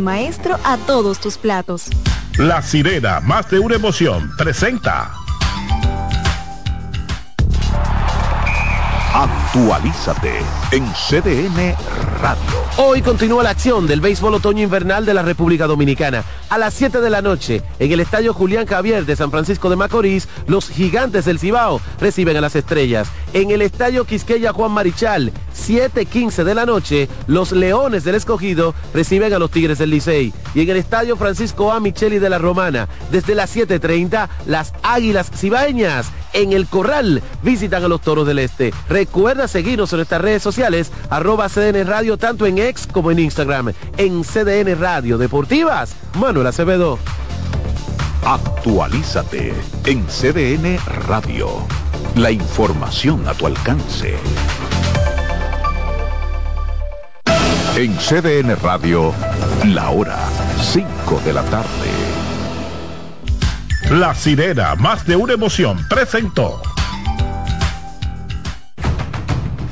maestro a todos tus platos. La sirena, más de una emoción, presenta. Actualízate en CDN Radio. Hoy continúa la acción del béisbol otoño invernal de la República Dominicana. A las 7 de la noche, en el Estadio Julián Javier de San Francisco de Macorís, los gigantes del Cibao reciben a las estrellas. En el Estadio Quisqueya Juan Marichal, 7.15 de la noche, los Leones del Escogido reciben a los Tigres del Licey. Y en el Estadio Francisco A. Micheli de la Romana, desde las 7.30, las Águilas Cibaeñas en el Corral visitan a los Toros del Este. Recuerda seguirnos en nuestras redes sociales, arroba CDN Radio, tanto en X como en Instagram. En CDN Radio Deportivas, Manuel Acevedo. Actualízate en CDN Radio. La información a tu alcance. En CDN Radio, la hora 5 de la tarde. La sirena, más de una emoción, presentó.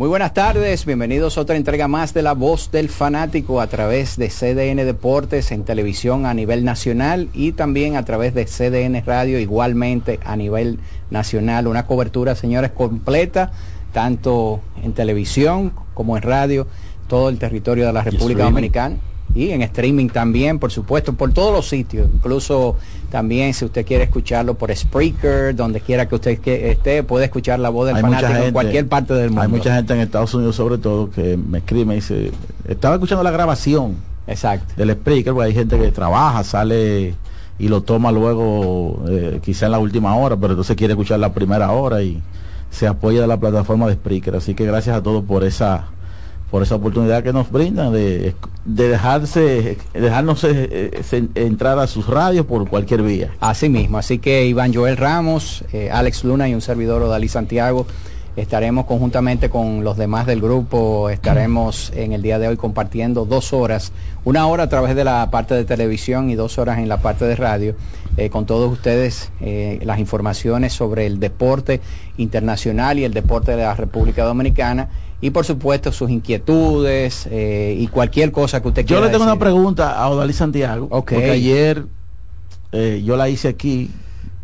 Muy buenas tardes, bienvenidos a otra entrega más de La Voz del Fanático a través de CDN Deportes en televisión a nivel nacional y también a través de CDN Radio igualmente a nivel nacional. Una cobertura, señores, completa, tanto en televisión como en radio, todo el territorio de la República Dominicana y en streaming también, por supuesto, por todos los sitios, incluso también si usted quiere escucharlo por Spreaker, donde quiera que usted esté, puede escuchar la voz del Hay fanático mucha en gente- cualquier parte del mundo. Hay mucha gente en Estados Unidos sobre todo que me escribe, me dice, estaba escuchando la grabación Exacto. del Spreaker, porque hay gente que trabaja, sale y lo toma luego eh, quizá en la última hora, pero entonces quiere escuchar la primera hora y se apoya de la plataforma de Spreaker. Así que gracias a todos por esa por esa oportunidad que nos brindan de, de dejarse dejarnos eh, eh, entrar a sus radios por cualquier vía. Así mismo, así que Iván Joel Ramos, eh, Alex Luna y un servidor Odalí Santiago estaremos conjuntamente con los demás del grupo, estaremos en el día de hoy compartiendo dos horas, una hora a través de la parte de televisión y dos horas en la parte de radio, con todos ustedes las informaciones sobre el deporte internacional y el deporte de la República Dominicana y por supuesto sus inquietudes eh, y cualquier cosa que usted Yo quiera le tengo una pregunta a Odalí Santiago, porque ayer eh, yo la hice aquí,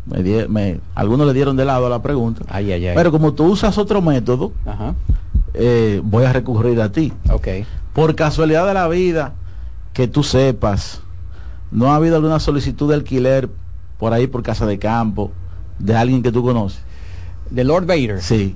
me di- me- algunos le dieron de lado a la pregunta, Ay, ay, ay. pero como tú usas otro método, Ajá. eh, voy a recurrir a ti. Por casualidad de la vida, que tú sepas, ¿no ha habido alguna solicitud de alquiler por ahí por casa de campo de alguien que tú conoces? De Lord Vader. Sí.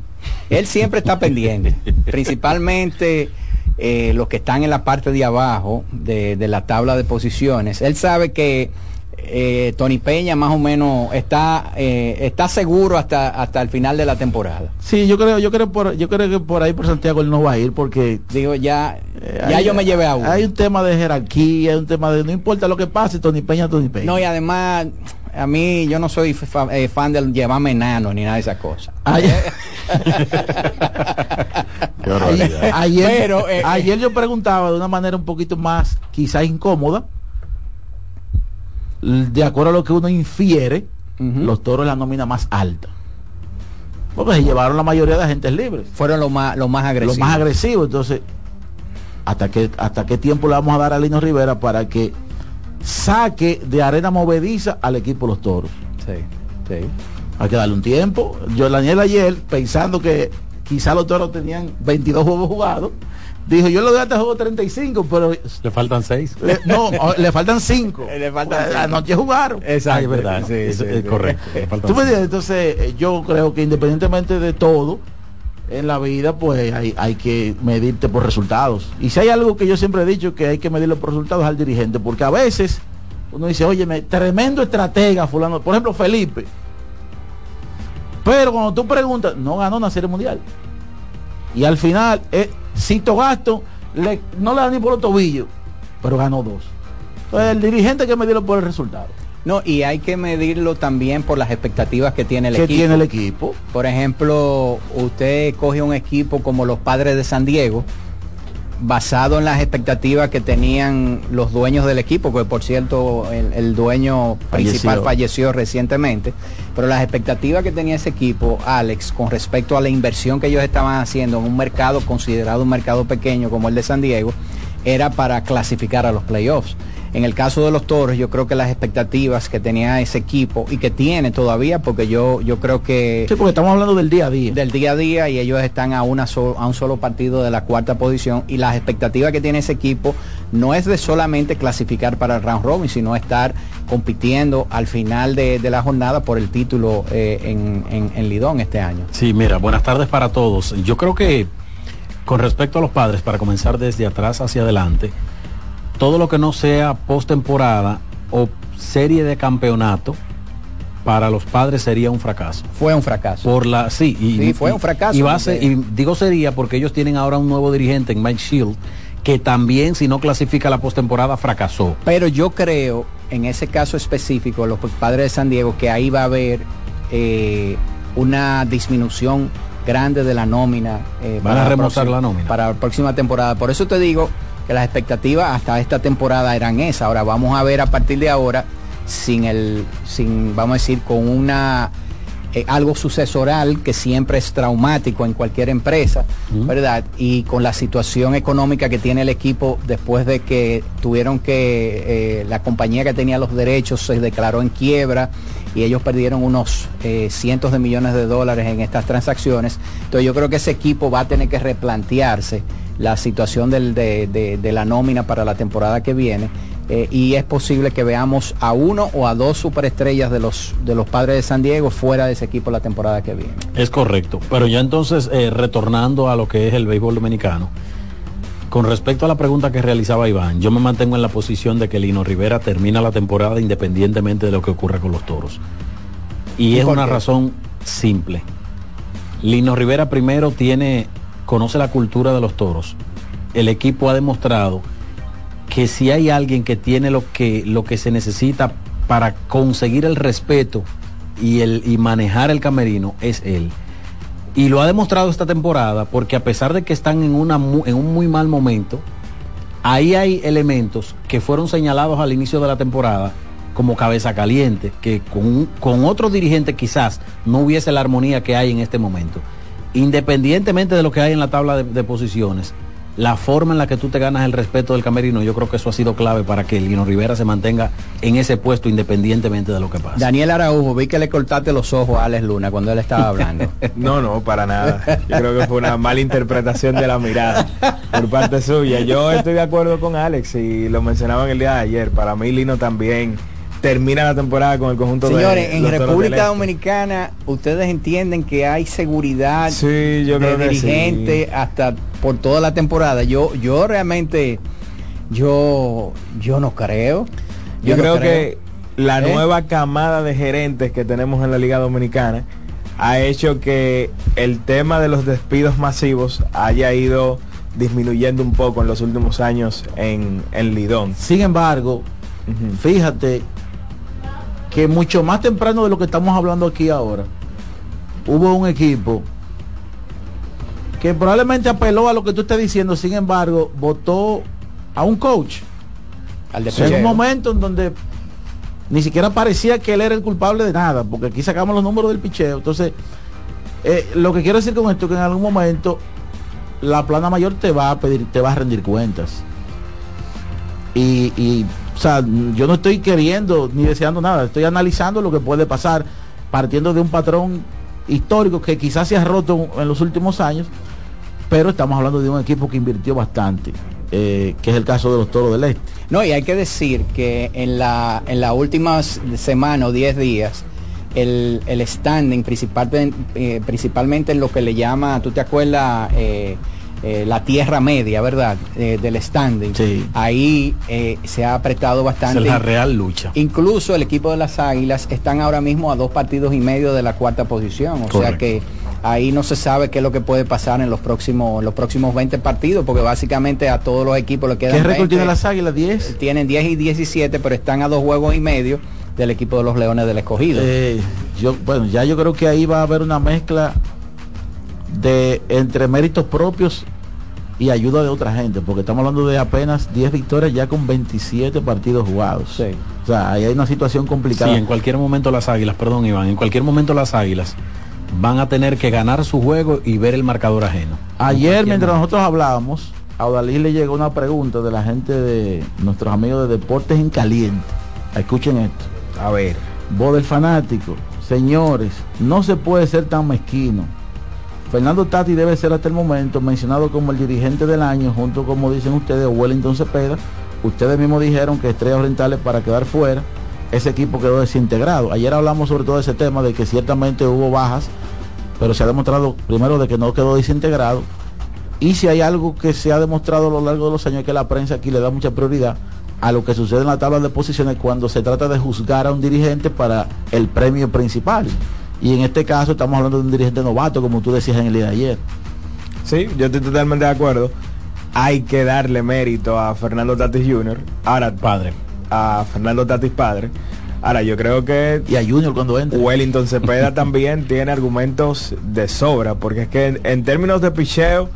Él siempre está pendiente, principalmente eh, los que están en la parte de abajo de, de la tabla de posiciones. Él sabe que eh, Tony Peña más o menos está eh, está seguro hasta hasta el final de la temporada. Sí, yo creo, yo creo por, yo creo que por ahí por Santiago él no va a ir porque Digo ya eh, ya hay- yo me llevé a uno. Hay un tema de jerarquía, hay un tema de no importa lo que pase, Tony Peña, Tony Peña. No y además a mí yo no soy fa- eh, fan de llevarme enano ni nada de esas cosas. Ay. ayer, eh, eh. ayer yo preguntaba de una manera un poquito más quizás incómoda, de acuerdo a lo que uno infiere, los toros la nómina más alta. Porque se llevaron la mayoría de agentes libres. Fueron los más, los más agresivos. Los más agresivos. Entonces, ¿hasta qué, ¿hasta qué tiempo le vamos a dar a Lino Rivera para que saque de arena movediza al equipo los toros? Sí, sí. Hay que darle un tiempo. Yo Daniel ayer, pensando que quizá los toros tenían 22 juegos jugados, dijo yo le doy hasta juego 35 pero le faltan 6 no le faltan 5 le faltan pues, anoche jugaron. Exacto es verdad. sí, es, correcto ¿Tú me entonces eh, yo creo que independientemente de todo en la vida pues hay, que medirte por resultados. Y si hay algo que yo siempre he dicho que hay que medirlo por resultados al dirigente. Porque a veces uno dice oye tremendo estratega fulano por ejemplo Felipe. Pero cuando tú preguntas no ganó una serie mundial. Y al final eh, Cito Gasto no le da ni por los tobillos, pero ganó dos. Entonces el dirigente hay que medirlo por el resultado. No, y hay que medirlo también por las expectativas que tiene el equipo. tiene el equipo? Por ejemplo, usted coge un equipo como los padres de San Diego, basado en las expectativas que tenían los dueños del equipo, que por cierto el, dueño principal falleció recientemente, pero las expectativas que tenía ese equipo, Alex, con respecto a la inversión que ellos estaban haciendo en un mercado considerado un mercado pequeño como el de San Diego, era para clasificar a los playoffs. En el caso de los toros, yo creo que las expectativas que tenía ese equipo y que tiene todavía, porque yo, yo creo que... Sí, porque estamos hablando del día a día. Del día a día y ellos están a, una a un solo partido de la cuarta posición y las expectativas que tiene ese equipo no es de solamente clasificar para el round robin, sino estar compitiendo al final de, la jornada por el título eh, en, en Lidón este año. Sí, mira, buenas tardes para todos. Yo creo que con respecto a los padres, para comenzar desde atrás hacia adelante, todo lo que no sea postemporada o serie de campeonato para los padres sería un fracaso. Fue un fracaso. Por la sí, y, fue un fracaso. Y, base, y digo sería porque ellos tienen ahora un nuevo dirigente en Mike Shield que también si no clasifica la postemporada fracasó. Pero yo creo en ese caso específico los padres de San Diego que ahí va a haber eh, una disminución grande de la nómina. Eh, Van a remozar la nómina. Para la próxima temporada. Por eso te digo que las expectativas hasta esta temporada eran esas. Ahora vamos a ver a partir de ahora sin el, sin, vamos a decir, con una eh, algo sucesoral que siempre es traumático en cualquier empresa, ¿verdad? Y con la situación económica que tiene el equipo después de que tuvieron que, eh, la compañía que tenía los derechos se declaró en quiebra y ellos perdieron unos eh, cientos de millones de dólares en estas transacciones. Entonces yo creo que ese equipo va a tener que replantearse la situación de, la nómina para la temporada que viene. Eh, y es posible que veamos a uno o a dos superestrellas de los, padres de San Diego fuera de ese equipo la temporada que viene. Es correcto, pero ya entonces eh, retornando a lo que es el béisbol dominicano, con respecto a la pregunta que realizaba Iván, yo me mantengo en la posición de que Lino Rivera termina la temporada independientemente de lo que ocurra con los toros. Y es una razón simple. Lino Rivera primero tiene conoce la cultura de los toros. El equipo ha demostrado que si hay alguien que tiene lo que, lo que se necesita para conseguir el respeto y, el, y manejar el camerino, es él. Y lo ha demostrado esta temporada porque a pesar de que están en, una, en un muy mal momento, ahí hay elementos que fueron señalados al inicio de la temporada como cabeza caliente, que con, con otro dirigente quizás no hubiese la armonía que hay en este momento. Independientemente de lo que hay en la tabla de, posiciones, la forma en la que tú te ganas el respeto del camerino, yo creo que eso ha sido clave para que Lino Rivera se mantenga en ese puesto independientemente de lo que pase. Daniel Araujo, vi que le cortaste los ojos a Alex Luna cuando él estaba hablando. no, no, para nada. Yo creo que fue una mala interpretación de la mirada por parte suya. Yo estoy de acuerdo con Alex y lo mencionaban el día de ayer. Para mí Lino también termina la temporada con el conjunto Señores, en República este. Dominicana ustedes entienden que hay seguridad sí, yo de dirigente hasta por toda la temporada. Yo yo realmente yo yo no creo. Yo, creo, que la ¿Eh? nueva camada de gerentes que tenemos en la Liga Dominicana ha hecho que el tema de los despidos masivos haya ido disminuyendo un poco en los últimos años en, el Lidón. Sin embargo, fíjate que mucho más temprano de lo que estamos hablando aquí ahora, hubo un equipo que probablemente apeló a lo que tú estás diciendo, sin embargo, votó a un coach. Al de en un momento en donde ni siquiera parecía que él era el culpable de nada, porque aquí sacamos los números del picheo. Entonces, eh, lo que quiero decir con esto es que en algún momento la plana mayor te va a pedir, te va a rendir cuentas. Y, y, o sea, yo no estoy queriendo ni deseando nada, estoy analizando lo que puede pasar partiendo de un patrón histórico que quizás se ha roto en los últimos años, pero estamos hablando de un equipo que invirtió bastante, eh, que es el caso de los Toros del Este. No, y hay que decir que en la, en la última semana o 10 días, el, el standing, principalmente, eh, principalmente en lo que le llama, tú te acuerdas, eh, eh, la tierra media, ¿verdad? Eh, del standing. Ahí eh, se ha apretado bastante. Es la real lucha. Incluso el equipo de las Águilas están ahora mismo a dos partidos y medio de la cuarta posición. O sea que ahí no se sabe qué es lo que puede pasar en los próximos, los próximos 20 partidos, porque básicamente a todos los equipos le quedan ¿Qué récord 20. tiene las Águilas? 10. Tienen 10 y 17, pero están a dos juegos y medio del equipo de los Leones del Escogido. Eh, yo, bueno, ya yo creo que ahí va a haber una mezcla de entre méritos propios y ayuda de otra gente, porque estamos hablando de apenas 10 victorias ya con 27 partidos jugados. O sea, ahí hay una situación Sí, complicada. en cualquier momento las águilas, perdón Iván, en cualquier momento las águilas van a tener que ganar su juego y ver el marcador ajeno. Ayer, mientras nosotros hablábamos, a Odalí le llegó una pregunta de la gente de nuestros amigos de Deportes en Caliente. Escuchen esto. A ver. Voz del fanático. Señores, no se puede ser tan mezquino. Fernando Tati debe ser hasta el momento mencionado como el dirigente del año, junto como dicen ustedes, Wellington Cepeda. Ustedes mismos dijeron que Estrellas Orientales para quedar fuera, ese equipo quedó desintegrado. Ayer hablamos sobre todo ese tema de que ciertamente hubo bajas, pero se ha demostrado primero de que no quedó desintegrado. Y si hay algo que se ha demostrado a lo largo de los años es que la prensa aquí le da mucha prioridad a lo que sucede en la tabla de posiciones cuando se trata de juzgar a un dirigente para el premio principal. Y en este caso estamos hablando de un dirigente novato, como tú decías en el día de ayer. Sí, yo estoy totalmente de acuerdo. Hay que darle mérito a Fernando Tatis Jr. Ahora, padre. A Fernando Tatis padre. Ahora, yo creo que... Y a Junior cuando entra. Wellington Cepeda también tiene argumentos de sobra, porque es que en, en términos de picheo,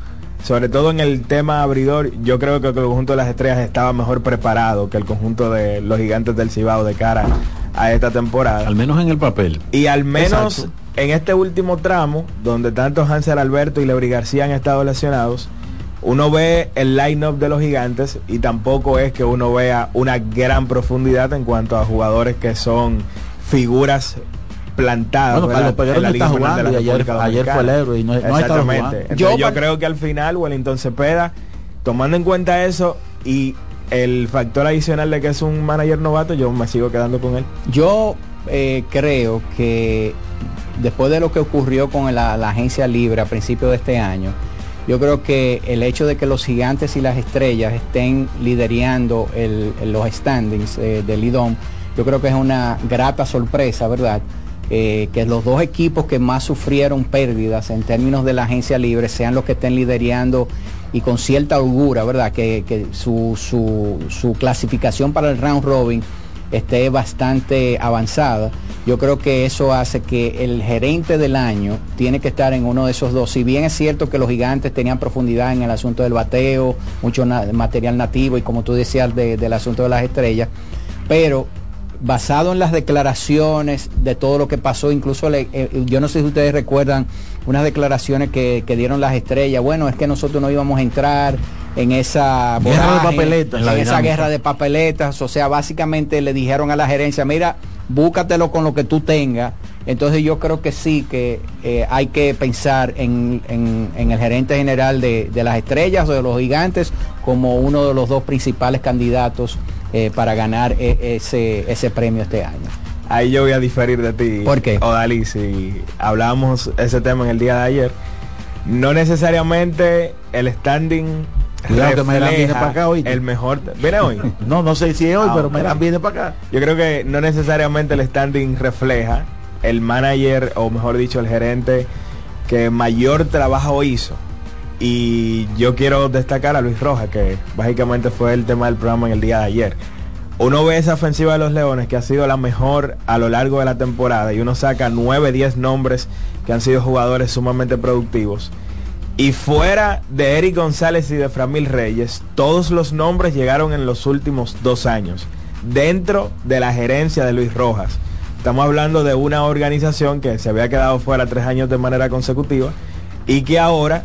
sobre todo en el tema abridor, yo creo que el conjunto de las estrellas estaba mejor preparado que el conjunto de los gigantes del Cibao de cara a esta temporada. Al menos en el papel. Y al menos Exacto. en este último tramo, donde tanto Hansel Alberto y Leury García han estado lesionados, uno ve el line-up de los gigantes y tampoco es que uno vea una gran profundidad en cuanto a jugadores que son figuras plantadas. Bueno, ¿verdad? Carlos Peguero en la no Liga está Invernal de la jugando y ayer- República ayer fue el héroe y no- no Exactamente. jugando. Entonces, Yo creo que al final Wellington Cepeda, tomando en cuenta eso y el factor adicional de que es un manager novato, yo me sigo quedando con él. Yo eh, creo que después de lo que ocurrió con la, la agencia libre a principios de este año, yo creo que el hecho de que los gigantes y las estrellas estén liderando los standings eh, del IDOM, yo creo que es una grata sorpresa, ¿verdad? Eh, que los dos equipos que más sufrieron pérdidas en términos de la agencia libre sean los que estén liderando y con cierta holgura, ¿verdad? Que, su clasificación para el round robin esté bastante avanzada. Yo creo que eso hace que el gerente del año tiene que estar en uno de esos dos. Si bien es cierto que los gigantes tenían profundidad en el asunto del bateo, mucho material nativo y como tú decías de- del asunto de las estrellas, pero basado en las declaraciones de todo lo que pasó, incluso eh, yo no sé si ustedes recuerdan unas declaraciones que dieron las estrellas, bueno, es que nosotros no íbamos a entrar en esa Guerra de papeletas. en La esa guerra de papeletas, o sea, básicamente le dijeron a la gerencia, mira, búscatelo con lo que tú tengas. Entonces yo creo que sí, que eh, hay que pensar en, en- en el gerente general de, de las estrellas o de los gigantes como uno de los dos principales candidatos eh, para ganar eh, ese, ese premio este año. Ahí yo voy a diferir de ti. ¿Por qué? Odalí, si hablábamos ese tema en el día de ayer, no necesariamente el standing Cuidado que viene para acá hoy. el mejor. Viene hoy. No, no sé si es hoy, Ah, pero ok. Meran viene para acá. Yo creo que no necesariamente el standing refleja el manager, o mejor dicho, el gerente que mayor trabajo hizo. Y yo quiero destacar a Luis Rojas, que básicamente fue el tema del programa en el día de ayer. Uno ve esa ofensiva de los Leones que ha sido la mejor a lo largo de la temporada y uno saca 9, 10 nombres que han sido jugadores sumamente productivos. Y fuera de Eric González y de Framil Reyes, todos los nombres llegaron en los últimos dos años, dentro de la gerencia de Luis Rojas. Estamos hablando de una organización que se había quedado fuera tres años de manera consecutiva y que ahora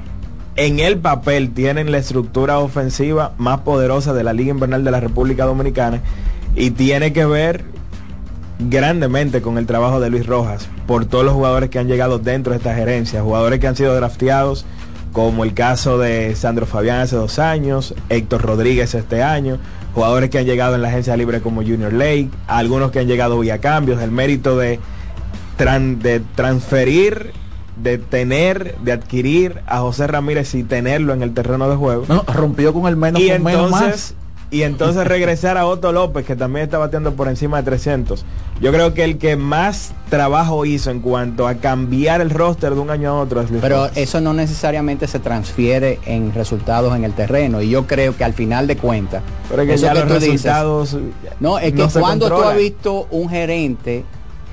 en el papel tienen la estructura ofensiva más poderosa de la Liga Invernal de la República Dominicana y tiene que ver grandemente con el trabajo de Luis Rojas por todos los jugadores que han llegado dentro de esta gerencia, jugadores que han sido drafteados como el caso de Sandro Fabián hace dos años, Héctor Rodríguez este año, jugadores que han llegado en la agencia libre como Junior Lake, algunos que han llegado vía cambios, el mérito de, de transferir, de tener, de adquirir a José Ramírez y tenerlo en el terreno de juego. No, rompió con el menos, y con menos entonces, más. Y entonces regresar a Otto López, que también está bateando por encima de 300. Yo creo que el que más trabajo hizo en cuanto a cambiar el roster de un año a otro es Luis Pero eso no necesariamente se transfiere en resultados en el terreno. Y yo creo que al final de cuentas, Pero es que ya que los dices- resultados no, es que no cuando tú has visto un gerente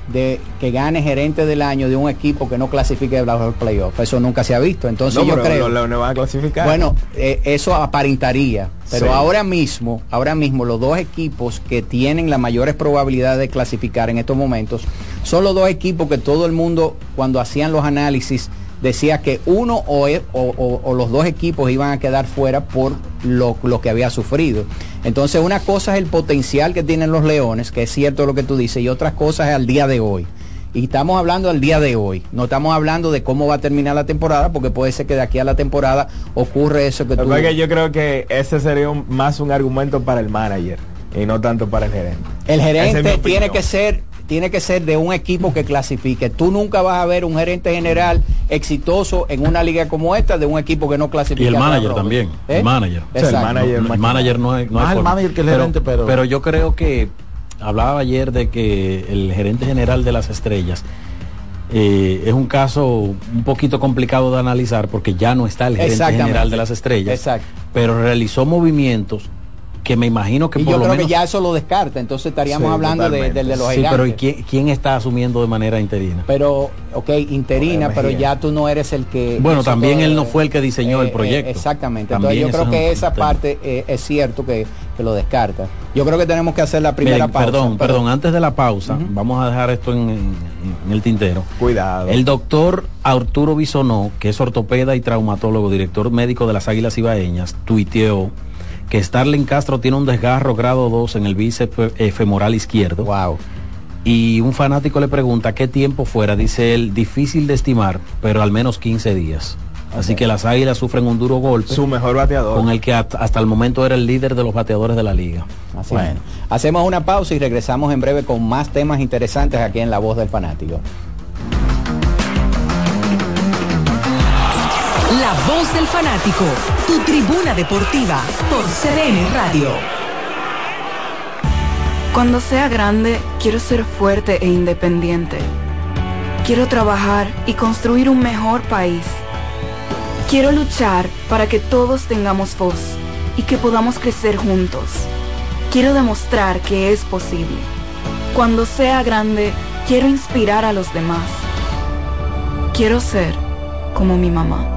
de que gane gerente del año de un equipo que no clasifique de los playoffs, eso nunca se ha visto. Entonces No, yo creo los Leones van a clasificar. Bueno, eh, eso aparentaría, pero Sí. ahora mismo, ahora mismo los dos equipos que tienen las mayores probabilidades de clasificar en estos momentos son los dos equipos que todo el mundo cuando hacían los análisis decía que uno o, e- o- o- o los dos equipos iban a quedar fuera por lo, lo que había sufrido. Entonces una cosa es el potencial que tienen los Leones, que es cierto lo que tú dices, y otras cosas es al día de hoy. Y estamos hablando al día de hoy, no estamos hablando de cómo va a terminar la temporada, porque puede ser que de aquí a la temporada ocurre eso que tú... que yo creo que ese sería un- más un argumento para el manager y no tanto para el gerente. El gerente tiene que ser tiene que ser de un equipo que clasifique. Tú nunca vas a ver un gerente general exitoso en una liga como esta de un equipo que no clasifica. Y el manager también. ¿Eh? El manager. O sea, el Exacto. manager, No, el manager no hay el forma. manager que el gerente, pero- pero yo creo que hablaba ayer de que el gerente general de las estrellas eh, es un caso un poquito complicado de analizar porque ya no está el gerente general de las estrellas. Exacto. Pero realizó movimientos que me imagino que Y por yo lo creo menos que ya eso lo descarta. Entonces estaríamos Sí, hablando de, del de los sí, gigantes. pero ¿y quién, quién está asumiendo de manera interina? Pero, ok, interina, pero ya tú no eres el que... Bueno, también todo, él no eh, fue el que diseñó el eh, proyecto. eh, exactamente. También Entonces yo creo es que un esa tema. parte eh, es cierto que, que lo descarta. Yo creo que tenemos que hacer la primera Miren, pausa. perdón, pero- perdón, antes de la pausa, vamos a dejar esto en, en- en el tintero. Cuidado. El doctor Arturo Bisonó, que es ortopeda y traumatólogo, director médico de las Águilas Ibaeñas, tuiteó que Starling Castro tiene un desgarro grado 2 en el bíceps eh, femoral izquierdo. Wow. Y un fanático le pregunta qué tiempo fuera. Dice él, difícil de estimar, pero al menos 15 días. Así que las Águilas sufren un duro golpe Su mejor bateador. con el que hasta el momento era el líder de los bateadores de la liga. Así es. Hacemos una pausa y regresamos en breve con más temas interesantes aquí en La Voz del Fanático. La voz del fanático, tu tribuna deportiva por CDN Radio. Cuando sea grande, quiero ser fuerte e independiente. Quiero trabajar y construir un mejor país. Quiero luchar para que todos tengamos voz y que podamos crecer juntos. Quiero demostrar que es posible. Cuando sea grande, quiero inspirar a los demás. Quiero ser como mi mamá.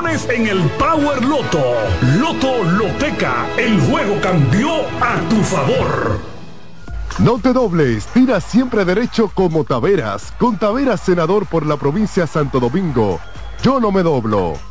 en el Power Loto. Loto Loteca, el juego cambió a tu favor. No te dobles, tira siempre derecho como Taveras. Con Taveras, senador por la provincia Santo Domingo. Yo no me doblo.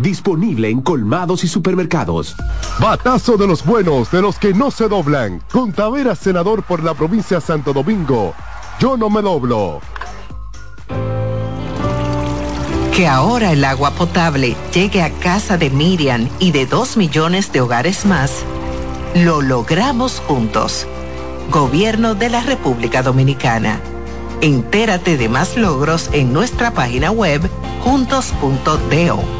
disponible en colmados y supermercados. Batazo de los buenos, de los que no se doblan. Con Tavera, senador por la provincia Santo Domingo. Yo no me doblo. Que ahora el agua potable llegue a casa de Miriam y de dos millones de hogares más, lo logramos juntos. Gobierno de la República Dominicana. Entérate de más logros en nuestra página web juntos.do.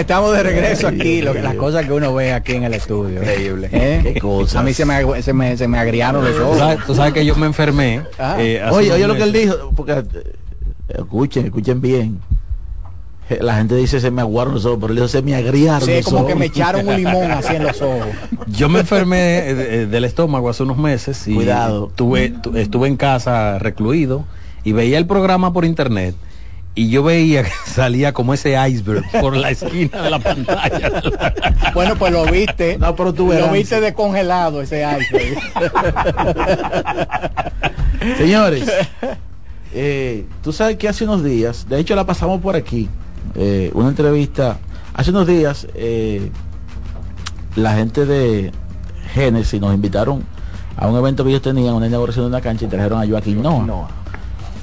Estamos de regreso aquí, lo que, las cosas que uno ve aquí en el estudio. Increíble. ¿Eh? Qué cosa. A mí se me, se me, se me agriaron los ojos. sabes, tú sabes que yo me enfermé. Ah. eh, Oye, oye lo que él dijo, porque eh, escuchen, escuchen bien. Eh, La gente dice se me aguaron los ojos, pero él dijo se me agriaron Sí, los como que ojos". me echaron un limón así en los ojos. Yo me enfermé eh, de- del estómago hace unos meses y Cuidado. tuve, tu- estuve en casa recluido y veía el programa por internet y yo veía que salía como ese iceberg por la esquina de la pantalla. Bueno, pues lo viste. No, pero tú Lo viste descongelado ese iceberg. Señores, eh, tú sabes que hace unos días, de hecho la pasamos por aquí, eh, una entrevista, hace unos días eh, la gente de Genesis nos invitaron a un evento que ellos tenían, una inauguración de una cancha y trajeron a Joaquín Noah.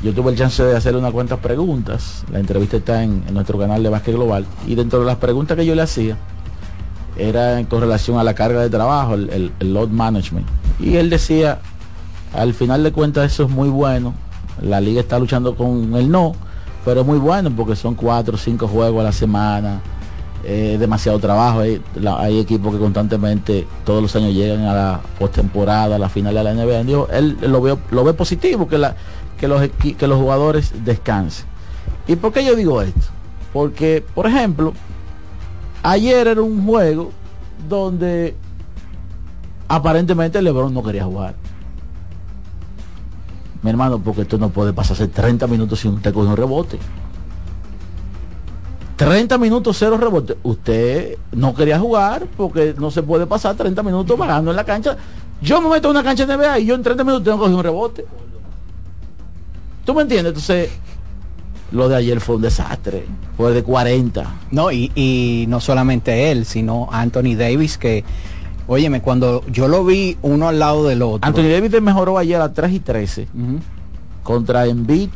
Yo tuve el chance de hacerle unas cuantas preguntas, la entrevista está en, nuestro canal de Básquet Global, y dentro de las preguntas que yo le hacía, era con relación a la carga de trabajo, el, load management. Y él decía, al final de cuentas eso es muy bueno, la liga está luchando con el no, pero es muy bueno porque son cuatro o cinco juegos a la semana, eh, demasiado trabajo, hay, equipos que constantemente todos los años llegan a la postemporada, a la final de la NBA. Dijo, él lo ve, lo ve positivo, que, la, que, los, que los jugadores descansen. ¿Y por qué yo digo esto? Porque, por ejemplo, ayer era un juego donde aparentemente LeBron no quería jugar. Mi hermano, porque esto no puede pasarse 30 minutos sin usted coger un rebote. 30 minutos cero rebote. Usted no quería jugar porque no se puede pasar 30 minutos vagando en la cancha. Yo me meto en una cancha de NBA y yo en 30 minutos tengo que coger un rebote. ¿Tú me entiendes? Entonces, lo de ayer fue un desastre. Fue de 40. No, y, y no solamente él, sino Anthony Davis, que, óyeme, cuando yo lo vi uno al lado del otro. Anthony Davis mejoró ayer a 3 y 13 contra Embiid,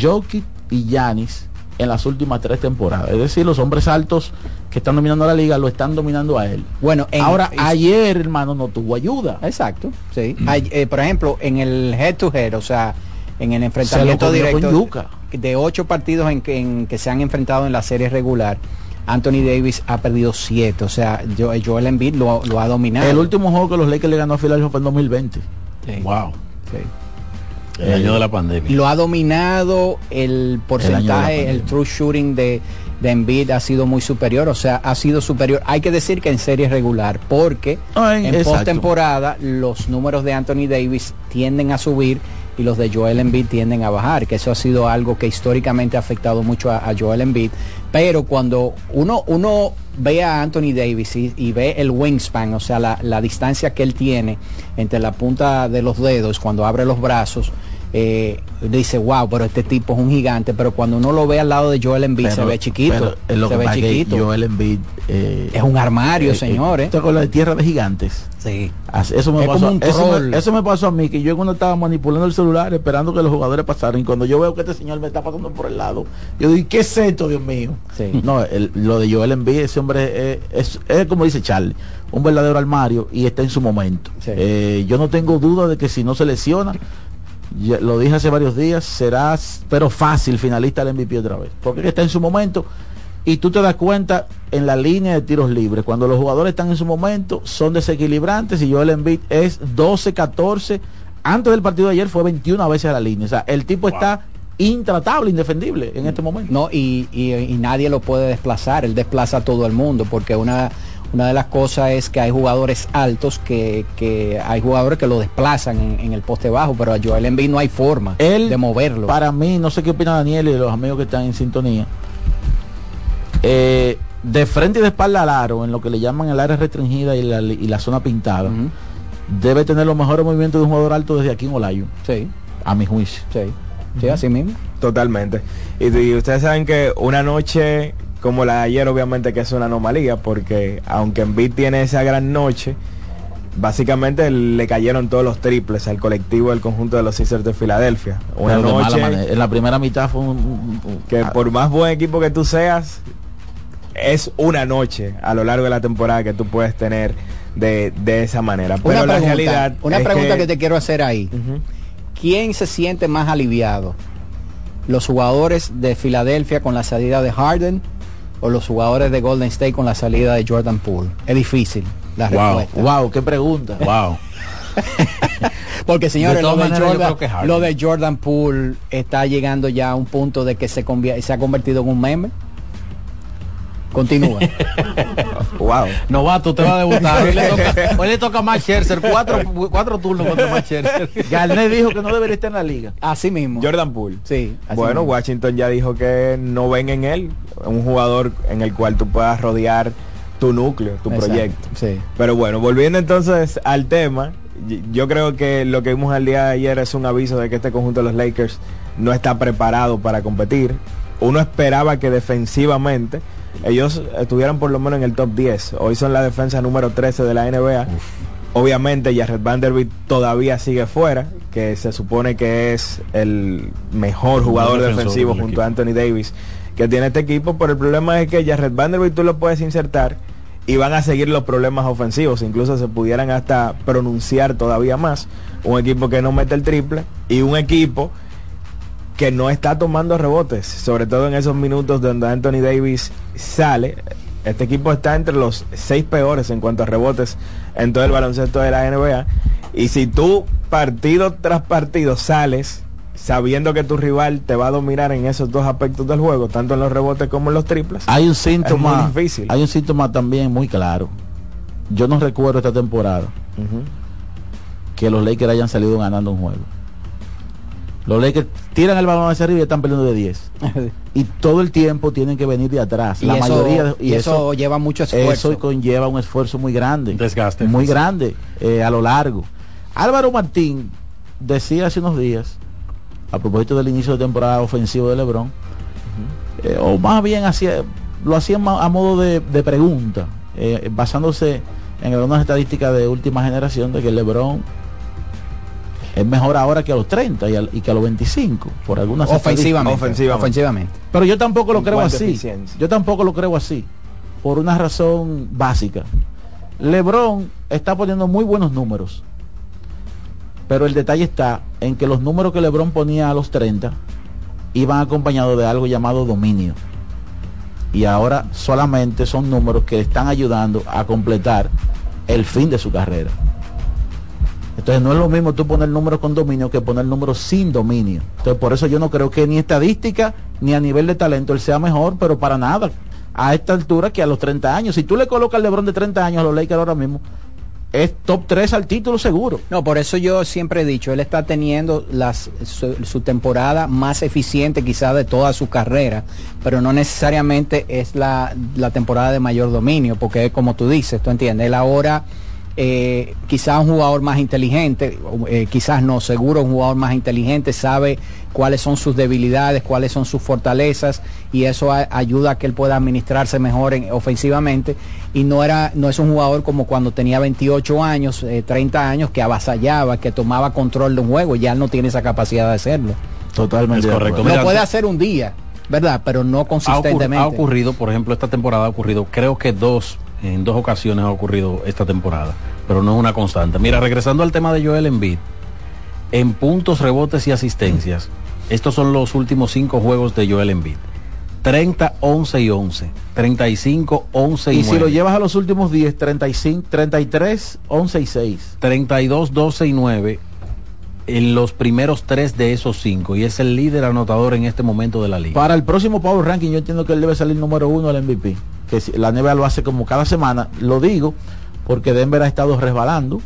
Jokic y Yanis en las últimas tres temporadas. Es decir, los hombres altos que están dominando la liga lo están dominando a él. Bueno, en- ahora es- ayer, hermano, no tuvo ayuda. Exacto, sí. Ay- eh, por ejemplo, en el head to head, o sea, en el enfrentamiento directo yuca. de ocho partidos en que, en que se han enfrentado en la serie regular, Anthony Davis ha perdido siete. O sea, yo, Joel Embiid lo, lo ha dominado. El último juego que los Lakers le ganó a Philadelphia fue en 2020. Wow. Sí. El año de la pandemia. Lo ha dominado el porcentaje, el, true shooting de, de Embiid ha sido muy superior, o sea, ha sido superior. Hay que decir que en serie regular, porque Ay, en postemporada los números de Anthony Davis tienden a subir y los de Joel Embiid tienden a bajar, que eso ha sido algo que históricamente ha afectado mucho a, Joel Embiid. Pero cuando uno, uno ve a Anthony Davis y, y ve el wingspan, o sea, la, la distancia que él tiene entre la punta de los dedos cuando abre los brazos, eh, dice, wow, pero este tipo es un gigante, pero cuando uno lo ve al lado de Joel Embiid se Pero- ve chiquito, pero lo se que ve chiquito. Joel Embiid eh, Es un armario, eh, señores. ¿Te acuerdas de Tierra de Gigantes? Sí. Así- Eso me, Es pasó, eso, me, eso me pasó a mí, que yo cuando estaba manipulando el celular esperando que los jugadores pasaran y cuando yo veo que este señor me está pasando por el lado, yo digo, ¿qué es esto, Dios mío? Sí. No, el- lo de Joel Embiid, ese hombre eh, es, es como dice Charlie, un verdadero armario y está en su momento. Eh, yo no tengo duda de que si no se lesiona, lo dije hace varios días, serás, pero fácil, finalista del MVP otra vez. Porque está en su momento y tú te das cuenta en la línea de tiros libres, cuando los jugadores están en su momento, son desequilibrantes y Joel Embiid es 12, 14. Antes del partido de ayer fue 21 veces a la línea. O sea, el tipo está intratable, indefendible en este momento. No, y, y- y nadie lo puede desplazar, él desplaza a todo el mundo, porque una, una de las cosas es que hay jugadores altos que, que hay jugadores que lo desplazan en, en el poste bajo, pero a Joel Embiid no hay forma Él, de moverlo. Para mí, no sé qué opina Daniel y los amigos que están en sintonía. eh, de frente y de espalda al aro, en lo que le llaman el área restringida y la, y la zona pintada, debe tener los mejores movimientos de un jugador alto desde aquí en Olayo. Sí. A mi juicio. Sí. Sí, así mismo. Totalmente. Y, y ustedes saben que una noche como la de ayer, obviamente que es una anomalía, porque aunque Embiid tiene esa gran noche, básicamente le cayeron todos los triples al colectivo del conjunto de los Sixers de Filadelfia. Una Pero noche. En la primera mitad fue un, un- un- que por más buen equipo que tú seas, es una noche a lo largo de la temporada que tú puedes tener de, de esa manera. Pero Una la pregunta, realidad una es pregunta que... te quiero hacer ahí. ¿Quién se siente más aliviado? ¿Los jugadores de Filadelfia con la salida de Harden o los jugadores de Golden State con la salida de Jordan Poole? Es difícil la Wow, respuesta. wow, qué pregunta. Wow. Porque señores, De lo de, Jordan, lo de Poole está llegando ya a un punto de que se, se ha convertido en un meme. Continúa. wow. Novato, te va a debutar. Hoy le toca, hoy le toca a Max Scherzer. Cuatro, cuatro turnos contra Max Scherzer. Garnett dijo que no debería estar en la liga. Así mismo. Jordan Poole. Sí. Bueno, mismo. Washington ya dijo que no ven en él un jugador en el cual tú puedas rodear tu núcleo, tu Exacto, proyecto. sí. Pero bueno, volviendo entonces al tema, Yo creo que lo que vimos al día de ayer es un aviso de que este conjunto de los Lakers no está preparado para competir. Uno esperaba que defensivamente ellos estuvieran por lo menos en el top 10. Hoy son la defensa número 13 de la NBA. Obviamente Jared Vanderbilt todavía sigue fuera, que se supone que es el mejor jugador defensivo junto a Anthony Davis que tiene este equipo, pero el problema es que Jared Vanderbilt tú lo puedes insertar y van a seguir los problemas ofensivos, incluso se pudieran hasta pronunciar todavía más. Un equipo que no mete el triple y un equipo que no está tomando rebotes, sobre todo en esos minutos donde Anthony Davis sale. Este equipo está entre los seis peores en cuanto a rebotes en todo el baloncesto de la NBA. Y si tú partido tras partido sales sabiendo que tu rival te va a dominar en esos dos aspectos del juego, tanto en los rebotes como en los triples, Hay un es síntoma, muy difícil. hay un síntoma también muy claro. Yo no recuerdo esta temporada que los Lakers hayan salido ganando un juego. Los Lakers tiran el balón hacia arriba y están perdiendo de 10. y todo el tiempo tienen que venir de atrás. Y la eso- mayoría de- y eso lleva mucho esfuerzo. Eso conlleva un esfuerzo muy grande. Desgaste. Muy grande eh, a lo largo. Álvaro Martín decía hace unos días, a propósito del inicio de temporada ofensivo de Lebron, eh, o más bien hacía, lo hacía a modo de, de pregunta, eh, basándose en algunas estadísticas de última generación de que Lebron es mejor ahora que a los 30 y, al- y que a los 25, por algunas Ofensivamente, estadísticas. ofensivamente. Pero yo tampoco lo creo así. eficiencia. Yo tampoco lo creo así. Por una razón básica. Lebron está poniendo muy buenos números. Pero el detalle está en que los números que Lebron ponía a los 30 iban acompañados de algo llamado dominio. Y ahora solamente son números que están ayudando a completar el fin de su carrera. Entonces no es lo mismo tú poner números con dominio que poner números sin dominio. Entonces por eso yo no creo que ni estadística ni a nivel de talento él sea mejor, pero para nada. A esta altura que a los 30 años. Si tú le colocas al Lebron de 30 años a los Lakers ahora mismo, es top 3 al título seguro. No, por eso yo siempre he dicho, él está teniendo su, temporada más eficiente quizás de toda su carrera, pero no necesariamente es la, la temporada de mayor dominio, porque como tú dices, tú entiendes, él ahora eh, quizás un jugador más inteligente, eh, quizás no, seguro un jugador más inteligente, sabe cuáles son sus debilidades, cuáles son sus fortalezas y eso a- ayuda a que él pueda administrarse mejor en- ofensivamente y no era no es un jugador como cuando tenía 28 años, eh, 30 años que avasallaba, que tomaba control de un juego, ya él no tiene esa capacidad de hacerlo. Totalmente. Es correcto. Lo puede hacer un día, ¿verdad? Pero no ha, ocurri- consistentemente. ha ocurrido, por ejemplo, esta temporada ha ocurrido, creo que dos, en dos ocasiones ha ocurrido esta temporada, pero no es una constante. Mira, regresando al tema de Joel Embiid, en puntos, rebotes y asistencias, estos son los últimos cinco juegos de Joel Embiid. 30, 11 y 11. 35, 11 y, Y si 9. lo llevas a los últimos 10, 35, 33, 11 y 6. 32, 12 y 9 en los primeros tres de esos cinco y es el líder anotador en este momento de la liga. Para el próximo Power Ranking yo entiendo que él debe salir número uno al MVP. Que si- la NBA lo hace como cada semana. Lo digo porque Denver ha estado resbalando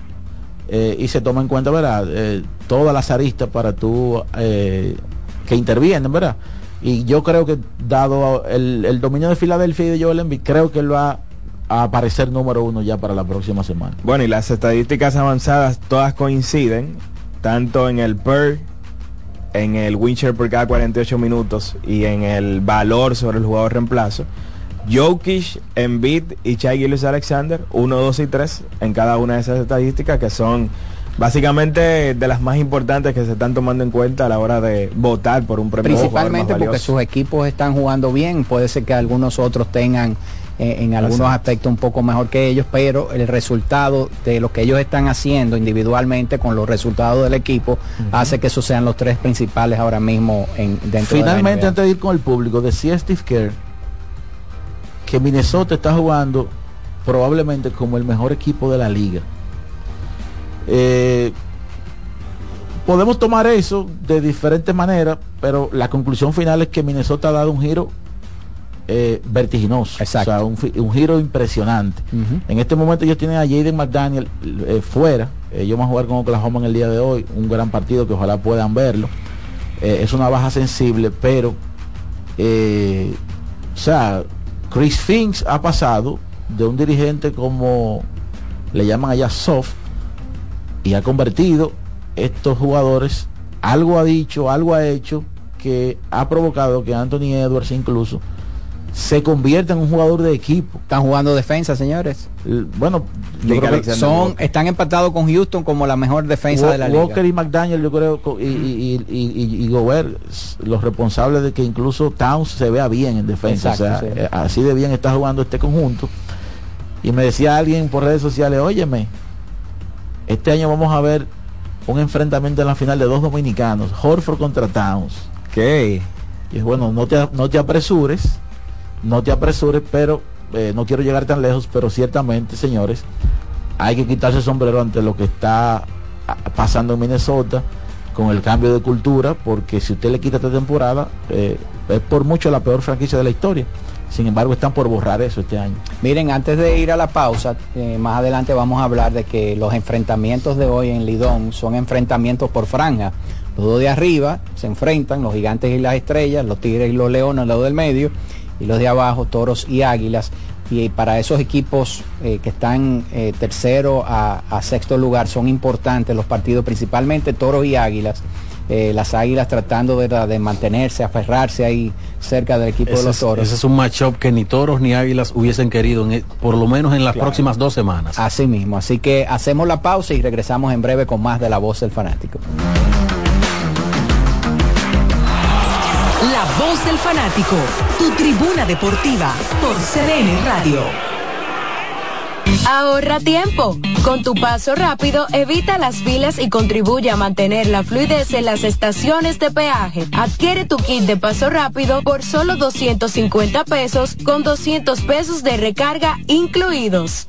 eh, y se toma en cuenta, ¿verdad? Eh, todas las aristas para tú eh, que intervienen, ¿verdad? Y yo creo que dado el, el dominio de Filadelfia y de Joel Embiid, creo que él va a aparecer número uno ya para la próxima semana. Bueno, y las estadísticas avanzadas todas coinciden, tanto en el PER, en el Wincher por cada 48 minutos y en el valor sobre el jugador reemplazo. Jokic, Embiid y Shai Gilgeous Alexander, 1, 2 y 3 en cada una de esas estadísticas que son básicamente de las más importantes que se están tomando en cuenta a la hora de votar por un premio. Principalmente porque sus equipos están jugando bien, puede ser que algunos otros tengan eh, en algunos Exacto. aspectos un poco mejor que ellos, pero el resultado de lo que ellos están haciendo individualmente con los resultados del equipo hace que esos sean los tres principales ahora mismo en, dentro Finalmente, de la NBA. antes de ir con el público, decía Steve Kerr que Minnesota está jugando probablemente como el mejor equipo de la liga. Eh, podemos tomar eso de diferentes maneras, pero la conclusión final es que Minnesota ha dado un giro eh, vertiginoso, o sea, un, un giro impresionante. En este momento ellos tienen a Jaden McDaniel eh, fuera. Ellos van a jugar con Oklahoma en el día de hoy. Un gran partido que ojalá puedan verlo. Eh, es una baja sensible, pero eh, o sea, Chris Finks ha pasado de un dirigente como le llaman allá soft y ha convertido estos jugadores, algo ha dicho, algo ha hecho que ha provocado que Anthony Edwards incluso se convierta en un jugador de equipo. Están jugando defensa, señores. Bueno, yo creo que son, están empatados con Houston como la mejor defensa de la liga. Walker y McDaniel, yo creo, y, y, y, y, Gobert, los responsables de que incluso Towns se vea bien en defensa. o sea, eh, así de bien está jugando este conjunto. Y me decía alguien por redes sociales, óyeme, este año vamos a ver un enfrentamiento en la final de dos dominicanos, Horford contra Towns. ¿Qué? Y es bueno, no te, no te apresures, no te apresures, pero eh, no quiero llegar tan lejos, pero ciertamente, señores, hay que quitarse el sombrero ante lo que está pasando en Minnesota con el cambio de cultura, porque si usted le quita esta temporada, eh, es por mucho la peor franquicia de la historia. Sin embargo, están por borrar eso este año. Miren, antes de ir a la pausa, eh, más adelante vamos a hablar de que los enfrentamientos de hoy en Lidón son enfrentamientos por franja. Los dos de arriba se enfrentan, los gigantes y las estrellas, los tigres y los leones lado del medio, y los de abajo, toros y águilas. Y para esos equipos eh, que están eh, tercero a, sexto lugar son importantes los partidos, principalmente toros y águilas. Eh, las águilas tratando de, mantenerse, aferrarse ahí cerca del equipo de los toros. ese es un matchup que ni toros ni águilas hubiesen querido, en, por lo menos en las próximas dos semanas. Así mismo, así que hacemos la pausa y regresamos en breve con más de la voz del fanático. Voz del fanático, tu tribuna deportiva por CDN Radio. Ahorra tiempo. Con tu paso rápido, evita las filas y contribuye a mantener la fluidez en las estaciones de peaje. Adquiere tu kit de paso rápido por solo 250 pesos con 200 pesos de recarga incluidos.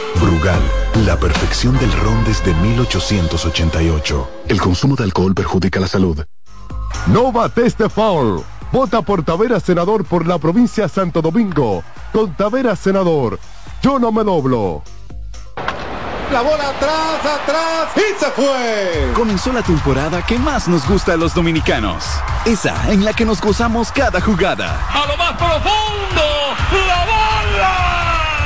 Brugal, la perfección del ron desde 1888. El consumo de alcohol perjudica la salud. No bates de foul. Vota por Tavera Senador por la provincia de Santo Domingo. Con Tavera Senador, yo no me doblo. La bola atrás, atrás y se fue. Comenzó la temporada que más nos gusta a los dominicanos. Esa en la que nos gozamos cada jugada. A lo más profundo, la bola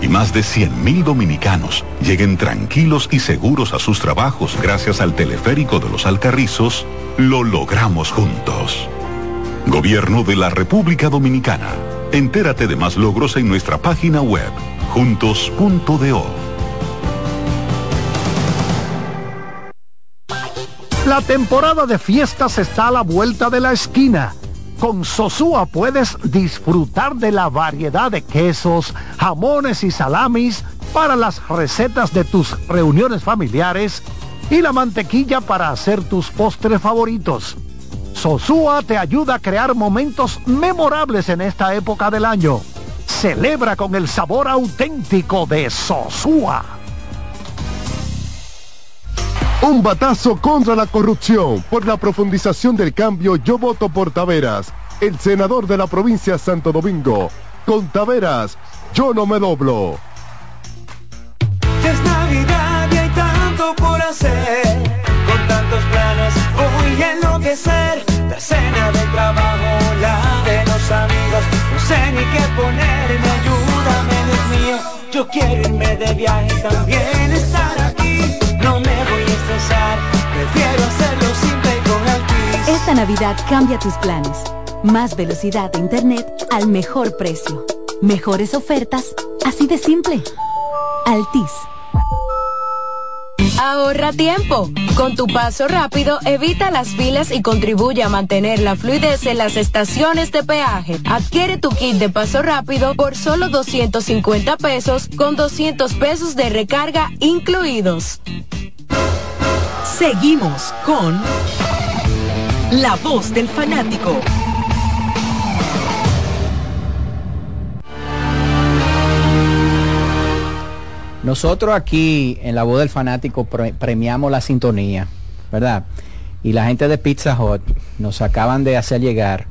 y más de 100.000 dominicanos lleguen tranquilos y seguros a sus trabajos gracias al teleférico de los Alcarrizos, lo logramos juntos. Gobierno de la República Dominicana. Entérate de más logros en nuestra página web, juntos.do. La temporada de fiestas está a la vuelta de la esquina con Sosúa puedes disfrutar de la variedad de quesos, jamones y salamis para las recetas de tus reuniones familiares y la mantequilla para hacer tus postres favoritos. Sosúa te ayuda a crear momentos memorables en esta época del año. Celebra con el sabor auténtico de Sosúa. Un batazo contra la corrupción. Por la profundización del cambio, yo voto por Taveras, el senador de la provincia Santo Domingo. Con Taveras, yo no me doblo. Es Navidad y hay tanto por hacer. Con tantos planes voy a enloquecer. La cena de trabajo, la de los amigos. No sé ni qué ponerme, ayúdame, Dios mío. Yo quiero irme de viaje también estar aquí. No me voy Prefiero hacerlo simple con Altis. Esta Navidad cambia tus planes. Más velocidad de internet al mejor precio. Mejores ofertas, así de simple. Altis. Ahorra tiempo. Con tu paso rápido, evita las filas y contribuye a mantener la fluidez en las estaciones de peaje. Adquiere tu kit de paso rápido por solo 250 pesos con 200 pesos de recarga incluidos. Seguimos con La Voz del Fanático. Nosotros aquí en la voz del fanático pre- premiamos la sintonía, ¿verdad? Y la gente de Pizza Hut nos acaban de hacer llegar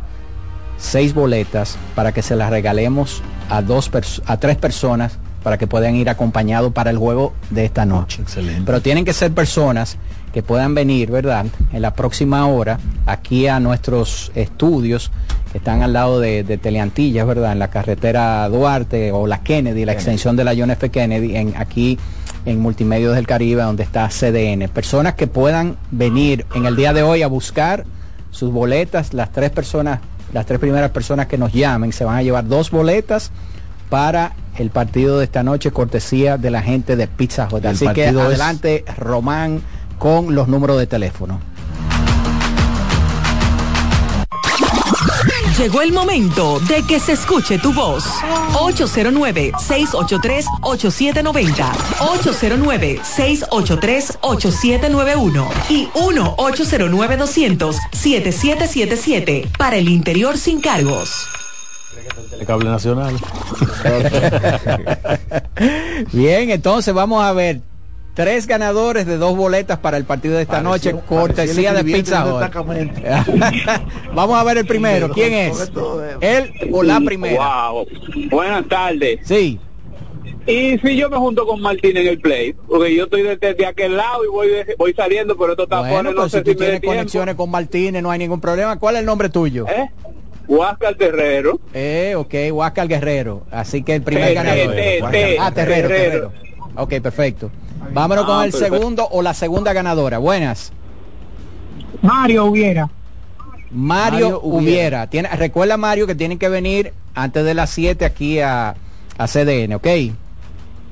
seis boletas para que se las regalemos a dos a tres personas para que puedan ir acompañados para el juego de esta noche. Excelente. Pero tienen que ser personas que puedan venir, ¿verdad? En la próxima hora aquí a nuestros estudios que están al lado de, de Teleantillas, ¿verdad? En la carretera Duarte o la Kennedy, la extensión de la John F. Kennedy, en, aquí en Multimedios del Caribe, donde está CDN. Personas que puedan venir en el día de hoy a buscar sus boletas, las tres personas, las tres primeras personas que nos llamen, se van a llevar dos boletas para el partido de esta noche, cortesía de la gente de Pizza. El Así que es- adelante, Román, con los números de teléfono. Llegó el momento de que se escuche tu voz. 809-683-8790. 809-683-8791. Y 1-809-200-7777. Para el interior sin cargos. Cable Nacional. Bien, entonces vamos a ver tres ganadores de dos boletas para el partido de esta noche, cortesía de Pizza Hut. vamos a ver el primero. ¿Quién es? Él o la primera. Wow. Buenas tardes. Sí. Y si yo me junto con Martín en el play, porque yo estoy desde de aquel lado y voy de- voy saliendo, pero estos tapones Bueno, no pues sé si tú si tienes conexiones con Martínez, no hay ningún problema. ¿Cuál es el nombre tuyo? ¿Eh? Huáscar Terrero. Eh, ok, Huáscar Guerrero. Así que el primer ganador. Ah, Terrero, Terrero. Terrero. Ok, perfecto. Vámonos Ah, con el perfecto. segundo o la segunda ganadora. Buenas. Mario Hubiera. Mario, Mario Hubiera. Hubiera. Tiene, recuerda, Mario, que tienen que venir antes de las 7 aquí a, a CDN, ¿ok?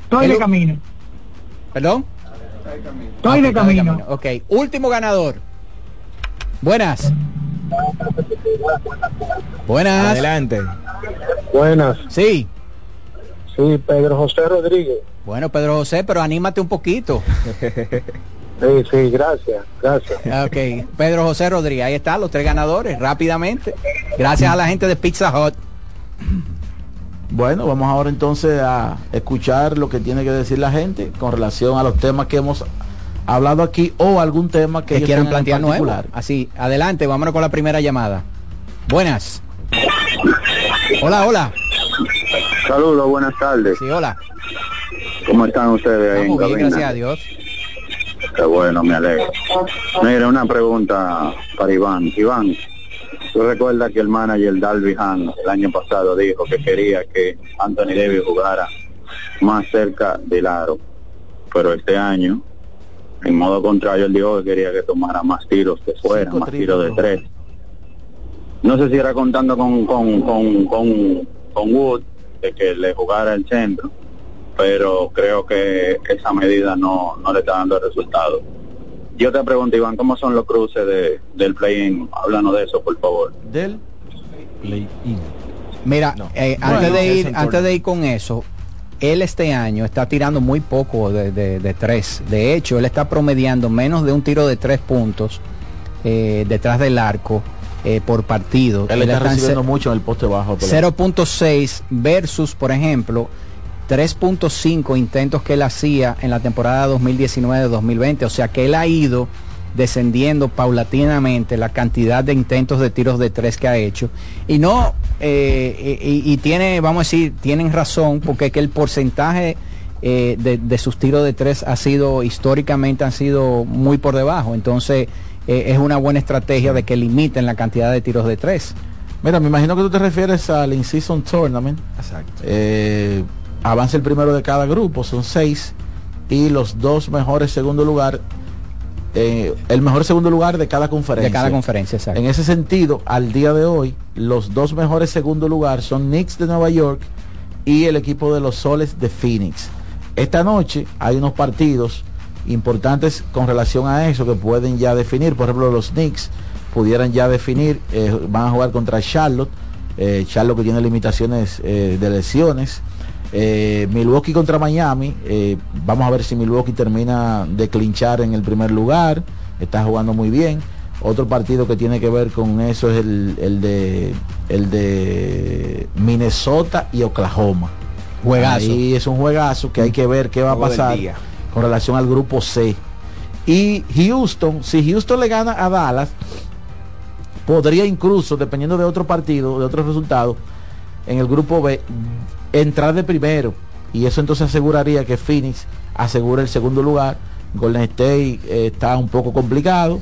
Estoy de camino. ¿Perdón? Estoy Ah, de ok, camino. Ok, último ganador. Buenas. Buenas. Adelante. Buenas. Sí. Sí, Pedro José Rodríguez. Bueno, Pedro José, pero anímate un poquito. Sí, sí, gracias, gracias. Ok, Pedro José Rodríguez, ahí están los tres ganadores, rápidamente. Gracias a la gente de Pizza Hut. Bueno, vamos ahora entonces a escuchar lo que tiene que decir la gente con relación a los temas que hemos hablado aquí o algún tema que, que ellos quieran plantear nuevo. Así, adelante, vámonos con la primera llamada. Buenas. Hola, hola. Saludos, buenas tardes. Sí, hola. ¿Cómo están ustedes ahí en bien, gracias a Dios. Qué bueno, me alegro. Mira, una pregunta para Iván. Iván, ¿tú recuerdas que el manager Dalby Han el año pasado dijo que quería que Anthony Davis jugara más cerca del aro? Pero este año, en modo contrario, él dijo que quería que tomara más tiros de fuera, Cinco más tiros de tres. No sé si era contando con, con, con, con, con Wood, de que le jugara el centro, pero creo que esa medida no, no le está dando resultado. Yo te pregunto, Iván, ¿cómo son los cruces de, del play-in? Háblanos de eso, por favor. Del Mira, eh, Bueno, antes, de ir, antes de ir con eso, él este año está tirando muy poco de, de- de tres. De hecho, él está promediando menos de un tiro de tres puntos eh, detrás del arco eh, por partido. Él está ce- recibiendo mucho en el poste bajo. pero- 0.6 versus, por ejemplo, 3.5 intentos que él hacía en la temporada 2019-2020. O sea que él ha ido descendiendo paulatinamente la cantidad de intentos de tiros de tres que ha hecho. Y no, eh, y, y tiene, vamos a decir, tienen razón, porque es que el porcentaje eh, de, de sus tiros de tres ha sido, históricamente han sido muy por debajo. Entonces, eh, es una buena estrategia de que limiten la cantidad de tiros de tres. Mira, me imagino que tú te refieres al In-Season Tournament. Exacto. Avanza el primero de cada grupo, son seis. Y los dos mejores segundo lugar, eh, el mejor segundo lugar de cada conferencia. De cada conferencia, exacto. En ese sentido, al día de hoy, los dos mejores segundo lugar son Knicks de Nueva York y el equipo de los Soles de Phoenix. Esta noche hay unos partidos importantes con relación a eso que pueden ya definir. Por ejemplo, los Knicks pudieran ya definir, eh, van a jugar contra Charlotte, eh, Charlotte que tiene limitaciones de lesiones. Eh, Milwaukee contra Miami, eh, vamos a ver si Milwaukee termina de clinchar en el primer lugar, está jugando muy bien. Otro partido que tiene que ver con eso es el, el de el de Minnesota y Oklahoma. Juegazo. Ahí es un juegazo que hay que ver qué va a pasar con relación al grupo C. Y Houston, si Houston le gana a Dallas, podría incluso, dependiendo de otro partido, de otros resultados, en el grupo B, entrar de primero. Y eso entonces aseguraría que Phoenix asegura el segundo lugar. Golden State eh, está un poco complicado.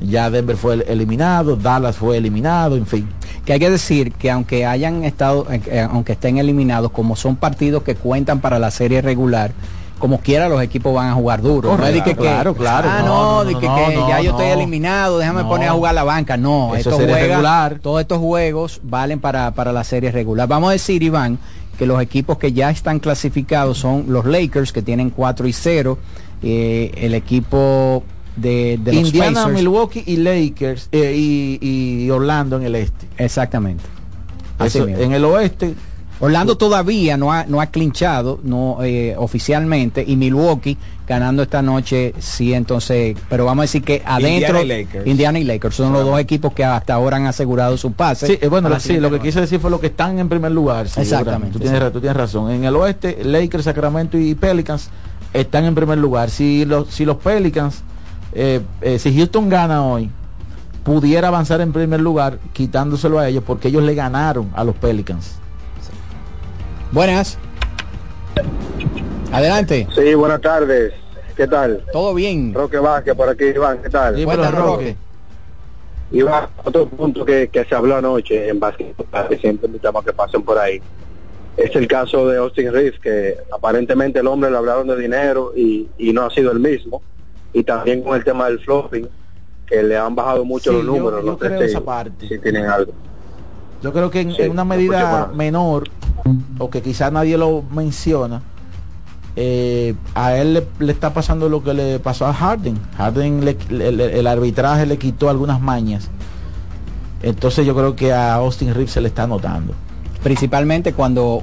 Ya Denver fue el- eliminado, Dallas fue eliminado, en fin. Que hay que decir que aunque hayan estado, eh, eh, aunque estén eliminados, como son partidos que cuentan para la serie regular, como quiera los equipos van a jugar duro. no es de que, claro, claro. Ah, No, no, no, de no, que, ya yo estoy eliminado, déjame poner a jugar la banca. No, Eso esto sería juega- regular. todos estos juegos valen para, para la serie regular. Vamos a decir, Iván, que los equipos que ya están clasificados son los Lakers, que tienen 4 y 0, eh, el equipo de, de los Indiana, Pacers. Milwaukee y Lakers eh, y, y Orlando en el este. Exactamente. Así Eso, en el oeste, Orlando todavía no ha, no ha clinchado no, eh, oficialmente y Milwaukee ganando esta noche sí entonces pero vamos a decir que adentro Indiana y Lakers. Indiana y Lakers son los dos equipos que hasta ahora han asegurado su pase Sí, eh, bueno, la sí, lo que quise decir fue lo que están en primer lugar. sí, Exactamente, Tú tienes, tú tienes razón. En el oeste, Lakers, Sacramento y Pelicans están en primer lugar. Si los, si los Pelicans, eh, eh, si Houston gana hoy, pudiera avanzar en primer lugar quitándoselo a ellos porque ellos le ganaron a los Pelicans. Buenas adelante Sí, buenas tardes. ¿Qué tal? todo bien Roque Vázquez por aquí, Iván. ¿Qué tal? Dímelo, Cuéntanos, Roque. Iván, otro punto que, que se habló anoche en básquet, que siempre invitamos a que pasen por ahí, es el caso de Austin Reeves, que aparentemente el hombre le hablaron de dinero y, y no ha sido el mismo. Y también con el tema del flopping, que le han bajado mucho Sí, los yo- números. yo no sé creo si, esa parte. si tienen algo. Yo creo que en, Sí, en una medida menor, o que quizás nadie lo menciona, eh, a él le, le está pasando lo que le pasó a Harden. Harden, le- le- le- el arbitraje le quitó algunas mañas. Entonces yo creo que a Austin Reeves se le está notando. principalmente cuando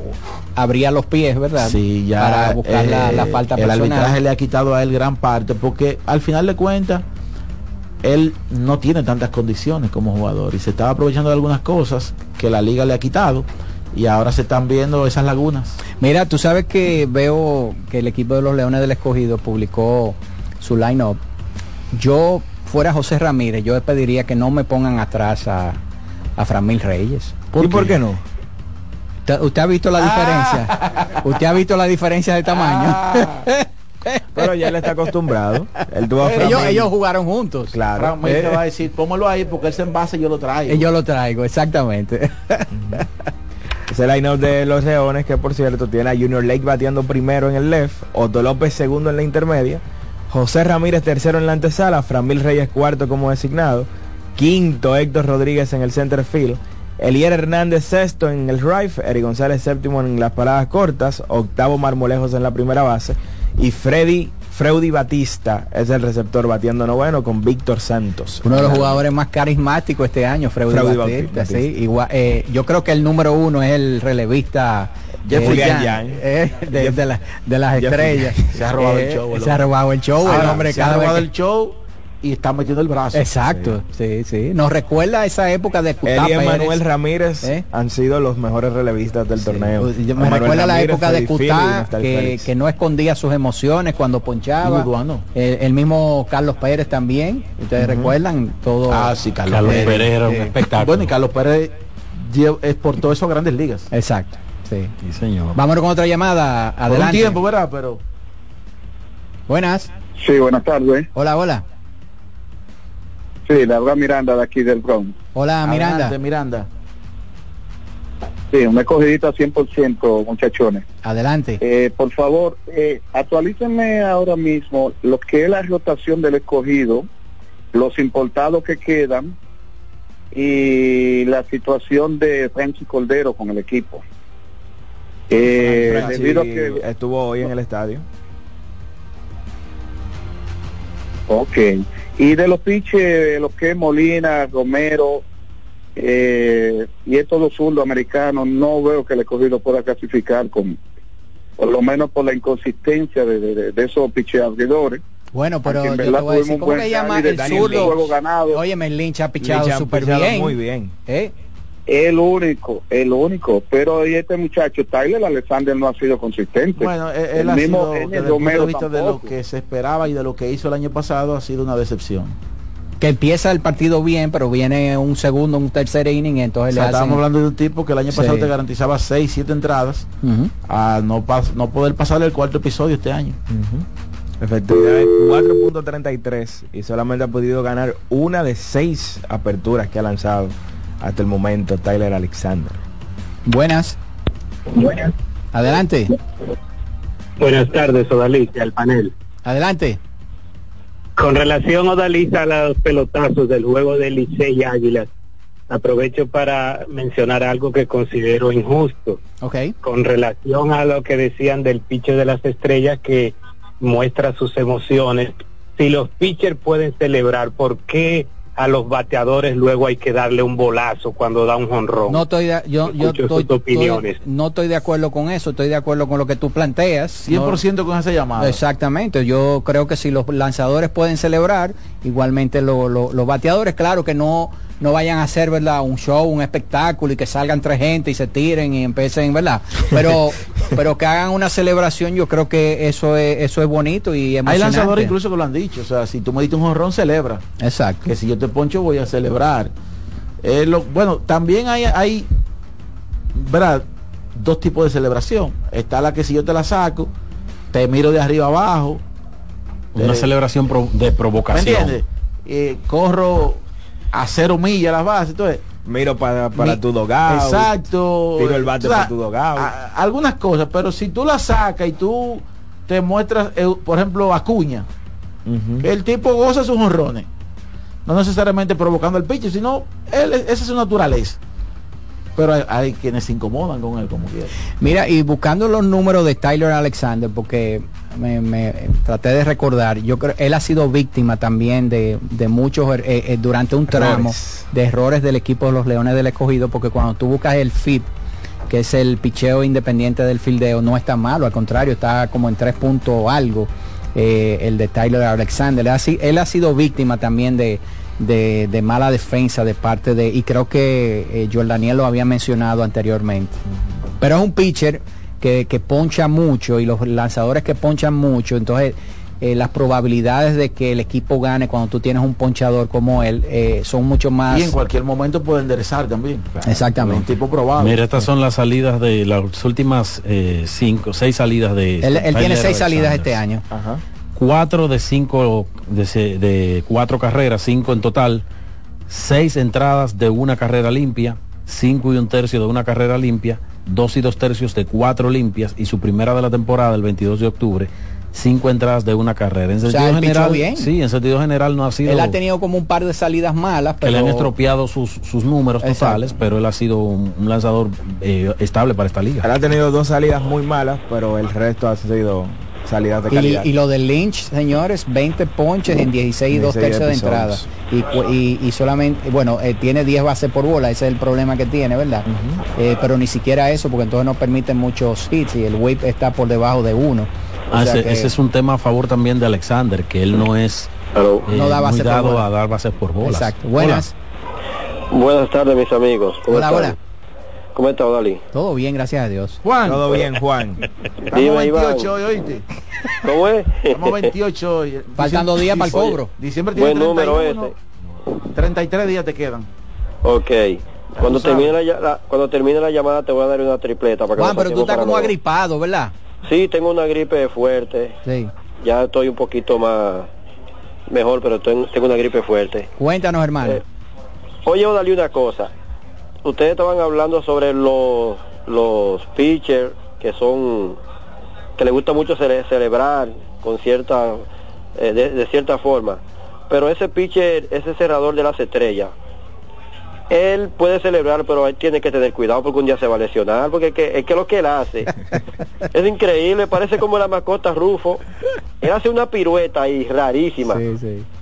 abría los pies verdad Sí, ya para buscar la, eh, la falta el personal arbitraje le ha quitado a él gran parte porque al final de cuentas él no tiene tantas condiciones como jugador y se estaba aprovechando de algunas cosas que la liga le ha quitado y ahora se están viendo esas lagunas. Mira, tú sabes que veo que el equipo de los Leones del Escogido publicó su line-up. Yo, fuera José Ramírez, yo le pediría que no me pongan atrás a, a Framil Reyes. ¿Y por qué no? ¿Usted, usted ha visto la diferencia? ¿Usted ha visto la diferencia de tamaño? Pero ya él está acostumbrado. Él tuvo ellos, jugaron juntos. Claro. Framil te Eh, va a decir, póngalo ahí porque él se envase y yo lo traigo. Y yo lo traigo, exactamente. Ese line-up de los Leones, que por cierto tiene a Junior Lake bateando primero en el left, Otto López segundo en la intermedia, José Ramírez tercero en la antesala, Framil Reyes cuarto como designado, quinto Héctor Rodríguez en el center field, Elier Hernández sexto en el right, Eric González séptimo en las paradas cortas, octavo Marmolejos en la primera base y Freddy Freudy Batista es el receptor bateando noveno con Víctor Santos. Uno de los jugadores más carismáticos este año, Freud Freudy Batista, Batista. sí, igual, eh, yo creo que el número uno es el relevista Jeff eh, Julián Jan, Jan. eh, de, Jeff- de la- de las estrellas. Se ha robado el Eh, show, el Se ha robado el show, el hombre se ha vez robado que- el show y está metiendo el brazo. Exacto, sí, sí. Nos recuerda a esa época de Él Cutá y Pérez. Manuel Ramírez ¿Eh? han sido los mejores relevistas del torneo. Yo me Manuel recuerda la época de Cutá que, que no escondía sus emociones cuando ponchaba. Eh, el mismo Carlos Pérez también. Ustedes recuerdan todo. Ah, sí, Carlos, Carlos Pérez. Pérez era un Sí. espectáculo. Bueno, y Carlos Pérez exportó eso a grandes ligas. Exacto. Sí. Sí, señor. Vámonos con otra llamada. Por un Adelante. tiempo, ¿verdad? Pero Buenas. Sí, buenas tardes. Hola, hola. Sí, le habla Miranda de aquí del Bronx. Hola, Miranda. Adelante, Miranda. Sí, un escogidita 100%, muchachones. Adelante. Eh, por favor, eh, actualícenme ahora mismo lo que es la rotación del escogido, los importados que quedan y la situación de Franchi Cordero con el equipo. Eh, Franchi debido a que estuvo hoy en el estadio. Ok. Y de los piches, lo que es Molina, Romero eh, y estos dos zurdos americanos, no veo que el escogido pueda clasificar con, por lo menos por la inconsistencia de, de, de esos piches abridores. Bueno, pero yo verdad te voy a decir, tuvimos ¿cómo un que buen llama el ganado. Oye, Lynch ha pichado súper bien. muy bien. ¿Eh? El único, el único. Pero y este muchacho, Tyler Alexander, no ha sido consistente. Bueno, él, él el ha mismo sido, desde el punto de vista de lo tampoco. que se esperaba y de lo que hizo el año pasado, ha sido una decepción. Que empieza el partido bien, pero viene un segundo, un tercer inning, y O entonces sea, le hacen... estábamos hablando de un tipo que el año Sí. pasado te garantizaba 6, 7 entradas a no, pas- no poder pasar el cuarto episodio este año. Efectividad de 4.33 y solamente ha podido ganar una de seis aperturas que ha lanzado hasta el momento Tyler Alexander. Buenas. Adelante. Buenas tardes, Odalita, al panel. Adelante. Con relación, Odalita, a los pelotazos del juego de Licey y Águilas, aprovecho para mencionar algo que considero injusto. Ok. Con relación a lo que decían del pitcher de las estrellas que muestra sus emociones, si los pitchers pueden celebrar, ¿por qué a los bateadores luego hay que darle un bolazo cuando da un jonrón? No estoy de, yo, yo Escucho estoy, sus opiniones. estoy- no estoy de acuerdo con eso, estoy de acuerdo con lo que tú planteas. 100% con esa llamada. Exactamente, yo creo que si los lanzadores pueden celebrar, igualmente lo- lo- los bateadores, claro que no no vayan a hacer, ¿verdad? Un show, un espectáculo y que salgan tres gente y se tiren y empiecen, ¿verdad? Pero pero que hagan una celebración, yo creo que eso es eso es bonito y Hay emocionante. lanzadores incluso que lo han dicho. O sea, si tú me diste un jorrón, celebra. Exacto. Que si yo te poncho, voy a celebrar. Eh, lo- bueno, también hay, hay, ¿verdad? Dos tipos de celebración. Está la que si yo te la saco, te miro de arriba abajo. Una Eh, celebración de ¿Me provocación. entiendes? Eh, corro a cero millas las bases. Entonces, Miro para, para Mi- tu dogado. Exacto. Tiro el bate O sea, para tu dogado. a- algunas cosas, pero si tú la sacas y tú te muestras, eh, por ejemplo, Acuña, el tipo goza sus honrones, no necesariamente provocando el pitcher, sino él, esa es su naturaleza. Pero hay, hay quienes se incomodan con él como quiera. Mira, y buscando los números de Tyler Alexander, porque me, me- traté de recordar, yo creo él ha sido víctima también de, de muchos er- eh, eh, durante un tramo Errores. de errores del equipo de los Leones del Escogido, porque cuando tú buscas el FIP, que es el picheo independiente del fildeo, no está malo, al contrario, está como en tres puntos algo, eh, el de Tyler Alexander. Él ha, él ha sido víctima también de, de, de mala defensa de parte de, y creo que eh, Jordaniel lo había mencionado anteriormente. Pero es un pitcher que, que poncha mucho y los lanzadores que ponchan mucho, entonces eh, las probabilidades de que el equipo gane cuando tú tienes un ponchador como él eh, son mucho más... Y en cualquier momento puede enderezar también. Exactamente. Un tipo probado. Mira, estas son las salidas de las últimas eh, cinco, seis salidas de. Él, él tiene seis salidas este año. Cuatro de cinco de, se- de cuatro carreras, cinco en total, seis entradas de una carrera limpia, cinco y un tercio de una carrera limpia, dos y dos tercios de cuatro limpias y su primera de la temporada el 22 de octubre, cinco entradas de una carrera. En O sea, sentido general, bien. sí, en sentido general no ha sido Él ha tenido como un par de salidas malas, que pero le han estropeado sus, sus números Exacto. totales, pero él ha sido un, un lanzador eh, estable para esta liga. Él ha tenido dos salidas muy malas, pero el resto ha sido salidas de Y, calidad. y lo del Lynch, señores, 20 ponches en 16 y 2 16 tercios de entrada. Y, y, y solamente, bueno, eh, tiene 10 bases por bola, ese es el problema que tiene, ¿verdad? Eh, pero ni siquiera eso, porque entonces no permiten muchos hits y el whip está por debajo de uno. Ah, ese, que- ese es un tema a favor también de Alexander, que él no es eh, No da base muy por dado bola. a dar bases por bolas. Exacto. Buenas. Buenas tardes, mis amigos. ¿Cómo Hola, están? hola. ¿Cómo está, Dali? Todo bien, gracias a Dios. Juan. Todo bien, Juan. Estamos Dime, Iván. 28 hoy, oíste. ¿Cómo es? Estamos 28 hoy. Faltan dos días para el Oye, cobro. Diciembre tiene Buen número 31, 33 días te quedan. Ok. Cuando termine la, cuando termine la llamada te voy a dar una tripleta para que Juan, pero tú estás como agripado, ¿verdad? Sí, tengo una gripe fuerte. Sí. Ya estoy un poquito más mejor, pero tengo, tengo una gripe fuerte. Cuéntanos, hermano. Eh, Oye, dale una cosa. Ustedes estaban hablando sobre los los pitchers que son que les gusta mucho cele- celebrar con cierta eh, de, de cierta forma. Pero ese pitcher, ese cerrador de las estrellas, él puede celebrar, pero él tiene que tener cuidado porque un día se va a lesionar, porque es que, es que lo que él hace es increíble, parece como la mascota Rufo. él hace una pirueta ahí rarísima.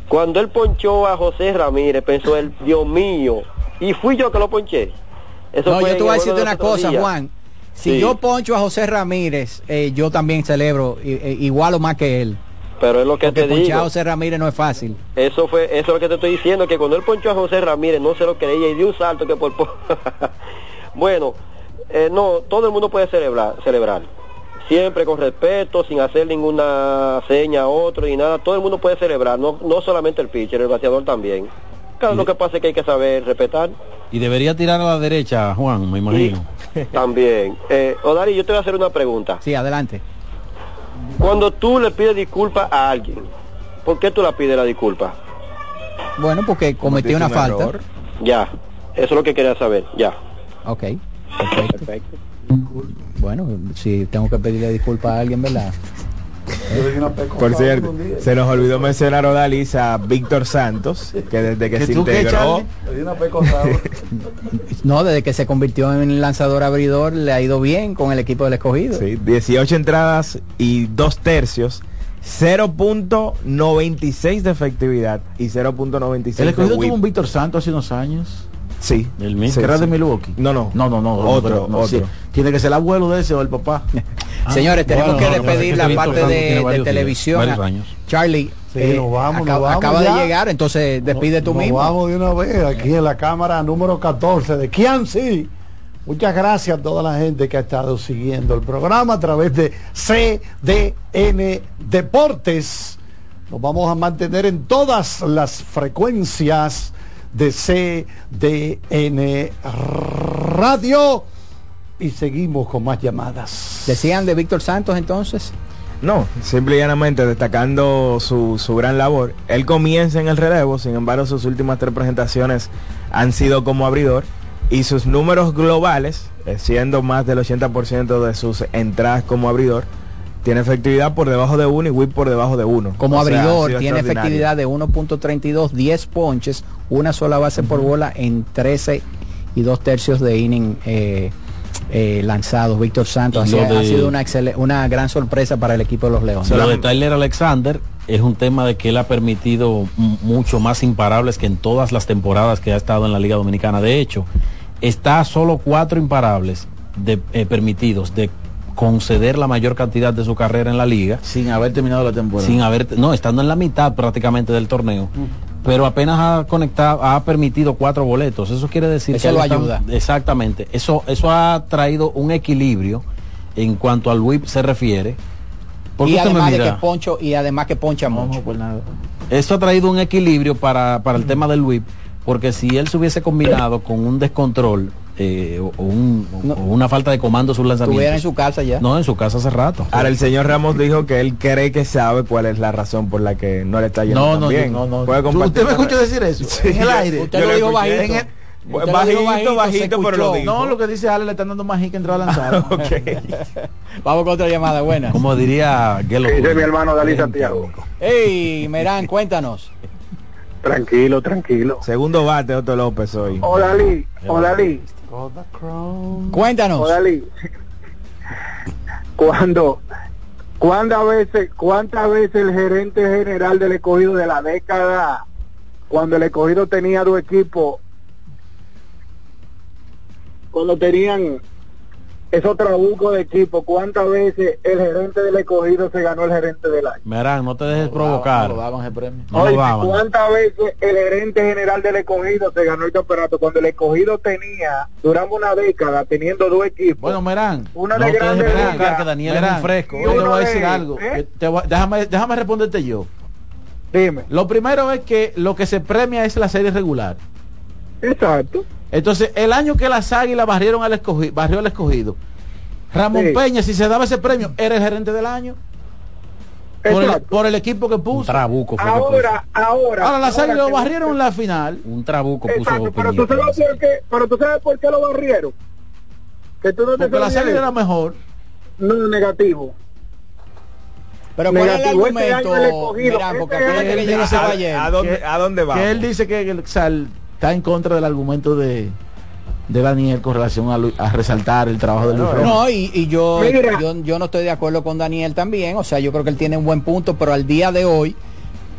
Cuando él ponchó a José Ramírez, pensó él, Dios mío, y fui yo que lo ponché. Eso no, yo te voy a decirte una cosa, día. Juan. Si Sí. yo poncho a José Ramírez, eh, yo también celebro eh, igual o más que él. Pero es lo que Porque te ponchar digo. a José Ramírez no es fácil. Eso fue, eso es lo que te estoy diciendo, que cuando él ponchó a José Ramírez no se lo creía y dio un salto que por po- bueno, eh, no, todo el mundo puede celebrar, celebrar. Siempre con respeto, sin hacer ninguna seña a otro ni nada, todo el mundo puede celebrar, no, no solamente el pitcher, el bateador también. Claro, lo que pasa es que hay que saber respetar Y debería tirar a la derecha, Juan, me imagino. también. Eh, Odari, yo te voy a hacer una pregunta. Sí, adelante. Cuando tú le pides disculpas a alguien, ¿por qué tú la pides la disculpa? Bueno, porque cometí una falta. Ya, eso es lo que quería saber, ya. Ok, perfecto. Bueno, si tengo que pedirle disculpas a alguien, ¿verdad? Por cierto, se nos olvidó mencionar Odalis a Víctor Santos, que desde que ¿Que se integró, No, desde que se convirtió en lanzador abridor, le ha ido bien con el equipo del escogido. sí, 18 entradas y dos tercios, 0.96 de efectividad y 0.96 El de escogido whip. tuvo un Víctor Santos hace unos años. Sí. El mismo. Sí, de sí. Milwaukee. No, no. No, no, no. Otro, no, otro. sí. Tiene que ser el abuelo de ese o el papá. Señores, tenemos Bueno, que no, despedir no, la parte de, días, televisión. años. Charlie, Sí, eh, nos vamos, acaba, nos vamos acaba de llegar, entonces despide tú Nos mismo. vamos de una vez aquí en la cámara número 14 de Kianci. Muchas gracias a toda la gente que ha estado siguiendo el programa a través de CDN Deportes. Nos vamos a mantener en todas las frecuencias de CDN Radio y seguimos con más llamadas. Decían de Víctor Santos entonces. No, simple y llanamente destacando su, su gran labor. Él comienza en el relevo, sin embargo sus últimas tres presentaciones han sido como abridor y sus números globales, eh, siendo más del 80% de sus entradas como abridor, tiene efectividad por debajo de 1 y whip por debajo de 1. Como abridor tiene efectividad de 1.32, 10 ponches, una sola base por bola en 13 y dos tercios de inning eh, eh, lanzados. Víctor Santos ha, sido una, gran sorpresa para el equipo de los Leones. Lo de Tyler Alexander es un tema de que él ha permitido mucho más imparables que en todas las temporadas que ha estado en la Liga Dominicana. De hecho, está a solo cuatro imparables de, eh, permitidos de conceder la mayor cantidad de su carrera en la liga. Sin haber terminado la temporada. Sin haber, no, estando en la mitad prácticamente del torneo. Pero apenas ha conectado, ha permitido cuatro boletos. Eso quiere decir Eso que lo ayuda. exactamente. Eso, eso ha traído un equilibrio en cuanto al whip se refiere. ¿Por qué Y usted me además de que poncho y además que poncha mucho. Esto ha traído un equilibrio para, para el tema del whip, porque si él se hubiese combinado con un descontrol eh, o, o un- o una falta de comando en sus lanzamientos. Estuviera en su casa ya. No, en su casa hace rato. Ahora el señor Ramos dijo que él cree que sabe cuál es la razón por la que no le está yendo No, tan no, bien. no, no. Puede ¿Tú- compartir ¿Usted me escuchó decir eso? Sí, en el aire. Usted lo Yo dijo bajito. En el- lo bajito, bajito, pero lo dijo. No, lo que dice Ale le están dando más hit que entró a lanzar. Vamos con otra llamada buena. Como diría Gelo. Dice mi hermano Dalí Santiago. Hey, Merán, cuéntanos. Tranquilo, tranquilo. Segundo bate Otto López hoy. O Dalí, o Dalí, Cuéntanos. o Dalí. Cuando, ¿cuántas veces, cuántas veces el gerente general del escogido de la década, cuando el escogido tenía dos equipos, cuando tenían esos trabucos de equipo, cuántas veces el gerente del escogido se ganó el gerente del año? Merán, no te dejes provocar. No lo daban ese premio. No Oye. ¿cuántas veces el gerente general del escogido se ganó el campeonato? Cuando el escogido tenía, duramos una década teniendo dos equipos. Bueno, Merán, Una no de te dejes provocar, que Daniel es Merán, muy fresco. Yo te voy a decir es, algo. ¿eh? te voy- déjame, déjame responderte yo. Dime. Lo primero es que lo que se premia es la serie regular. Exacto. Entonces, el año que las águilas barrieron al escogido, barrió al escogido, Ramón Sí. Peña, si se daba ese premio, era el gerente del año. Por el, Exacto. por el equipo que Un puso. trabuco fue que Ahora, ahora. Ahora las águilas lo barrieron en la final. puso. Un trabuco puso Exacto, pero Peñita. tú sabes por qué, pero tú sabes por qué lo barrieron. Que tú no te Porque las sabías águilas era mejor. No, negativo. Pero ¿cuál es el este argumento? porque este acuérdate año que el ya se ¿A, va ayer. a dónde, ¿A dónde va? Que él dice que el- o sea, el- está en contra del argumento de, de Daniel con relación a, resaltar el trabajo de Luis Rojas. No, y, y yo, yo, yo no estoy de acuerdo con Daniel también. O sea, yo creo que él tiene un buen punto, pero al día de hoy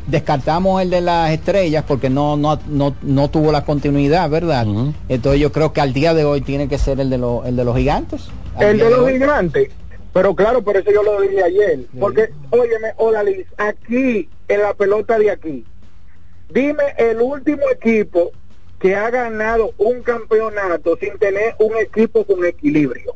descartamos el de las estrellas porque no, no, no, no tuvo la continuidad, ¿verdad? Entonces yo creo que al día de hoy tiene que ser el de, los el de los gigantes. El de los hoy. gigantes. Pero claro, por eso yo lo dije ayer. Porque, óyeme, Odalis, aquí, en la pelota de aquí, dime el último equipo que ha ganado un campeonato sin tener un equipo con equilibrio.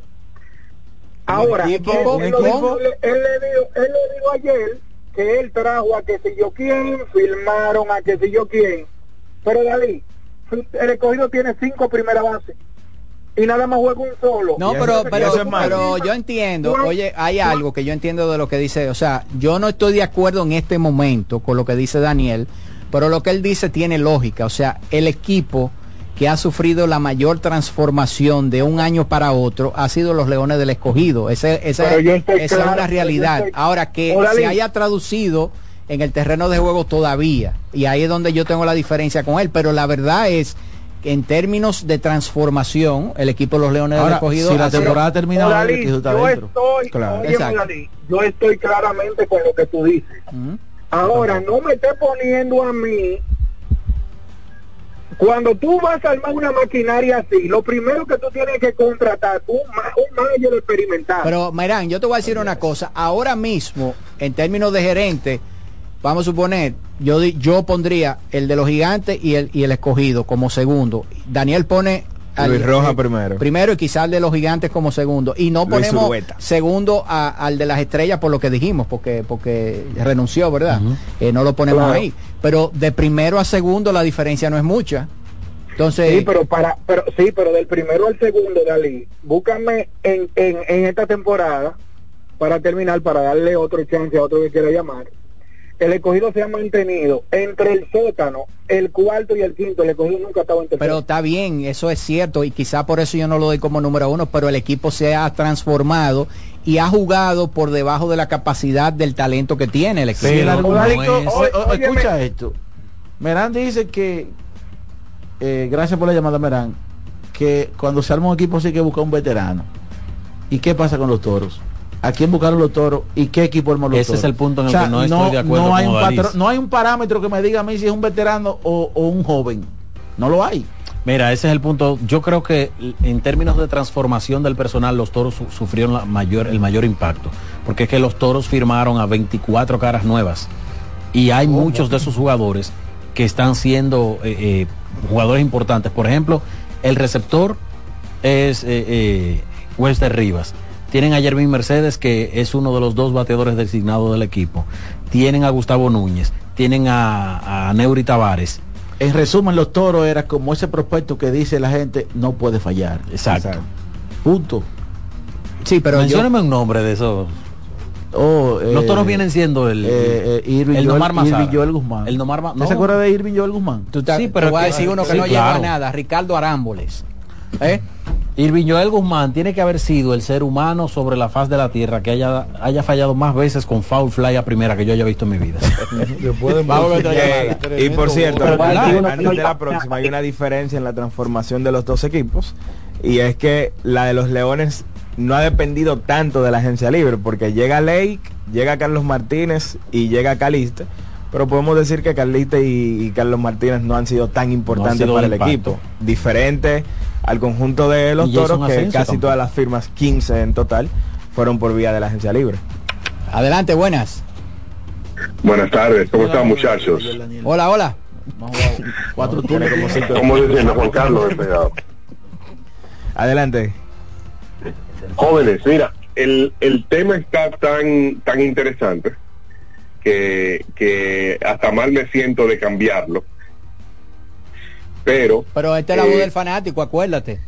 Ahora, equipo? él, le dijo, él le dijo ayer que él trajo a que si yo quién, filmaron a que si yo quién. Pero Dalí, el escogido tiene cinco primeras bases y nada más juega un solo. No, pero, pero, pero yo entiendo, oye, hay algo que yo entiendo de lo que dice, o sea, yo no estoy de acuerdo en este momento con lo que dice Daniel, pero lo que él dice tiene lógica, o sea, el equipo que ha sufrido la mayor transformación de un año para otro ha sido los Leones del Escogido. Ese- esa esa claro, es una realidad. estoy- Ahora que se haya traducido en el terreno de juego todavía, y ahí es donde yo tengo la diferencia con él, pero la verdad es que en términos de transformación, el equipo de los Leones del Escogido si la temporada termina hoy, el yo dentro. estoy, Claro. yo estoy claramente con lo que tú dices. Ahora, no me estés poniendo a mí. Cuando tú vas a armar una maquinaria así, lo primero que tú tienes que contratar un, un manager experimentado. Pero, Merán, yo te voy a decir una cosa. Ahora mismo, en términos de gerente, vamos a suponer, yo, yo pondría el de los gigantes y el, y el escogido como segundo. Daniel pone Luis Rojas primero. Primero y quizás de los gigantes como segundo. Y no Luis ponemos Urueta. segundo a- al de las estrellas por lo que dijimos, porque, porque renunció, ¿verdad? Eh, no lo ponemos Claro. ahí. Pero de primero a segundo la diferencia no es mucha. Entonces, Sí, pero para, pero sí, pero del primero al segundo, Dalí, búscame en, en, en esta temporada para terminar, para darle otro chance a otro que quiera llamar. El escogido se ha mantenido entre el sótano, el cuarto y el quinto. El escogido nunca ha estado en tercero. Pero está bien, eso es cierto y quizá por eso yo no lo doy como número uno, pero el equipo se ha transformado y ha jugado por debajo de la capacidad del talento que tiene el equipo. Sí, el argumento- es- o- o- escucha esto. Merán dice que, eh, gracias por la llamada, Merán, que cuando se arma un equipo sí hay que buscar un veterano. ¿Y qué pasa con los toros? ¿A quién buscaron los toros y qué equipo armó los Ese toros? es el punto en el O sea, que no estoy de acuerdo no hay, con un no hay un parámetro que me diga a mí si es un veterano o, o un joven. No lo hay. Mira, ese es el punto. Yo creo que en términos de transformación del personal, los toros su- sufrieron la mayor, el mayor impacto. Porque es que los toros firmaron a 24 caras nuevas. Y hay muchos de esos jugadores que están siendo eh, eh, jugadores importantes. Por ejemplo, el receptor es eh, eh, Wester Rivas. Tienen a Jervin Mercedes, que es uno de los dos bateadores designados del equipo. Tienen a Gustavo Núñez. Tienen a, a Neuri Tavares. En resumen, los toros era como ese prospecto que dice la gente no puede fallar. Exacto. Punto. Sí, pero Mencióname un nombre de esos. Oh, Los eh, toros vienen siendo el, eh, eh, Irving el Joel- Nomar Mazara. Irving Joel Guzmán. El Nomar Ma- ¿No se acuerda de Irving Joel Guzmán? sí, pero voy a decir uno que sí, no claro. lleva nada, Ricardo Arámboles. ¿Eh? Irving Joel Guzmán tiene que haber sido el ser humano sobre la faz de la tierra que haya, haya fallado más veces con foul fly a primera que yo haya visto en mi vida. Vamos Eh, y por cierto, antes, de la próxima hay una diferencia en la transformación de los dos equipos y es que la de los Leones no ha dependido tanto de la agencia libre porque llega Lake, llega Carlos Martínez y llega Caliste, pero podemos decir que Caliste y, y Carlos Martínez no han sido tan importantes sido para el impacto. equipo, diferente al conjunto de los Toros que Asensio casi tampoco. todas las firmas, 15 en total, fueron por vía de la agencia libre. Adelante, buenas. Buenas tardes, ¿cómo están muchachos? Hola, hola. Cuatro Tiene como cinco- ¿Cómo dicen Juan Carlos? Adelante. Jóvenes, mira, el, el tema está tan tan interesante que, que hasta mal me siento de cambiarlo. Pero, Pero esta es la voz Eh, del fanático, acuérdate.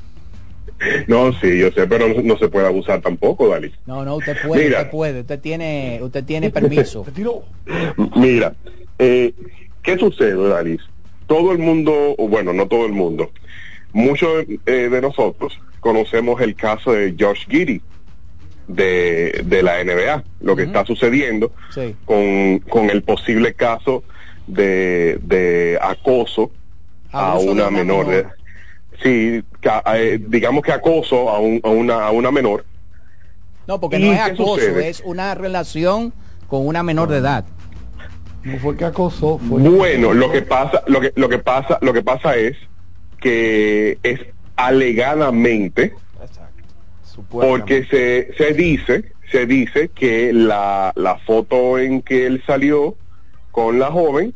no, sí, yo sé, pero no, no se puede abusar tampoco, Dali. No, no, usted puede, Mira. usted puede, usted tiene, usted tiene permiso. Mira, eh, ¿qué sucede, Dalis? Todo el mundo, bueno, no todo el mundo, muchos eh, de nosotros conocemos el caso de Josh Giddy de, de la NBA, lo que está sucediendo Sí. con, con el posible caso de, de acoso a una menor de menor. sí, ca- eh, digamos que acoso a, un- a una, a una menor. No, porque ¿Y no es acoso, sucede? es una relación con una menor de edad. No fue que acosó, fue Bueno, lo que pasa, lo que, lo que pasa, lo que pasa es que es alegadamente porque se, se dice, se dice que la, la foto en que él salió con la joven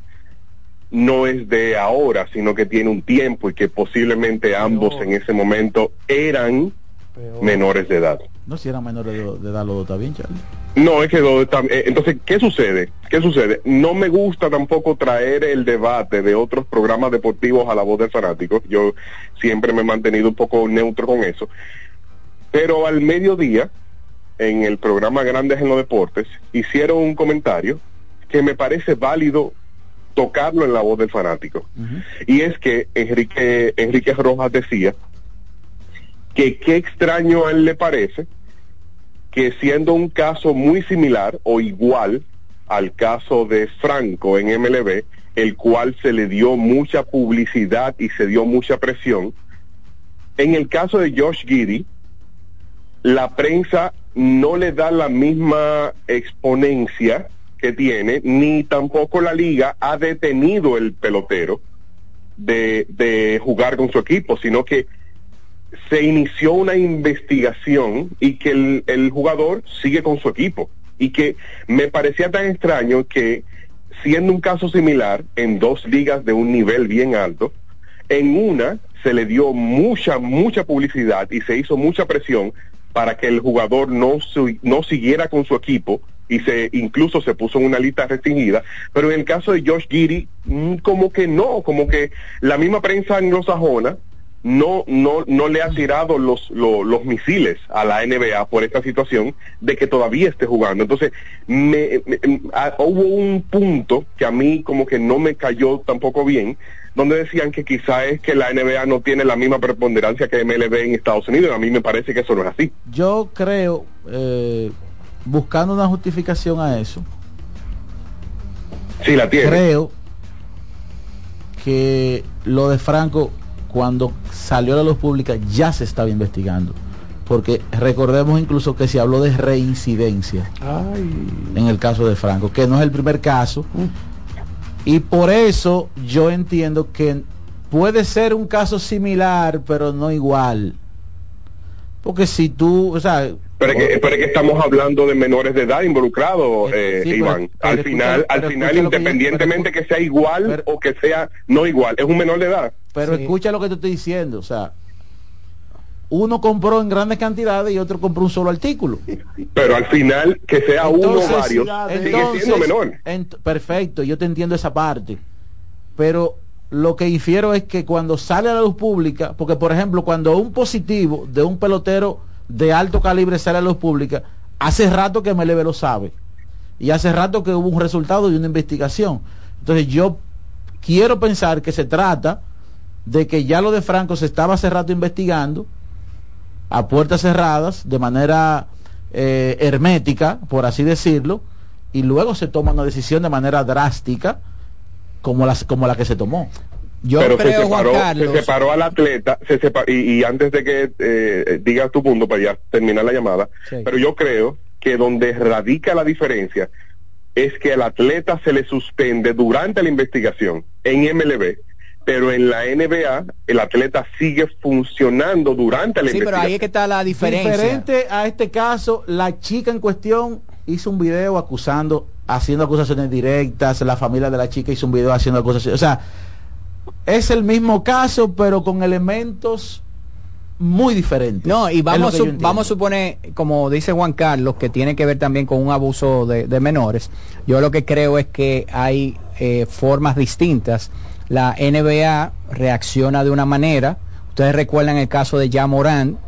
no es de ahora, sino que tiene un tiempo y que posiblemente ambos en ese momento eran menores de edad. No, si eran menores de, de edad, los dos está bien, Charlie. No, es que eh, entonces, ¿qué sucede? ¿Qué sucede? No me gusta tampoco traer el debate de otros programas deportivos a la voz del fanático. Yo siempre me he mantenido un poco neutro con eso. Pero al mediodía, en el programa Grandes en los Deportes, hicieron un comentario que me parece válido tocarlo en la voz del fanático. Y es que Enrique, Enrique Rojas decía que qué extraño a él le parece que siendo un caso muy similar o igual al caso de Franco en MLB, el cual se le dio mucha publicidad y se dio mucha presión, en el caso de Josh Giddy, la prensa no le da la misma exponencia que tiene, ni tampoco la liga ha detenido el pelotero de, jugar con su equipo, sino que se inició una investigación y que el, el jugador sigue con su equipo. Y que me parecía tan extraño que siendo un caso similar en dos ligas de un nivel bien alto, en una se le dio mucha, mucha publicidad y se hizo mucha presión para que el jugador no, no siguiera con su equipo y se incluso se puso en una lista restringida, pero en el caso de Josh Giddy, mm, como que no, como que la misma prensa anglosajona no, no, no le ha tirado los, lo- los misiles a la NBA por esta situación de que todavía esté jugando. Entonces, me, me- em, ah, hubo un punto que a mí como que no me cayó tampoco bien, donde decían que quizá es que la NBA no tiene la misma preponderancia que MLB en Estados Unidos. A mí me parece que eso no es así. Yo creo, eh, buscando una justificación a eso, Sí, la tiene. creo que lo de Franco, cuando salió a la luz pública, ya se estaba investigando. Porque recordemos incluso que se habló de reincidencia en el caso de Franco, que no es el primer caso. Y por eso yo entiendo que puede ser un caso similar, pero no igual. Porque si tú, o sea, Pero es, que, pero es que estamos hablando de menores de edad involucrados, eh, sí, Iván. pero al escucha- final, al final, que yo- independientemente que sea igual o que sea no igual, es un menor de edad. Pero escucha lo que te estoy diciendo, o sea, uno compró en grandes cantidades y otro compró un solo artículo. Pero al final, que sea uno o Entonces, varios, sigue siendo menor. ent- perfecto, yo te entiendo esa parte. Pero lo que infiero es que cuando sale a la luz pública, porque por ejemplo, cuando un positivo de un pelotero de alto calibre sale a la luz pública, hace rato que MLB lo sabe. Y hace rato que hubo un resultado de una investigación. Entonces yo quiero pensar que se trata de que ya lo de Franco se estaba hace rato investigando a puertas cerradas, de manera eh, hermética, por así decirlo, y luego se toma una decisión de manera drástica como la, como la que se tomó. Pero se separó, se separó al atleta se sepa- y, y antes de que eh, digas tu punto para ya terminar la llamada, Sí. pero yo creo que donde radica la diferencia es que al atleta se le suspende durante la investigación en MLB, pero en la NBA el atleta sigue funcionando durante la Sí, pero investigación. ahí es que está la diferencia. Diferente a este caso, la chica en cuestión hizo un video acusando, haciendo acusaciones directas, la familia de la chica hizo un video haciendo acusaciones. O sea, es el mismo caso, pero con elementos muy diferentes. No, y vamos, su- vamos a suponer, como dice Juan Carlos, que tiene que ver también con un abuso de, de menores. Yo lo que creo es que hay eh, formas distintas. La NBA reacciona de una manera. Ustedes recuerdan el caso de Ja Morán,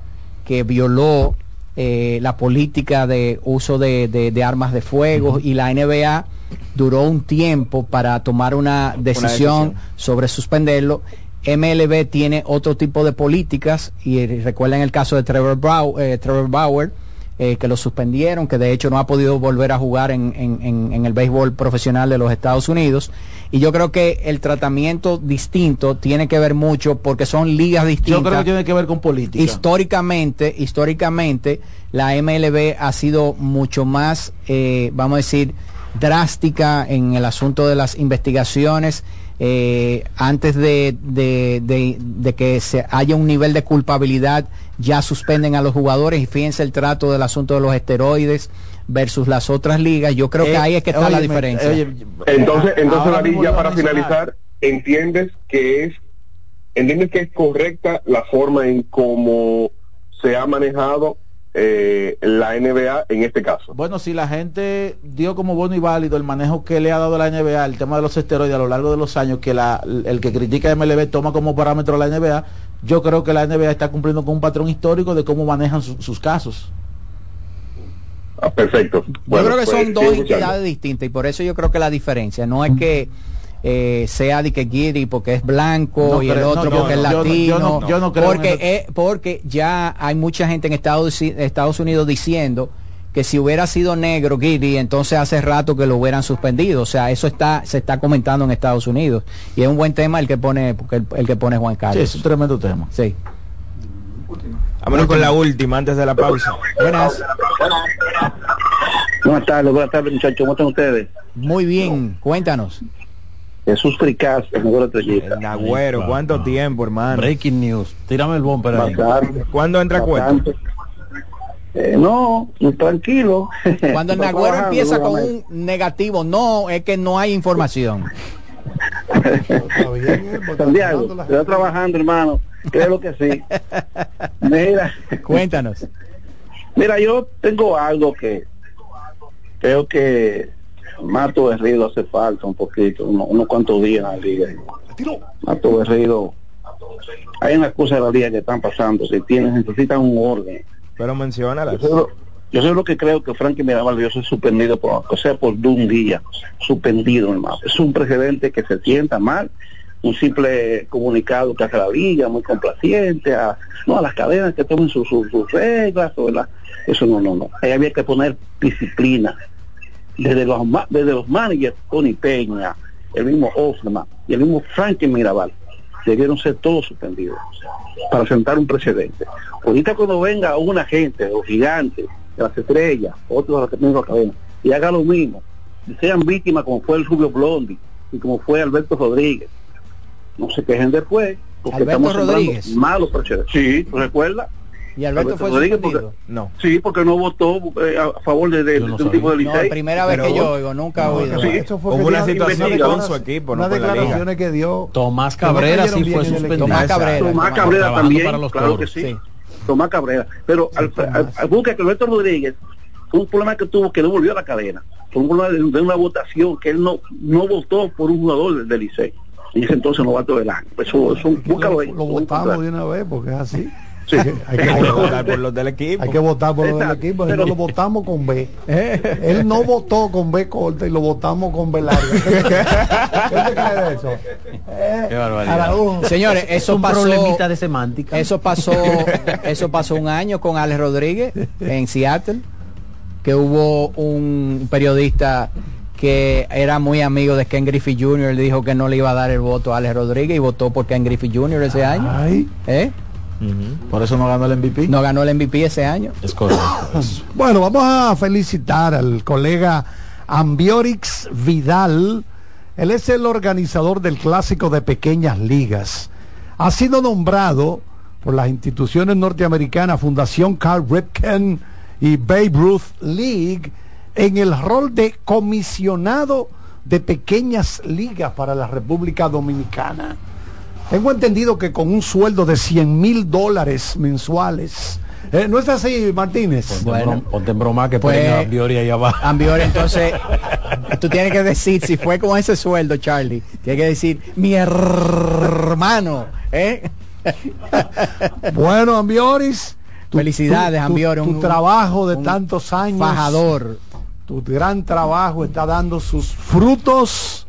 que violó eh, la política de uso de, de- de armas de fuego y la NBA duró un tiempo para tomar una decisión, decisión. sobre suspenderlo. MLB tiene otro tipo de políticas y eh, recuerden el caso de Trevor, Brow- eh, Trevor Bauer, eh, que lo suspendieron, que de hecho no ha podido volver a jugar en- en el béisbol profesional de los Estados Unidos. Y yo creo que el tratamiento distinto tiene que ver mucho porque son ligas distintas. Yo creo que tiene que ver con política. Históricamente, históricamente, la MLB ha sido mucho más, eh, vamos a decir, drástica en el asunto de las investigaciones. eh, antes de, de- de- de que se haya un nivel de culpabilidad, ya suspenden a los jugadores y fíjense el trato del asunto de los esteroides versus las otras ligas. Yo creo que Eh, ahí es que está la diferencia. oye, Entonces, entonces mismo ya para finalizar, entiendes que es, entiendes que es correcta la forma en cómo se ha manejado eh, la NBA en este caso. Bueno, si la gente dio como bueno y válido el manejo que le ha dado la NBA, el tema de los esteroides a lo largo de los años, que la, el que critica a MLB toma como parámetro la NBA, yo creo que la NBA está cumpliendo con un patrón histórico de cómo manejan su- sus casos. Ah, perfecto. yo creo que son dos entidades distintas y por eso yo creo que la diferencia no es que eh, sea de que Giri porque es blanco No y el otro no, porque no, es yo no- latino yo no- yo no creo en porque eh, porque ya hay mucha gente en Estados, Estados Unidos diciendo que si hubiera sido negro Giri entonces hace rato que lo hubieran suspendido o sea eso está se está comentando en Estados Unidos y es un buen tema el que pone porque el, el que pone Juan Carlos Sí, es un tremendo tema. sí Vámonos con la última antes de la pausa. Buenas. Buenas tardes, buenas tardes muchachos, ¿cómo están ustedes? muy bien cuéntanos Jesús Fricaz, el mejor estrellita. Nagüero, ¿cuánto tiempo, hermano? Breaking news. Tírame el bumper ahí. Bastante. ¿Cuándo entra cuenta? Bastante. Eh, no, tranquilo. Cuando el Está Nagüero empieza con un negativo, no, es que no hay información. Santiago, está trabajando, hermano. Creo que sí. Mira, Cuéntanos. mira, yo tengo algo que creo que Mato Berrido hace falta un poquito, uno- unos cuantos días en la liga. Mato Berrido, hay unas cosas de la liga que están pasando, si tienen, necesitan un orden. Pero sé lo- yo sé lo que creo que Frankie Mirabal debió ser suspendido por, o sea, por un día, suspendido, hermano. Es un precedente que se sienta mal, un simple comunicado que hace la liga, muy complaciente, a, no, a las cadenas que tomen sus, sus- sus reglas, o la- eso no, no, no. Ahí había que poner disciplina. Desde los, desde los managers, Tony Peña, el mismo Osman y el mismo Frankie Mirabal, debieron ser todos suspendidos para sentar un precedente. Ahorita cuando venga un agente o gigante de las estrellas, otro de los la cadena, y haga lo mismo, y sean víctimas como fue el Rubio Blondi y como fue Alberto Rodríguez, no se quejen después, porque Alberto estamos sembrando Rodríguez. malos precedentes. Sí, ¿tú recuerdas? Y Alberto fue Rodríguez, suspendido. porque- No. Sí, porque no votó eh, a favor de, de- de un tipo de No, Licey. primera vez que yo oigo, nunca he oído. Sí, Eso fue Hubo una situación con su equipo, no con la liga. que dio Tomás no Cabrera sí fue suspendido. Tomás. Cabrera. Tomás Cabrera también, para los claro que sí. Tomás Cabrera. Pero busca que Alberto Rodríguez, un problema que tuvo que no volvió a la cadena, fue un problema de, de una votación que él no no votó por un jugador del, Licey. En ese entonces novato del año. Eso, eso, búscalo ahí. lo votamos de una vez porque es así Sí. hay que, votar por los del equipo. hay que votar por lo del equipo y pero- no lo votamos con B él no votó con B corta y lo votamos con B larga ¿qué te crees de eso? Eh, Qué barbaridad. Araújo. Señores, eso un pasó. problemita de semántica. Eso pasó, eso pasó un año con Alex Rodríguez en Seattle, que hubo un periodista que era muy amigo de Ken Griffey Jr. le dijo que no le iba a dar el voto a Alex Rodríguez y votó por Ken Griffey Jr. ese año. Por eso no ganó el MVP. No ganó el MVP ese año. Es correcto. Bueno, vamos a felicitar al colega Ambiorix Vidal. Él es el organizador del clásico de pequeñas ligas. Ha sido nombrado por las instituciones norteamericanas Fundación Carl Ripken y Babe Ruth League en el rol de comisionado de pequeñas ligas para la República Dominicana. Tengo entendido que con un sueldo de 100 mil dólares mensuales. Eh, ¿No es así, Martínez? Ponte, Bueno. en ponte en broma que Pues- ponen a Biori ahí abajo. Ambiore, entonces, tú tienes que decir, si fue con ese sueldo, Charlie, tienes que decir, mi hermano, ¿eh? Bueno, Ambioris. tu- Felicidades, tu- tu- Ambiore, Tu, un- trabajo de tantos años. Fajador. Tu gran trabajo está dando sus frutos.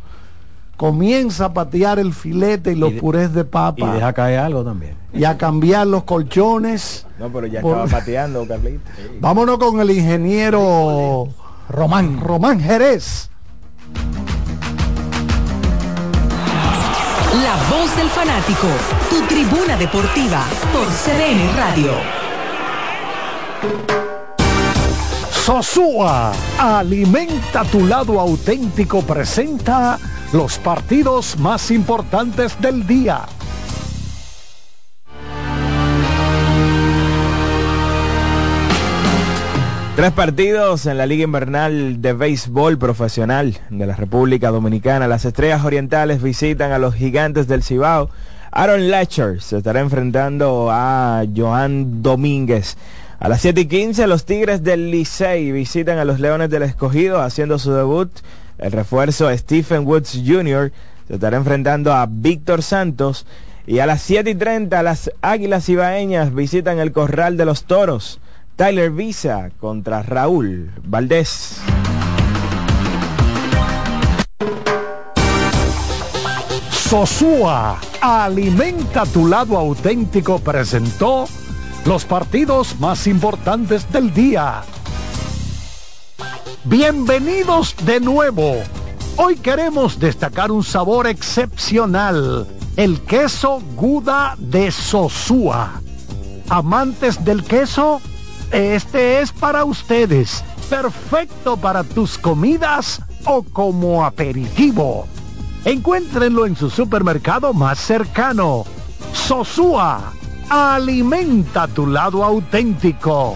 Comienza a patear el filete y los Y de- purés de papa. Y deja caer algo también. y a cambiar los colchones. No, pero ya Por- estaba pateando, Carlito. Vámonos con el ingeniero Román. Román Jerez. La voz del fanático, tu tribuna deportiva por CDN Radio. Sosúa, alimenta tu lado auténtico, presenta los partidos más importantes del día. Tres partidos en la Liga Invernal de Béisbol Profesional de la República Dominicana. Las Estrellas Orientales visitan a los Gigantes del Cibao. Aaron Latcher se estará enfrentando a Joan Domínguez. A las 7 y 15 los Tigres del Licey visitan a los Leones del Escogido haciendo su debut. El refuerzo Stephen Woods Jr. se estará enfrentando a Víctor Santos. Y a las 7 y 30 las Águilas Ibaeñas visitan el Corral de los Toros. Tyler Visa contra Raúl Valdés. Sosúa, alimenta tu lado auténtico, presentó los partidos más importantes del día. Bienvenidos de nuevo. Hoy queremos destacar un sabor excepcional, el queso Guda de Sosúa. Amantes del queso, este es para ustedes, perfecto para tus comidas o como aperitivo. Encuéntrenlo en su supermercado más cercano. Sosúa, alimenta tu lado auténtico.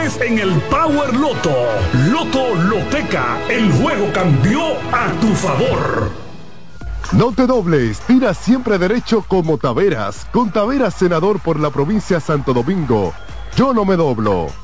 en el Power Loto. Loto Loteca, el juego cambió a tu favor. No te dobles, tira siempre derecho como Taveras. Con Taveras, senador por la provincia Santo Domingo. Yo no me doblo.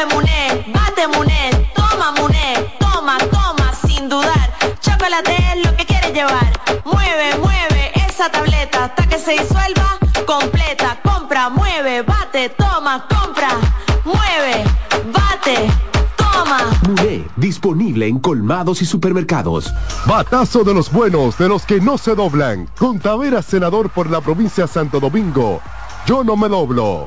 Mueve Muné, bate Muné, toma Muné, toma, toma, sin dudar. Chocolate es lo que quieres llevar. Mueve, mueve esa tableta hasta que se disuelva completa. Compra, mueve, bate, toma, compra, mueve, bate, toma. Muné, disponible en colmados y supermercados. Batazo de los buenos, de los que no se doblan. Con Tavera, senador por la provincia de Santo Domingo. Yo no me doblo.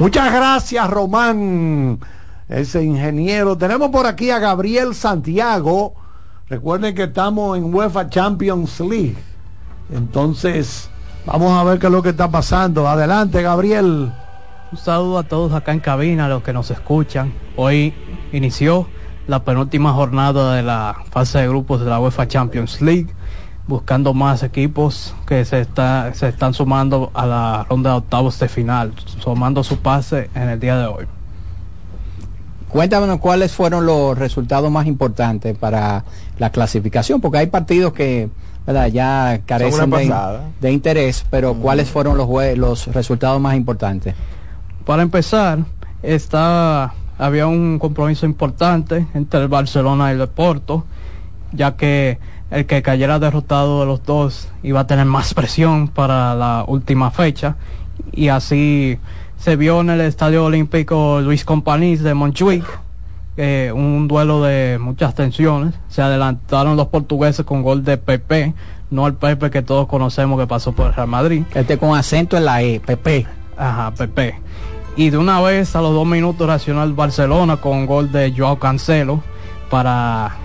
Muchas gracias, Román, ese ingeniero. Tenemos por aquí a Gabriel Santiago. Recuerden que estamos en UEFA Champions League. Entonces, vamos a ver qué es lo que está pasando. Adelante, Gabriel. Un saludo a todos acá en cabina, a los que nos escuchan. Hoy inició la penúltima jornada de la fase de grupos de la UEFA Champions League, buscando más equipos que se, está, se están sumando a la ronda de octavos de final, sumando su pase en el día de hoy. Cuéntanos cuáles fueron los resultados más importantes para la clasificación, porque hay partidos que ¿verdad? ya carecen de, interés, pero cuáles fueron los, los resultados más importantes. Para empezar, está, había un compromiso importante entre el Barcelona y el Porto, ya que el que cayera derrotado de los dos iba a tener más presión para la última fecha. Y así se vio en el Estadio Olímpico Luis Companys de Montjuic eh, un duelo de muchas tensiones. Se adelantaron los portugueses con gol de Pepe no el Pepe que todos conocemos que pasó por el Real Madrid. Este con acento en la E Pepe. Ajá Pepe. Y de una vez a los dos minutos reaccionó el Barcelona con un gol de Joao Cancelo para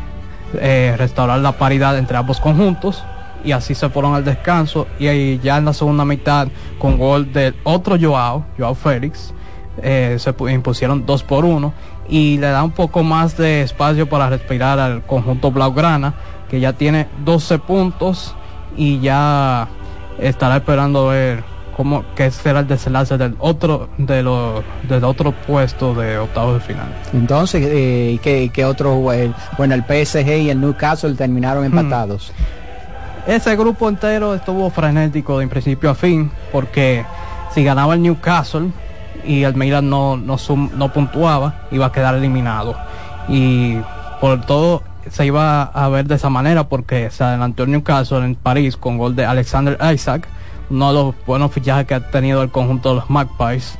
eh, restaurar la paridad entre ambos conjuntos y así se fueron al descanso y ahí ya en la segunda mitad con gol del otro Joao, Joao Félix, eh, se pu- impusieron dos por uno y le da un poco más de espacio para respirar al conjunto Blaugrana que ya tiene 12 puntos y ya estará esperando ver cómo qué será el desenlace del otro de los del otro puesto de octavos de final. Entonces, eh, ¿y ¿qué, qué otro? bueno, el PSG y el Newcastle terminaron empatados. Ese grupo entero estuvo frenético de principio a fin, porque si ganaba el Newcastle y el Milan no, no, sum- no puntuaba, iba a quedar eliminado. Y por todo se iba a ver de esa manera, porque se adelantó el Newcastle en París con gol de Alexander Isaac, uno de los buenos fichajes que ha tenido el conjunto de los Magpies.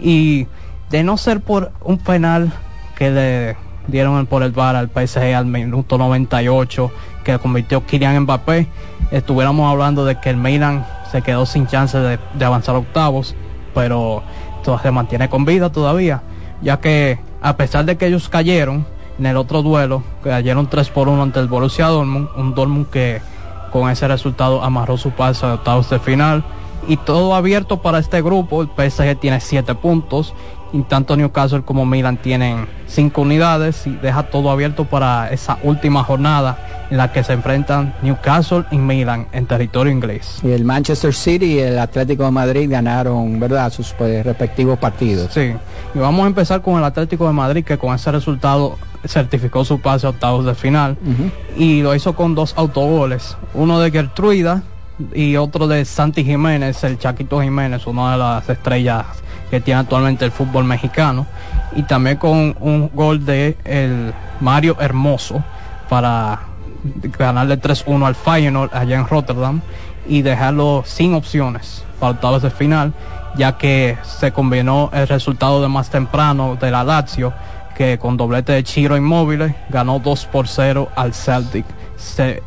Y de no ser por un penal que le dieron por el VAR al PSG al minuto 98 que convirtió Kylian Mbappé, estuviéramos hablando de que el Milan se quedó sin chance de, de avanzar octavos, pero todo se mantiene con vida todavía, ya que a pesar de que ellos cayeron, En el otro duelo, cayeron 3 por 1 ante el Borussia Dortmund, un Dortmund que con ese resultado amarró su paso a octavos de final. Y todo abierto para este grupo, el PSG tiene 7 puntos y tanto Newcastle como Milan tienen cinco unidades y deja todo abierto para esa última jornada en la que se enfrentan Newcastle y Milan en territorio inglés. Y el Manchester City y el Atlético de Madrid ganaron, ¿verdad?, sus pues, respectivos partidos. Sí, y vamos a empezar con el Atlético de Madrid que con ese resultado certificó su pase a octavos de final y lo hizo con dos autogoles, uno de Gertruida y otro de Santi Jiménez, el Chaquito Jiménez, una de las estrellas que tiene actualmente el fútbol mexicano y también con un gol de el Mario Hermoso para ganarle 3-1 al Feyenoord allá en Rotterdam y dejarlo sin opciones para octavos de final ya que se combinó el resultado de más temprano de la Lazio que con doblete de Chiro Inmóviles ganó 2 por 0 al Celtic.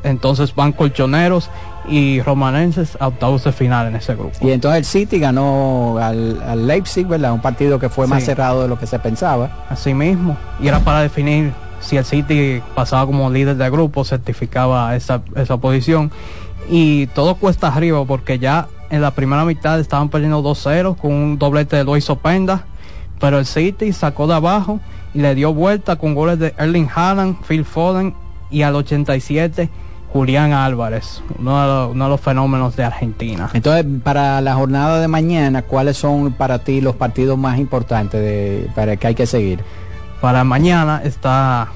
entonces van colchoneros y romanenses a octavos de final en ese grupo. Y entonces el City ganó al, Leipzig, ¿verdad? Un partido que fue más cerrado de lo que se pensaba. Así mismo. Y era para definir si el City pasaba como líder de grupo, certificaba esa, esa posición. Y todo cuesta arriba porque ya en la primera mitad estaban perdiendo 2-0 con un doblete de Luis Openda. Pero el City sacó de abajo y le dio vuelta con goles de Erling Haaland, Phil Foden y al 87 Julián Álvarez, uno de, los, fenómenos de Argentina. Entonces, para la jornada de mañana, ¿cuáles son para ti los partidos más importantes de, para que hay que seguir? Para mañana está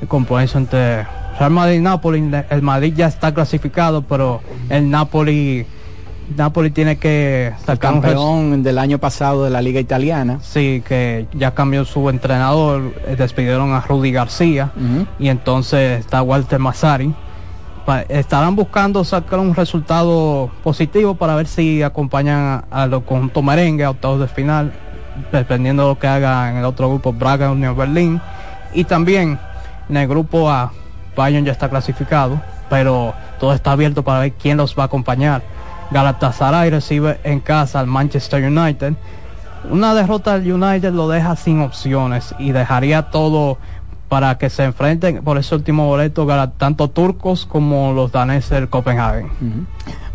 el compromiso entre Real Madrid y Napoli. El Madrid ya está clasificado, pero el Napoli Napoli tiene que sacar un campeón del año pasado de la liga italiana. Sí, que ya cambió su entrenador, eh, despidieron a Rudy García y entonces está Walter Mazzari estarán buscando sacar un resultado positivo para ver si acompañan a, los conjuntos merengue a octavos de final, dependiendo de lo que haga en el otro grupo Braga, Unión Berlín. Y también en el grupo A, Bayern ya está clasificado, pero todo está abierto para ver quién los va a acompañar. Galatasaray recibe en casa al Manchester United. Una derrota del United lo deja sin opciones y dejaría todo para que se enfrenten por ese último boleto tanto turcos como los daneses del Copenhagen.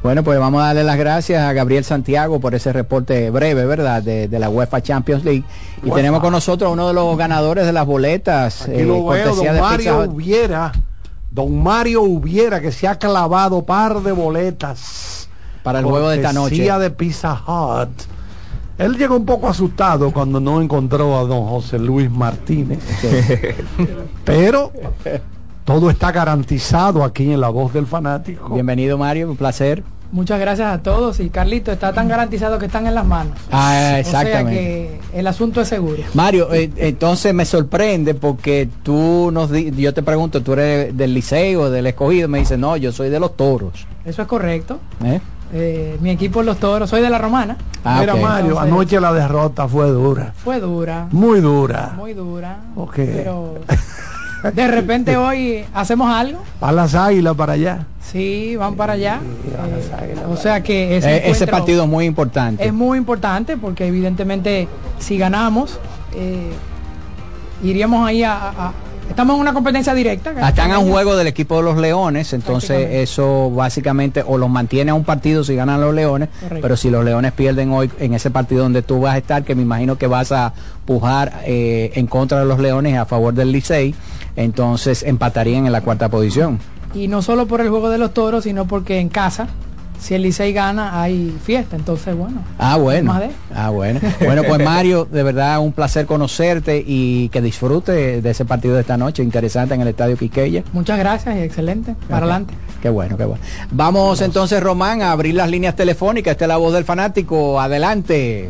Bueno, pues vamos a darle las gracias a Gabriel Santiago por ese reporte breve, ¿verdad? De, la UEFA Champions League. Y tenemos con nosotros uno de los ganadores de las boletas. Aquí lo eh, veo, don Mario Hubiera, don Mario Hubiera, que se ha clavado par de boletas. Para el juego de esta noche. de Pizza Hut él llegó un poco asustado cuando no encontró a don José Luis Martínez. Pero todo está garantizado aquí en La Voz del Fanático. Bienvenido Mario, un placer. Muchas gracias a todos y Carlito está tan garantizado que están en las manos. Ah, exactamente. O que el asunto es seguro. Mario, eh, entonces me sorprende porque tú nos yo te pregunto, tú eres del liceo, del escogido, me dices, "No, yo soy de los Toros." Eso es correcto. ¿Eh? Eh, mi equipo Los Toros, soy de la Romana. Ah, Mira Mario, anoche la derrota fue dura. Fue dura. Muy dura. Muy dura. Ok. Pero de repente hoy hacemos algo. Para las águilas para allá. Sí, van para allá. Eh, o sea que ese, ese, partido es muy importante. Es muy importante porque evidentemente si ganamos, eh, iríamos ahí a, Estamos en una competencia directa. Están a un juego del equipo de los Leones, entonces eso básicamente o los mantiene a un partido si ganan los Leones, pero si los Leones pierden hoy en ese partido donde tú vas a estar, que me imagino que vas a pujar eh, en contra de los Leones a favor del Licey, entonces empatarían en la cuarta posición. Y no solo por el juego de los toros, sino porque en casa si el Licey gana hay fiesta, entonces bueno. Ah, bueno. Ah, bueno. Bueno, pues Mario, de verdad un placer conocerte y que disfrute de ese partido de esta noche, interesante en el Estadio Quiqueya. Muchas gracias y excelente. Para adelante. Qué bueno, qué bueno. Vamos entonces, Román, a abrir las líneas telefónicas. Esta es la voz del fanático. Adelante.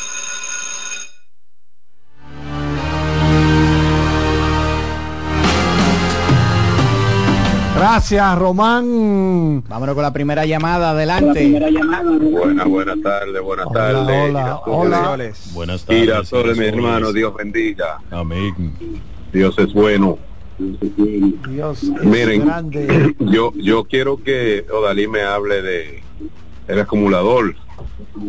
Gracias, Román. Vámonos con la primera llamada, adelante. Buenas, buenas tardes, buenas tardes. Hola, hola. Buenas tardes. Girasoles, mi hermano, Dios bendiga. Amén. Dios es bueno. Dios es Miren, grande. yo yo quiero que Odalí me hable de el acumulador.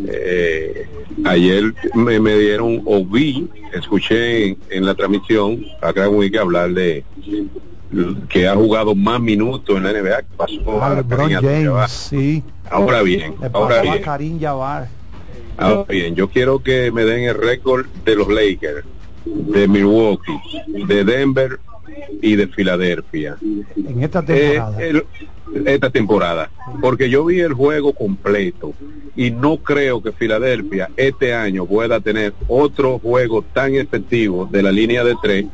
Eh, ayer me, me dieron o vi, escuché en, en la transmisión acá en Wiki hablar de que ha jugado más minutos en la NBA que pasó a LeBron Kareem James, sí. Ahora bien, ahora a bien. Karim Jabbar. Ahora bien, yo quiero que me den el récord de los Lakers, de Milwaukee, de Denver y de Filadelfia. En esta Eh, temporada. el- esta temporada. Porque yo vi el juego completo y no creo que Filadelfia este año pueda tener otro juego tan efectivo de la línea de tres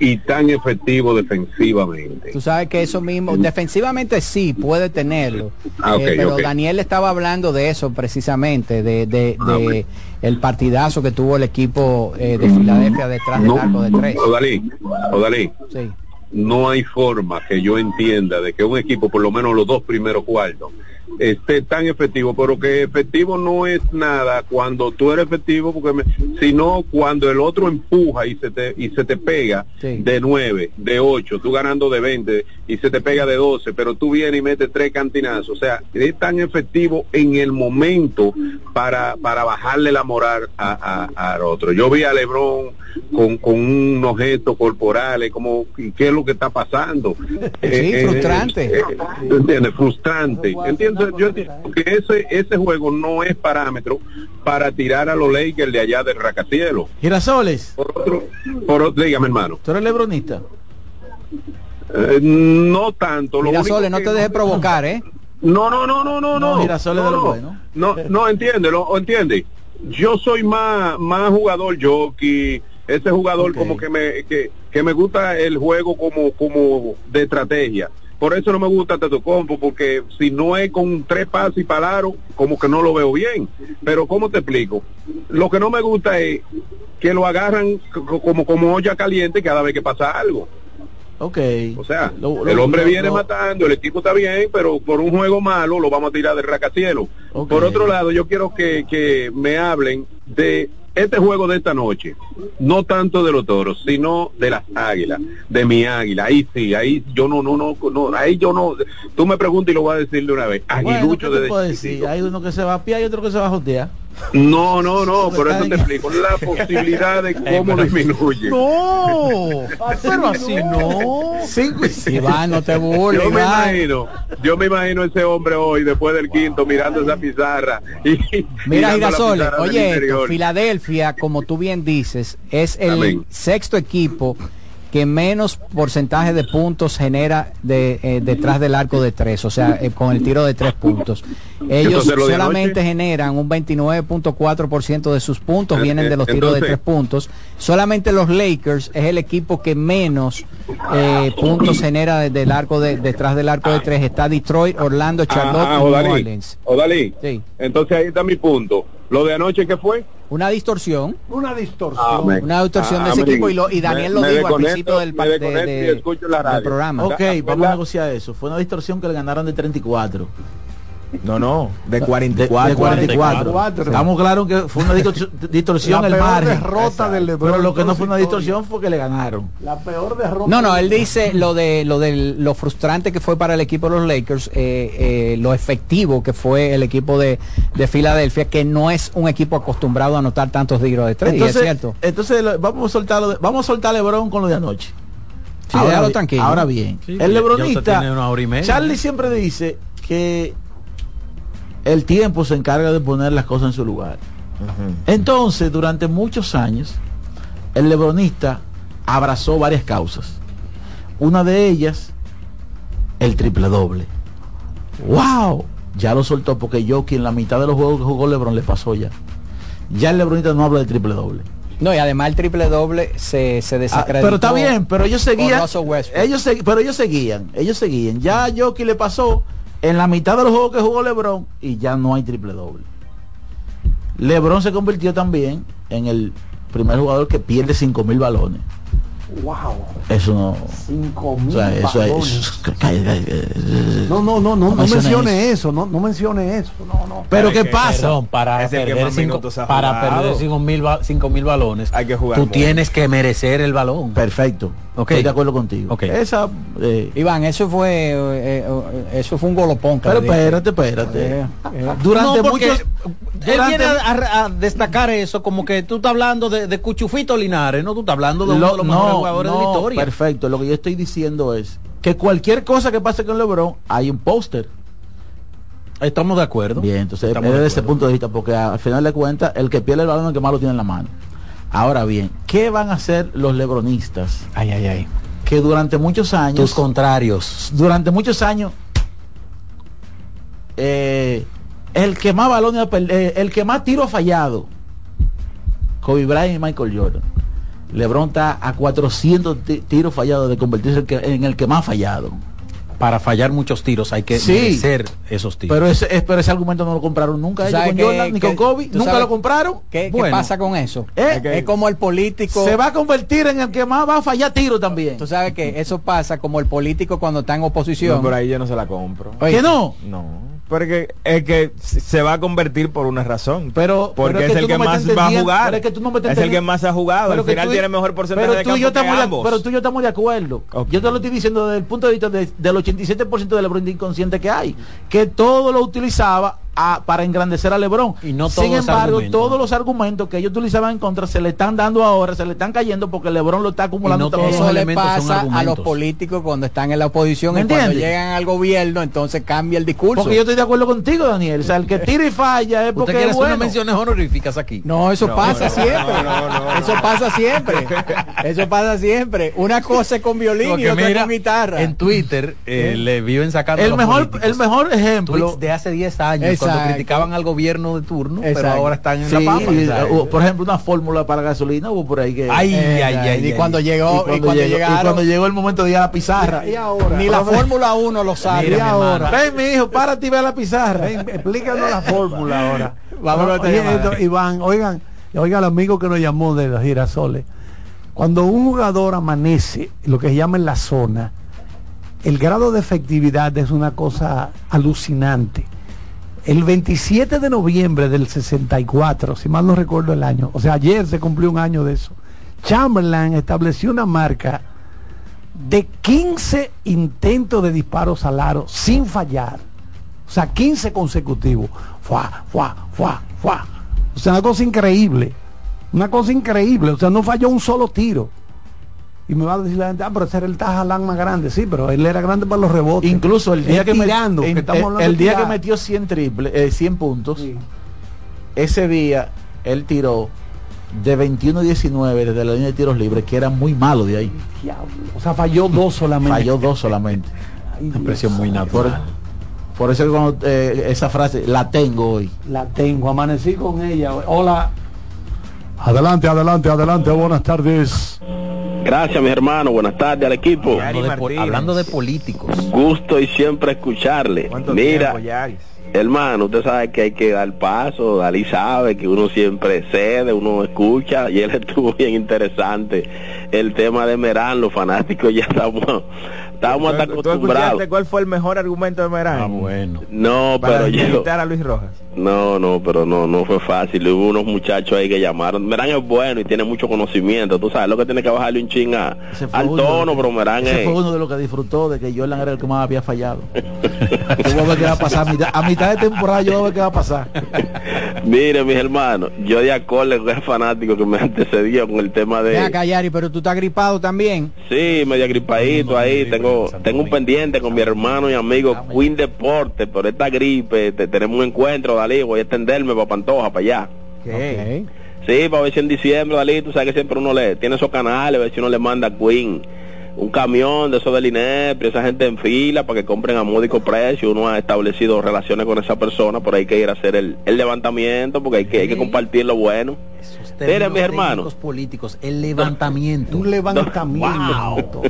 y tan efectivo defensivamente. Tú sabes que eso mismo, defensivamente sí, puede tenerlo. Ah, Eh, pero ok. Daniel estaba hablando de eso precisamente, de, de- Ah, de el partidazo que tuvo el equipo eh, de Filadelfia detrás del No, arco de tres. Odalí, Odalí, Sí. No hay forma que yo entienda de que un equipo, por lo menos los dos primeros cuartos, esté tan efectivo, pero que efectivo no es nada cuando tú eres efectivo, porque me- sino cuando el otro empuja y se te y se te pega Sí. de 9, de 8, tú ganando de 20 y se te pega de 12, pero tú vienes y metes tres cantinazos, o sea, es tan efectivo en el momento para para bajarle la moral a, a- al otro. Yo vi a LeBron con, con unos gestos corporales, como ¿qué lo que está pasando? Sí, frustrante. eh, ¿tú ¿Entiendes? Frustrante. Entiendo, yo entiendo que ese, ese juego no es parámetro para tirar a los Lakers de allá del racacielo. Girasoles. Por otro, por otro- dígame hermano. ¿Tú eres lebronista? Eh, no tanto. Lo Girasoles, no te dejes provocar, ¿eh? No, no, no, no, no, no. Girasoles no, no. bueno. No, no, entiende, lo entiende. Yo soy más, más jugador jockey, ese jugador como que me, que, que me gusta el juego como, como de estrategia. Por eso no me gusta Teto Compo, porque si no es con tres pasos y palaro, como que no lo veo bien. Pero ¿cómo te explico? Lo que no me gusta es que lo agarran como, como olla caliente cada vez que pasa algo. Ok. O sea, Lo- lo- el hombre lo- viene matando, el equipo está bien, pero por un juego malo lo vamos a tirar de racacielo. Ok. Por otro lado, yo quiero que, que me hablen de este juego de esta noche, no tanto de los toros, sino de las águilas, de mi águila. Ahí sí, ahí yo no, no, no, no, ahí yo no. Tú me preguntas y lo voy a decir de una vez. Bueno, Aguilucho ¿qué te de puedo decir? Hay uno que se va a pie y otro que se va a jotear. No, no, no, por eso te explico. La posibilidad de cómo disminuye. No, pero así no. Cinco y seis. Iván, no te burles, Yo me Iván. imagino, yo me imagino ese hombre hoy, después del quinto, mirando esa pizarra. Y, Mira, Girasoles, oye, esto. Filadelfia, como tú bien dices, es el Amén. sexto equipo que menos porcentaje de puntos genera de, eh, detrás del arco de tres, o sea, eh, con el tiro de tres puntos. Ellos solamente generan un 29.4% de sus puntos, Eh, vienen de los tiros de tres puntos. Solamente los Lakers es el equipo que menos eh, puntos genera desde el arco de, detrás del arco de tres. Está Detroit, Orlando, Charlotte Ah, y New Orleans. Odalí. Sí. Entonces ahí está mi punto. Lo de anoche, ¿qué fue? Una distorsión. Una distorsión. Amén. Una distorsión de ese Amén. equipo y, lo, y Daniel Me- lo me dijo al principio del, de- de- del programa. Ok, vamos a negociar eso. Fue una distorsión que le ganaron de 34. No, no, de De, 44. de 44. 44. Estamos claros que fue una distor- distorsión La el peor margen. derrota del LeBron Pero lo que no fue una distorsión fue que le ganaron. La peor derrota. No, no, él dice lo de lo de lo frustrante que fue para el equipo de los Lakers, eh, eh, lo efectivo que fue el equipo de, de Filadelfia, que no es un equipo acostumbrado a anotar tantos tiros de tres, y Entonces, es cierto. entonces lo- vamos a soltarlo, de- vamos a soltar a LeBron con lo de anoche. Sí, déjalo bi- tranquilo. Ahora bien, Sí, el lebronista, tiene una hora y media. Charlie siempre dice que el tiempo se encarga de poner las cosas en su lugar. Entonces, durante muchos años, el lebronista abrazó varias causas. Una de ellas, el triple doble. ¡Wow! Ya lo soltó porque yo, en la mitad de los juegos que jugó Lebron le pasó ya. Ya el lebronista no habla de triple doble. No, y además el triple doble se, se Ah, desacreditó. pero está bien, pero ellos seguían. Ellos pero ellos seguían, ellos seguían. Ya a Jockey le pasó en la mitad de los juegos que jugó LeBron y ya no hay triple doble. LeBron se convirtió también en el primer jugador que pierde 5000 balones. Wow. Eso no. 5 O mil sea, eso es. balones. Calla. No, no, no, no, no mencione mencione eso, no, no mencione eso, no, no. Pero ¿qué pasa? Perdón, para Es que perder, más cinco, minutos ha para jugado. perder cinco mil, ba- cinco mil balones, Hay que jugar. tú mucho. tienes que merecer el balón. Perfecto. Ok. Estoy de acuerdo contigo. Ok. Esa. eh, Iván, eso fue eh, eh, eso fue un golopón. pero espérate, espérate. Eh. Durante No, muchos. Él durante- viene a, destacar eso como que tú estás hablando de, de Cuchufito Linares, no tú estás hablando de uno Lo- de los mejores jugadores no, de la historia. Perfecto. Lo que yo estoy diciendo es que cualquier cosa que pase con LeBron, hay un póster. Estamos de acuerdo. Bien, entonces desde ese punto de vista, porque al final de cuentas, el que pierde el balón es el que más lo tiene en la mano. Ahora bien, ¿qué van a hacer los lebronistas? Ay, ay, ay. Que durante muchos años. Tus contrarios. Durante muchos años. eh, el que más balones eh, el que más tiro ha fallado. Kobe Bryant y Michael Jordan. LeBron está a 400 ti- tiros fallados de convertirse en el que más ha fallado. Para fallar muchos tiros hay que Sí. merecer esos tiros. Pero ese, es- pero ese argumento no lo compraron nunca ¿Tú ellos con qué- Jordan ni con Kobe. Nunca lo compraron. ¿Qué, pasa con eso? Eh, es como el político. Se va a convertir en el que más va a fallar tiro también. Tú sabes que eso pasa como el político cuando está en oposición. No, por ahí yo no se la compro. Oye, ¿Que no? No. Porque es que se va a convertir por una razón. Pero, porque pero es, que el que no más va a jugar. es que tú no me estás es el que más ha jugado. Pero Al final tú y- tiene mejor porcentaje pero de tú y campo yo que de, ambos. pero tú y yo estamos de acuerdo. Yo te lo estoy diciendo desde el punto de vista de- del 87% de LeBron de inconsciente que hay, que todo lo utilizaba a- para engrandecer a LeBron. Y no Sin todos los embargo, argumentos. todos los argumentos que ellos utilizaban en contra se le están dando ahora, se le están cayendo porque LeBron lo está acumulando Y no todos también. los Eso le elementos son pasa a los políticos cuando están en la oposición ¿Me y cuando llegan al gobierno, entonces cambia el discurso. Porque yo estoy de acuerdo contigo, Daniel. O sea, el que tira y falla es ¿Usted porque quiere es hacer unas bueno. menciones honoríficas aquí? No, eso No, pasa no, siempre. eso pasa siempre. Eso pasa siempre. Una cosa es con violín y otra mira, con guitarra. en Twitter eh, le viven sacando El los mejor, políticos. el mejor ejemplo. tweets de hace 10 años cuando criticaban al gobierno de turno, pero ahora están en Sí, la papa. y, por ejemplo, una fórmula para gasolina hubo por ahí que. Ay, Eh, ay, ay, y ay, cuando llegó, y cuando, llegó, llegaron, y cuando llegó el momento de ir a la pizarra. Y ahora. ni la Fórmula 1 lo sabe. Mira, ahora. Ven, mi hijo, párate y ve a la pizarra. Ven, explícanos la fórmula ahora. Vamos Oye, llamada. esto, Iván, oigan, oiga el amigo que nos llamó de los girasoles. Cuando un jugador amanece, lo que se llama en la zona, el grado de efectividad es una cosa alucinante. El 27 de noviembre del 64, si mal no recuerdo el año, o sea, ayer se cumplió un año de eso, Chamberlain estableció una marca de 15 intentos de disparos al aro sin fallar. O sea, 15 consecutivos. Fuá, fuá, fuá, fuá. O sea, una cosa increíble. Una cosa increíble. O sea, no falló un solo tiro. Y me va a decir la gente, ah, pero ese era el Tajalán más grande. Sí, pero él era grande para los rebotes. Incluso el día que me- tirando, en- estamos el- día que metió 100 triple, eh, 100 puntos, Sí. ese día él tiró de 21 a 19 desde la línea de tiros libres, que era muy malo de ahí. Diablo. O sea, falló dos solamente. Falló dos solamente. Ay, Una presión muy Por, natural. por eso que cuando, eh, esa frase la tengo hoy. La tengo, amanecí con ella. Hola. Adelante, adelante, adelante. Buenas tardes. Gracias, mis hermanos. Buenas tardes al equipo. Hablando de, hablando políticos. Gusto y siempre escucharle. ¿Cuánto Mira, tiempo, hermano, usted sabe que hay que dar paso. Dalí sabe que uno siempre cede, uno escucha. Y él estuvo bien interesante. El tema de Merán, los fanáticos ya estamos, estamos hasta ¿Tú- ¿Tú acostumbrados. cuál fue el mejor argumento de Merán? Ah, bueno. No, Para pero yo. a Luis Rojas. No, no, pero no, no fue fácil. Hubo unos muchachos ahí que llamaron. Merán es bueno y tiene mucho conocimiento. Tú sabes lo que tiene que bajarle un ching a- al de tono, pero Merán ese es. fue uno de los que disfrutó de que Jordan era el que más había fallado. Yo voy a ver qué va a pasar. A mitad, a mitad de temporada yo voy a ver qué va a pasar. Mire, mis hermanos, yo de acorde con el fanático que me antecedió con el tema de. acá, Yari, pero tú estás gripado también. Sí, medio agripadito ahí. Tengo tengo un pendiente con mi hermano y amigo Queen Deporte. Por esta gripe te- tenemos un encuentro, Dalí. Voy a extenderme para Pantoja, para allá. ¿Qué? Sí, para ver si en diciembre, Dalí, tú sabes que siempre uno le tiene esos canales, a ver si uno le manda a Queen un camión de esos del INEP, esa gente en fila para que compren a módico precio. Uno ha establecido relaciones con esa persona, por ahí hay que ir a hacer el, el levantamiento porque hay que, hay que compartir lo bueno. Miren, mis hermanos. políticos, el levantamiento. Un levantamiento.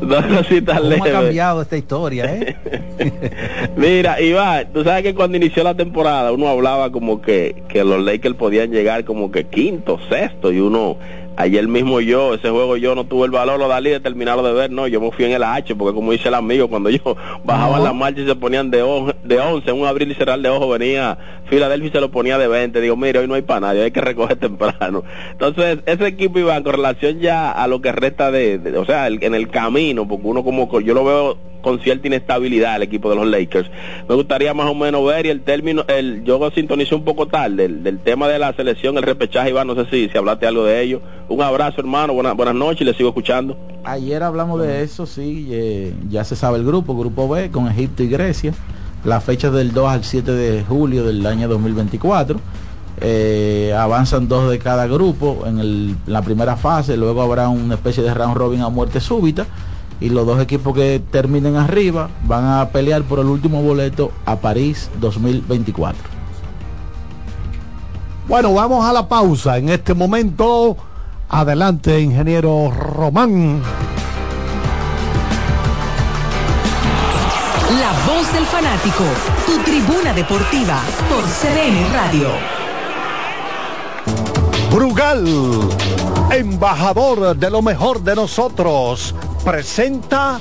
Dos cositas ¿Cómo ha cambiado esta historia, eh? Mira, Iván, tú sabes que cuando inició la temporada uno hablaba como que, que los Lakers podían llegar como que quinto, sexto, y uno, ayer mismo yo, ese juego yo no tuve el valor, lo dalí de terminarlo de ver, no, yo me fui en el H, porque como dice el amigo, cuando yo bajaba la marcha y se ponían de, on- de 11, en un abrir y cerrar de ojo venía Filadelfia y se lo ponía de 20, digo, mire, hoy no hay para nadie, hay que recoger temprano. Entonces, ese equipo, Iván, con relación ya a lo que resta de, de- o sea, el- en el camino, porque uno como, co- yo lo veo con cierta inestabilidad el equipo de los Lakers. Me gustaría más o menos ver y el término, el, yo sintonicé un poco tarde del, del tema de la selección, el repechaje, Iván, no sé si, si hablaste algo de ello. Un abrazo, hermano, buenas, buenas noches le sigo escuchando. Ayer hablamos de eso, sí, eh, ya se sabe el grupo, grupo B, con Egipto y Grecia. La fecha del 2 al 7 de julio del año 2024. Eh, avanzan dos de cada grupo en el- la primera fase, luego habrá una especie de round robin a muerte súbita y los dos equipos que terminen arriba van a pelear por el último boleto a París 2024. Bueno, vamos a la pausa. En este momento, adelante, ingeniero Román. La voz del fanático, tu tribuna deportiva por CDN Radio. Brugal, embajador de lo mejor de nosotros, presenta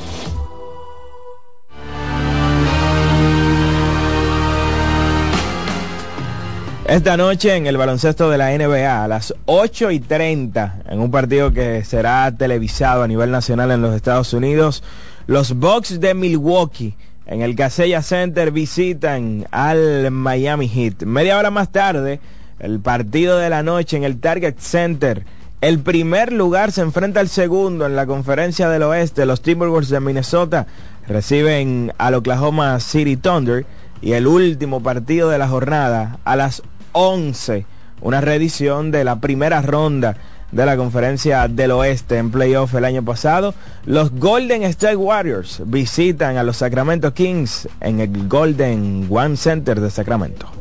Esta noche en el baloncesto de la NBA a las 8 y 30, en un partido que será televisado a nivel nacional en los Estados Unidos, los Bucks de Milwaukee en el Casella Center visitan al Miami Heat. Media hora más tarde, el partido de la noche en el Target Center. El primer lugar se enfrenta al segundo en la conferencia del oeste. Los Timberwolves de Minnesota reciben al Oklahoma City Thunder. Y el último partido de la jornada a las 11, una reedición de la primera ronda de la conferencia del oeste en playoff el año pasado. Los Golden State Warriors visitan a los Sacramento Kings en el Golden One Center de Sacramento.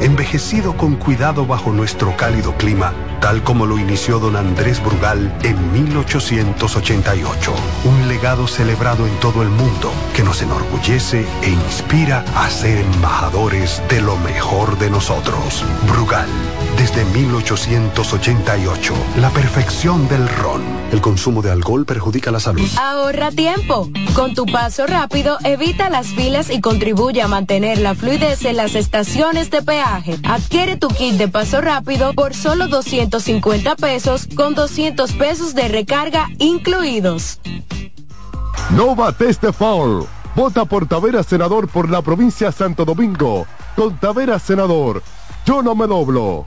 envejecido con cuidado bajo nuestro cálido clima, tal como lo inició don Andrés Brugal en 1888. Un legado celebrado en todo el mundo que nos enorgullece e inspira a ser embajadores de lo mejor de nosotros. Brugal, desde 1888, la perfección del ron. El consumo de alcohol perjudica la salud. Ahorra tiempo. Con tu paso rápido, evita las filas y contribuye a mantener la fluidez en las estaciones de peaje. Adquiere tu kit de paso rápido por solo 250 pesos con 200 pesos de recarga incluidos. No bates de foul. Vota por Tavera Senador por la provincia Santo Domingo. Con Tavera Senador. Yo no me doblo.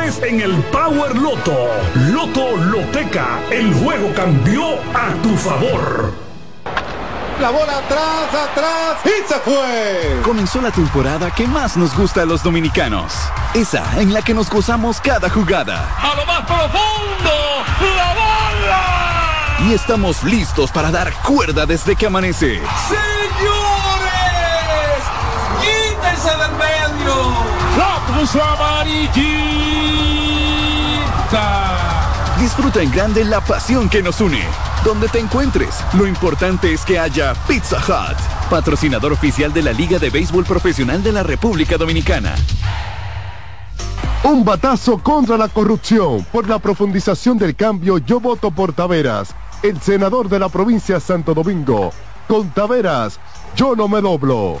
en el Power Loto. Loto Loteca, el juego cambió a tu favor. La bola atrás, atrás y se fue. Comenzó la temporada que más nos gusta a los dominicanos. Esa en la que nos gozamos cada jugada. A lo más profundo, la bola. Y estamos listos para dar cuerda desde que amanece. Señores, puso amarillita. Disfruta en grande la pasión que nos une. Donde te encuentres, lo importante es que haya Pizza Hut, patrocinador oficial de la Liga de Béisbol Profesional de la República Dominicana. Un batazo contra la corrupción por la profundización del cambio Yo voto por Taveras, el senador de la provincia de Santo Domingo. Con Taveras, yo no me doblo.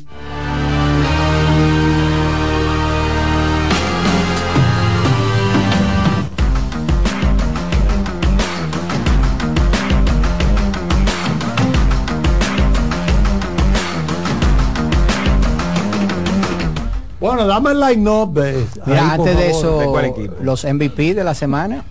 Bueno, dame el line-up. Mira, antes de favor. eso, los MVP de la semana.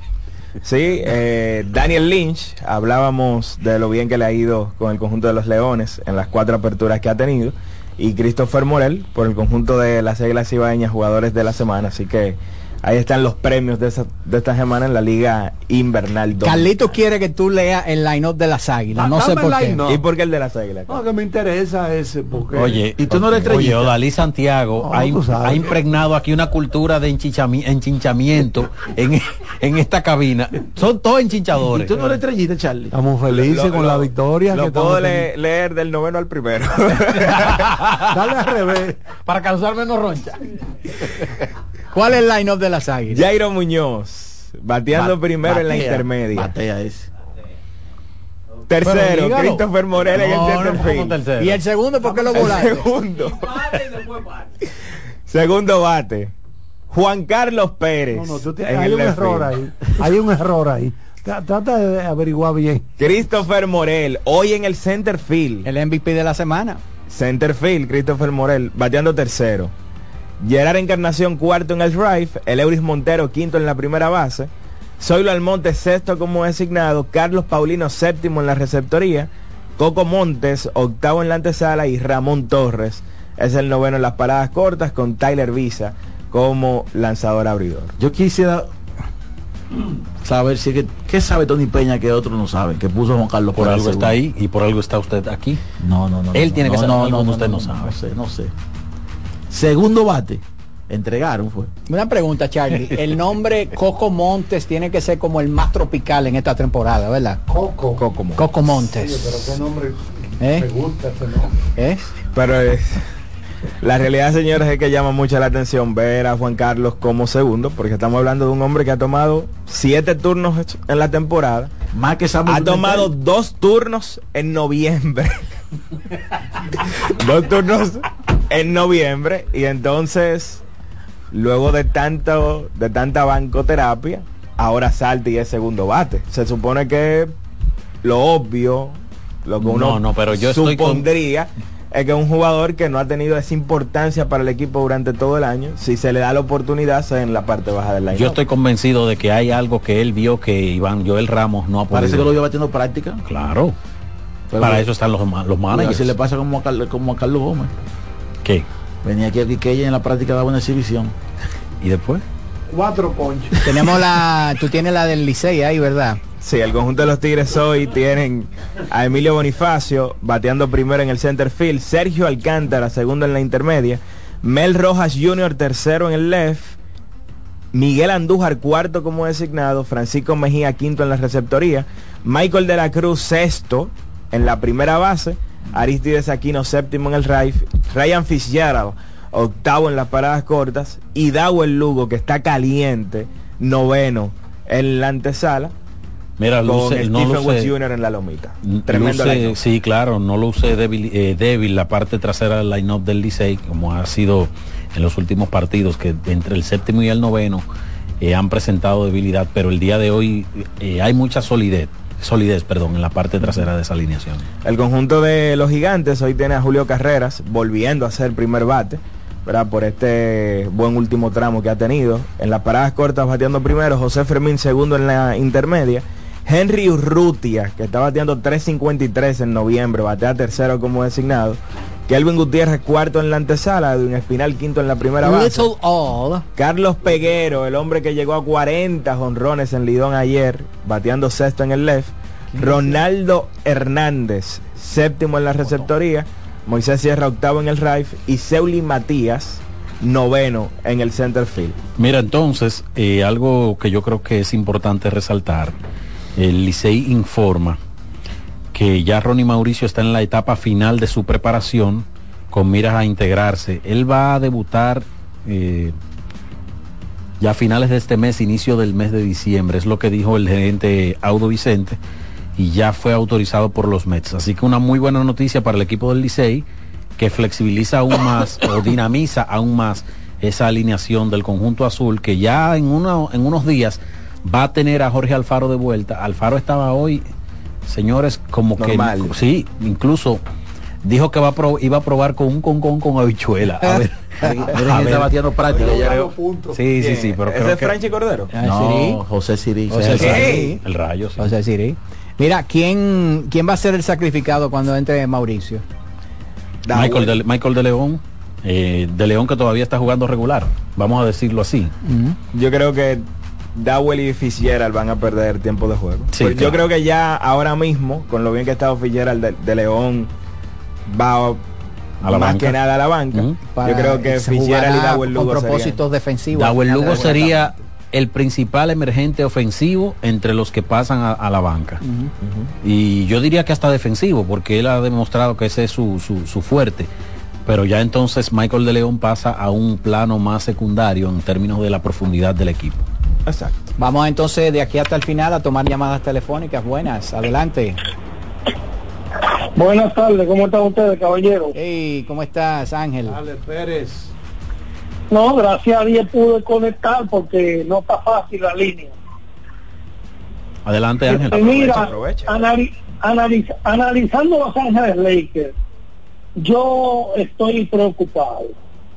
Sí, eh, Daniel Lynch, hablábamos de lo bien que le ha ido con el conjunto de los Leones en las cuatro aperturas que ha tenido. Y Christopher Morel por el conjunto de las Águilas Ibaeñas, jugadores de la semana. Así que ahí están los premios de, esa- de esta semana en la Liga Invernal 2. Carlito quiere que tú leas el line-up de las águilas. Ah, No sé dame por qué. ¿Y por qué el de las Águilas? No, que me interesa ese, porque... Oye, y tú no eres Oye. Odalí Santiago No, ha, impregnado aquí una cultura de enchichami- enchinchamiento en, en esta cabina. Son todos enchinchadores. ¿Y tú no eres estrellita, Charlie? Estamos felices Lo- con lo- la victoria. Lo que puedo le- leer del noveno al primero. Dale al revés. Para causar menos roncha. ¿Cuál es el line-up de las águilas? Jairo Muñoz, bateando Ba- primero en la intermedia. Batea ese. Tercero. Christopher Morel en el No, center field. tercero. ¿Y el segundo por qué lo El volaste? segundo. segundo bate. Juan Carlos Pérez. No, no, tú tienes- en hay un error field. ahí. Hay un error ahí. Tra- Trata de averiguar bien. Christopher Morel, hoy en el center field. El MVP de la semana. Center field, Christopher Morel, bateando tercero. Gerard Encarnación, cuarto en el drive. El Euris Montero, quinto en la primera base. Zoilo Almonte, sexto como designado. Carlos Paulino, séptimo en la receptoría. Coco Montes, octavo en la antesala. Y Ramón Torres es el noveno en las paradas cortas con Tyler Visa como lanzador abridor. Yo quisiera saber si que, qué sabe Tony Peña que otros no saben, que puso Juan Carlos Por algo está ahí y por algo está usted aquí. No, no, no. Él no, tiene no, que saber no, no, usted no no, sabe. No sé, no sé. Segundo bate. Entregaron fue. Una pregunta, Charlie. El nombre Coco Montes tiene que ser como el más tropical en esta temporada, ¿verdad? Coco. Coco Montes. Coco pero qué nombre. ¿Eh? Me gusta ese nombre. ¿Eh? Pero es- la realidad, señores, es que llama mucho la atención ver a Juan Carlos como segundo, porque estamos hablando de un hombre que ha tomado siete turnos en la temporada. Más que Samuel Ha tomado dos turnos en noviembre. dos turnos en noviembre. Y entonces, luego de tanto, de tanta bancoterapia, ahora salta y es segundo bate. Se supone que lo obvio, lo que uno No, no, pero yo con- supondría es que un jugador que no ha tenido esa importancia para el equipo durante todo el año, si se le da la oportunidad, se en la parte baja del line. Yo estoy convencido de que hay algo que él vio que Iván Joel Ramos no ha podido. Parece que lo lleva teniendo práctica. Claro. Pero- Para eso están los, los managers. Así le pasa como a, Carlos, como a Carlos Gómez. ¿Qué? Venía aquí a Quiqueya y en la práctica daba una exhibición. ¿Y después? Cuatro ponches. Tenemos la, tú tienes la del Licey ahí, ¿verdad? Sí, el conjunto de los Tigres hoy tienen a Emilio Bonifacio bateando primero en el center field, Sergio Alcántara segundo en la intermedia, Mel Rojas Jr. tercero en el left, Miguel Andújar cuarto como designado, Francisco Mejía quinto en la receptoría, Michael de la Cruz sexto en la primera base, Aristides Aquino séptimo en el right, Ryan Fitzgerald octavo en las paradas cortas, y Dawel Lugo, que está caliente, noveno en la antesala. Mira, con luce, no Stephen luce, Jr. en la lomita. Tremendo luce- sí, claro, no lo usé débil, eh, débil la parte trasera del line-up del Licey, como ha sido en los últimos partidos, que entre el séptimo y el noveno eh, han presentado debilidad, pero el día de hoy eh, hay mucha solidez, solidez, perdón, en la parte trasera de esa alineación. El conjunto de los gigantes hoy tiene a Julio Carreras volviendo a ser primer bate, ¿verdad? Por este buen último tramo que ha tenido. En las paradas cortas bateando primero, José Fermín segundo en la intermedia. Henry Urrutia, que está bateando 3.53 en noviembre, batea tercero como designado. Kelvin Gutiérrez cuarto en la antesala, Edwin Espinal quinto en la primera base. Little All. Carlos Peguero, el hombre que llegó a 40 jonrones en Lidón ayer, bateando sexto en el left. Ronaldo Hernández, séptimo en la receptoría. Moisés Sierra, octavo en el right. Y Seuli Matías, noveno en el center field. Mira, entonces, eh, algo que yo creo que es importante resaltar, el Licey informa que ya Ronnie Mauricio está en la etapa final de su preparación con miras a integrarse. Él va a debutar eh, ya a finales de este mes, inicio del mes de diciembre, es lo que dijo el gerente Audo Vicente, y ya fue autorizado por los Mets. Así que una muy buena noticia para el equipo del Licey, que flexibiliza aún más o dinamiza aún más esa alineación del conjunto azul, que ya en, uno- en unos días va a tener a Jorge Alfaro de vuelta. Alfaro estaba hoy, señores, como Normal. que... Sí, incluso dijo que va a pro- iba a probar con un concón con habichuela. A ver. Miren, está batiendo práctica. ya. Creo- Sí, sí, sí, pero ¿Ese creo es que- Franchi Cordero? No, José Siri. José José Siri. El rayo, sí. José Siri. Mira, ¿quién, ¿quién va a ser el sacrificado cuando entre Mauricio? Michael de, Michael de León, eh, de León que todavía está jugando regular, vamos a decirlo así. Yo creo que Dowell y Fitzgerald van a perder tiempo de juego. Sí, Pues Yo creo que ya ahora mismo, con lo bien que ha estado Fitzgerald de, de León, va A la más banca. que nada a la banca. Yo creo que Fitzgerald y Dowell con Lugo serían- propósitos defensivos. Dawel al final Lugo sería el principal emergente ofensivo entre los que pasan a, a la banca. Y yo diría que hasta defensivo, porque él ha demostrado que ese es su, su- su fuerte. Pero ya entonces Michael de León pasa a un plano más secundario en términos de la profundidad del equipo. Exacto. Vamos entonces de aquí hasta el final a tomar llamadas telefónicas. Buenas, adelante. Buenas tardes, ¿cómo están ustedes, caballero? Hey, ¿cómo estás, Ángel? Ale Pérez. No, gracias a Dios pude conectar porque no está fácil la línea. Adelante, Ángel. Este, mira, anali- analiza- analizando Los Ángeles Lakers, yo estoy preocupado,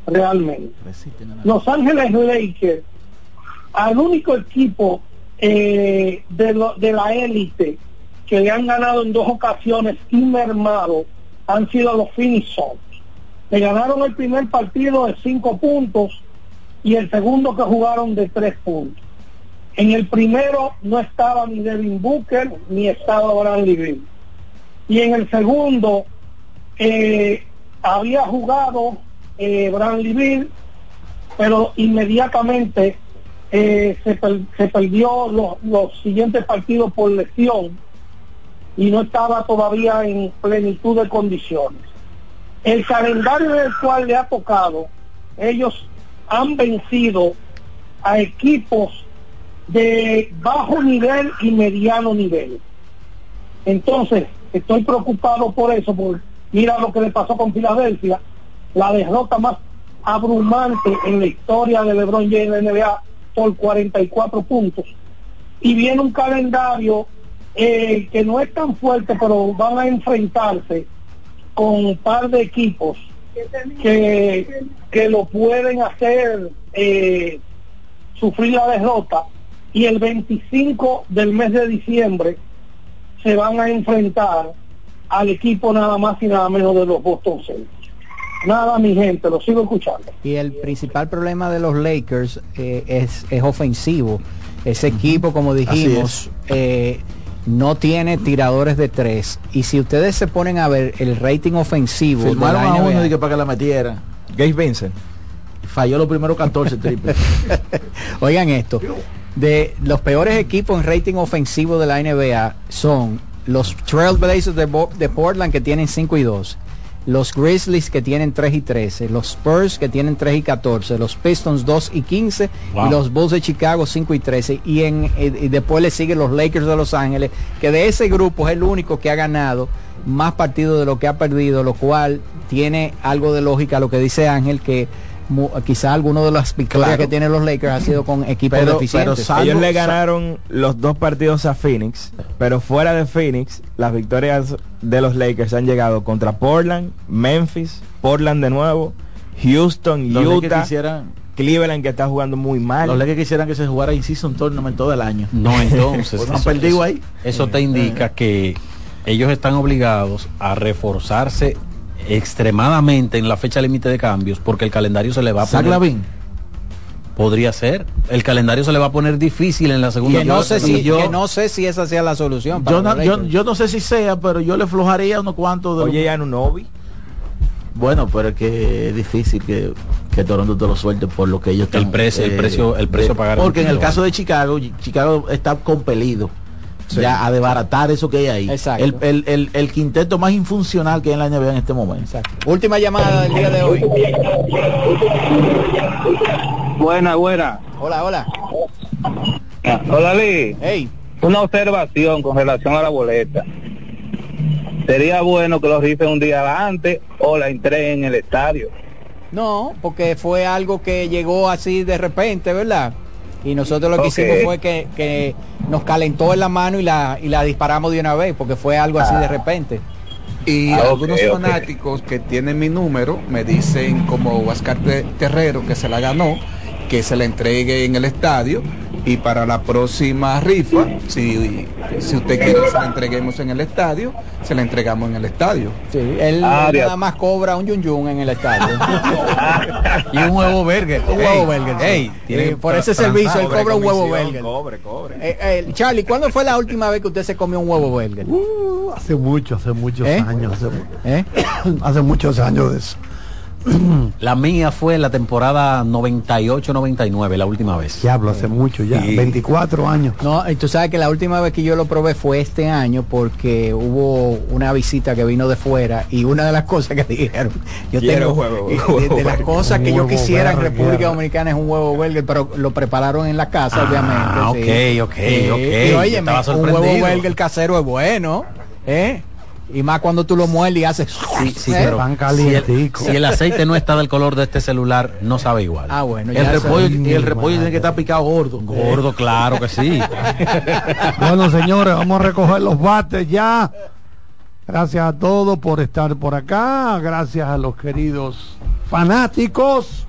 realmente. Los Ángeles Lakers, al único equipo eh, de, la élite que le han ganado en dos ocasiones y mermado han sido los Suns. Le ganaron el primer partido de cinco puntos y el segundo que jugaron de tres puntos. En el primero no estaba ni Devin Booker ni estaba Bradley Beal. Y en el segundo eh, había jugado eh, Bradley Beal, pero inmediatamente eh, se, per- se perdió los, siguientes partidos por lesión y no estaba todavía en plenitud de condiciones. El calendario del cual le ha tocado, ellos han vencido a equipos de bajo nivel y mediano nivel. Entonces, estoy preocupado por eso, porque mira lo que le pasó con Filadelfia, la derrota más abrumante en la historia de LeBron James NBA por 44 puntos. Y viene un calendario eh, que no es tan fuerte, pero van a enfrentarse con un par de equipos que, que lo pueden hacer eh, sufrir la derrota y el 25 del mes de diciembre se van a enfrentar al equipo nada más y nada menos de los Boston Celtics. Nada, mi gente, lo sigo escuchando. Y el principal problema de los Lakers eh, es, es ofensivo. Ese equipo, como dijimos, eh, no tiene tiradores de tres. Y si ustedes se ponen a ver el rating ofensivo de Firmaron la a uno NBA, y que para que la metiera. Gabe Vincent. Falló los primeros 14 triples. Oigan esto, de los peores equipos en rating ofensivo de la NBA son los Trailblazers de, Bo- de Portland que tienen 5 y 2, los Grizzlies que tienen 3 y 13, los Spurs que tienen 3 y 14, los Pistons 2 y 15 Wow. y los Bulls de Chicago 5 y 13 y, en, y después le siguen los Lakers de Los Ángeles, que de ese grupo es el único que ha ganado más partidos de lo que ha perdido, lo cual tiene algo de lógica lo que dice Ángel que quizá alguno de las victorias Claro. que tienen los Lakers ha sido con equipos Pero, deficientes. pero ellos le ganaron los dos partidos a Phoenix, pero fuera de Phoenix, las victorias de los Lakers han llegado contra Portland, Memphis, Portland de nuevo, Houston, Los Utah, quisieran- Cleveland que está jugando muy mal. Los Lakers quisieran que se jugara in season tournament todo el año. No, entonces. Pues han perdido ahí. Eso te indica que ellos están obligados a reforzarse extremadamente en la fecha límite de cambios porque el calendario se le va a poner. Lavin. Podría ser. El calendario se le va a poner difícil en la segunda que no, sé si, yo- que no sé si esa sea la solución. para Yo no, yo, yo no sé si sea, pero yo le flojaría unos cuantos de Oye, Anunobi. Bueno, pero es que es difícil que, que Toronto te lo suelte por lo que ellos están, El precio- el precio- el precio a pagar Porque en el caso de Chicago, Chicago está compelido ya a desbaratar eso que hay ahí. Exacto. El, el, el, el quinteto más infuncional que hay en la NBA en este momento. Última llamada del día de hoy. Buena, buena. Hola, hola. Hola, Lee. Hey. Una observación con relación a la boleta. Sería bueno que lo rifen un día antes o la entreguen en el estadio. No, porque fue algo que llegó así de repente, ¿verdad? Y nosotros lo que hicimos fue que, que nos calentó en la mano y la, y la disparamos de una vez, porque fue algo así de repente. Y Ah, algunos fanáticos que tienen mi número me dicen como Te- Terrero que se la ganó, que se la entregue en el estadio y para la próxima rifa, si, si usted quiere que se la entreguemos en el estadio, se la entregamos en el estadio. Sí, él, Ah, nada más cobra un yun yun en el estadio. y un huevo burger. Un Ey, huevo burger. sí. ey, Sí, por ese servicio él cobra un huevo burger. Cobre, cobre. Eh, eh, Charlie, ¿cuándo fue la última vez que usted se comió un huevo burger? Hace mucho, hace muchos ¿Eh? años. Hace, ¿Eh? hace muchos años de eso. La mía fue la temporada 98-99, la última vez. Diablo, hace mucho ya. Sí. 24 años. No, y tú sabes que la última vez que yo lo probé fue este año porque hubo una visita que vino de fuera y una de las cosas que dijeron, yo Quiero tengo huevo, y de, las cosas que yo quisiera en. República Dominicana es un huevo burger, pero lo prepararon en la casa, obviamente. Ah, sí. ok, ok, Sí, ok. Y Yo oye, estaba un huevo burger casero es bueno, ¿eh? Y más cuando tú lo muerdes y haces... Sí, sí, ¿eh? pero si el, si el aceite no está del color de este celular, no sabe igual. Ah, bueno. El repollo, y el repollo tiene que estar picado gordo. Gordo, claro que sí. Bueno, señores, vamos a recoger los bates ya. Gracias a todos por estar por acá. Gracias a los queridos fanáticos.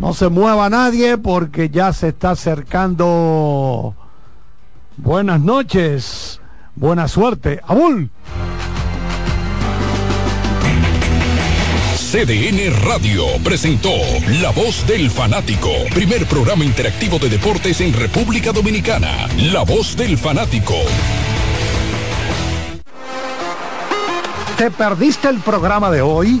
No se mueva nadie porque ya se está acercando. Buenas noches. Buena suerte. Abul. CDN Radio presentó La Voz del Fanático, primer programa interactivo de deportes en República Dominicana. La Voz del Fanático. ¿Te perdiste el programa de hoy?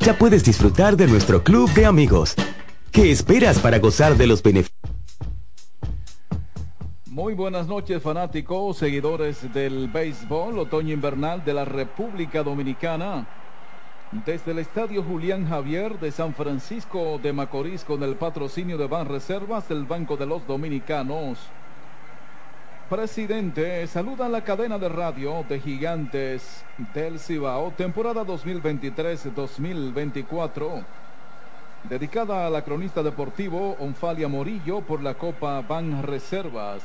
ya puedes disfrutar de nuestro club de amigos. ¿Qué esperas para gozar de los beneficios? Muy buenas noches fanáticos, seguidores del béisbol otoño-invernal de la República Dominicana. Desde el Estadio Julián Javier de San Francisco de Macorís con el patrocinio de Ban Reservas del Banco de los Dominicanos. Presidente, saluda la cadena de radio de Gigantes del Cibao, temporada 2023-2024. Dedicada a la cronista deportivo Onfalia Morillo por la Copa Ban Reservas.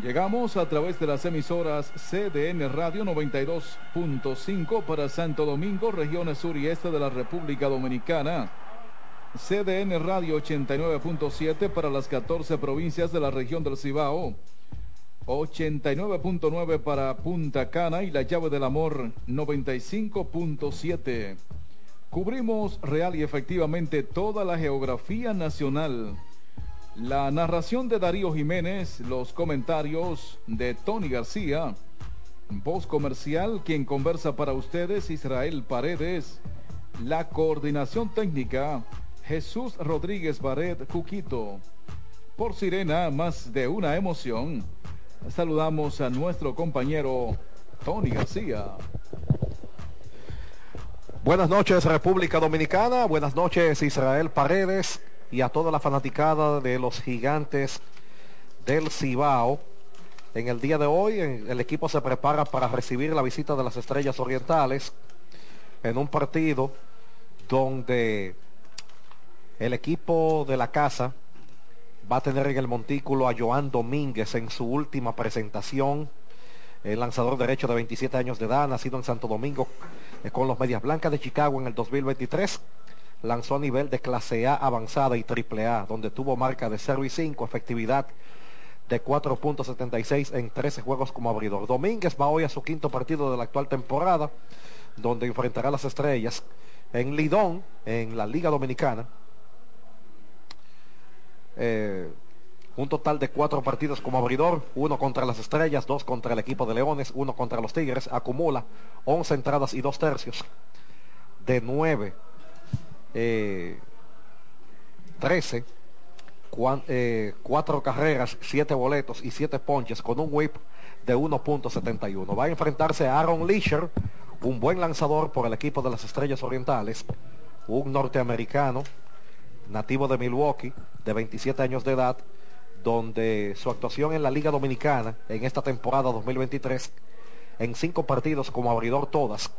Llegamos a través de las emisoras CDN Radio 92.5 para Santo Domingo, regiones sur y este de la República Dominicana. CDN Radio 89.7 para las 14 provincias de la región del Cibao. 89.9 para Punta Cana y la llave del amor 95.7. Cubrimos real y efectivamente toda la geografía nacional. La narración de Darío Jiménez, los comentarios de Tony García, voz comercial, quien conversa para ustedes, Israel Paredes, la coordinación técnica, Jesús Rodríguez Baret Cuquito. Por Sirena, más de una emoción saludamos a nuestro compañero Tony García. Buenas noches República Dominicana, buenas noches Israel Paredes y a toda la fanaticada de los gigantes del Cibao. En el día de hoy el equipo se prepara para recibir la visita de las Estrellas Orientales en un partido donde el equipo de la casa va a tener en el montículo a Joan Domínguez en su última presentación. El lanzador derecho de 27 años de edad, nacido en Santo Domingo eh, con los Medias Blancas de Chicago en el 2023. Lanzó a nivel de clase A avanzada y triple A, donde tuvo marca de 0 y 5, efectividad de 4.76 en 13 juegos como abridor. Domínguez va hoy a su quinto partido de la actual temporada, donde enfrentará a las estrellas en Lidón, en la Liga Dominicana, eh, un total de cuatro partidos como abridor, uno contra las Estrellas, dos contra el equipo de Leones, uno contra los Tigres, acumula 11 entradas y dos tercios de 9, 13, eh, cuatro carreras, siete boletos y siete ponches con un whip de 1.71. Va a enfrentarse a Aaron Leisher, un buen lanzador por el equipo de las Estrellas Orientales, un norteamericano nativo de Milwaukee, de 27 años de edad, donde su actuación en la Liga Dominicana en esta temporada 2023, en cinco partidos como abridor todas,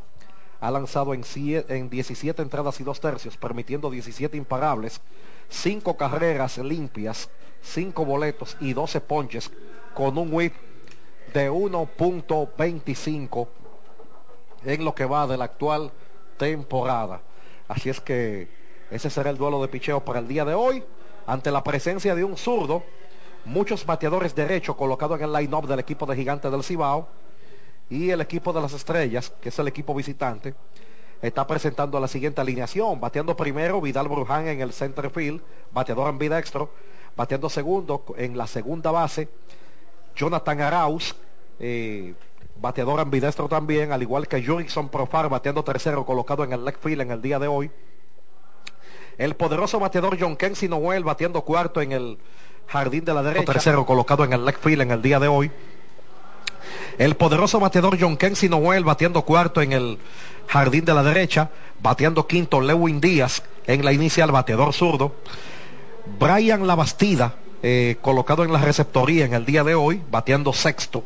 ha lanzado en, en 17 entradas y dos tercios, permitiendo 17 imparables, 5 carreras limpias, 5 boletos y 12 ponches, con un whip de 1.25 en lo que va de la actual temporada. Así es que ese será el duelo de picheo para el día de hoy. Ante la presencia de un zurdo, muchos bateadores derecho colocados en el line-up del equipo de Gigantes del Cibao y el equipo de las Estrellas, que es el equipo visitante, está presentando la siguiente alineación. Bateando primero Vidal Bruján en el center field, bateador ambidextro. Bateando segundo en la segunda base, Jonathan Arauz, eh, bateador ambidextro también, al igual que Jurickson Profar, bateando tercero, colocado en el left field en el día de hoy. El poderoso bateador John Kensi Noel batiendo cuarto en el jardín de la derecha. Tercero colocado en el left field en el día de hoy. El poderoso bateador John Kensi Noel batiendo cuarto en el jardín de la derecha. Bateando quinto Lewin Díaz en la inicial bateador zurdo. Brian Labastida eh, colocado en la receptoría en el día de hoy, bateando sexto.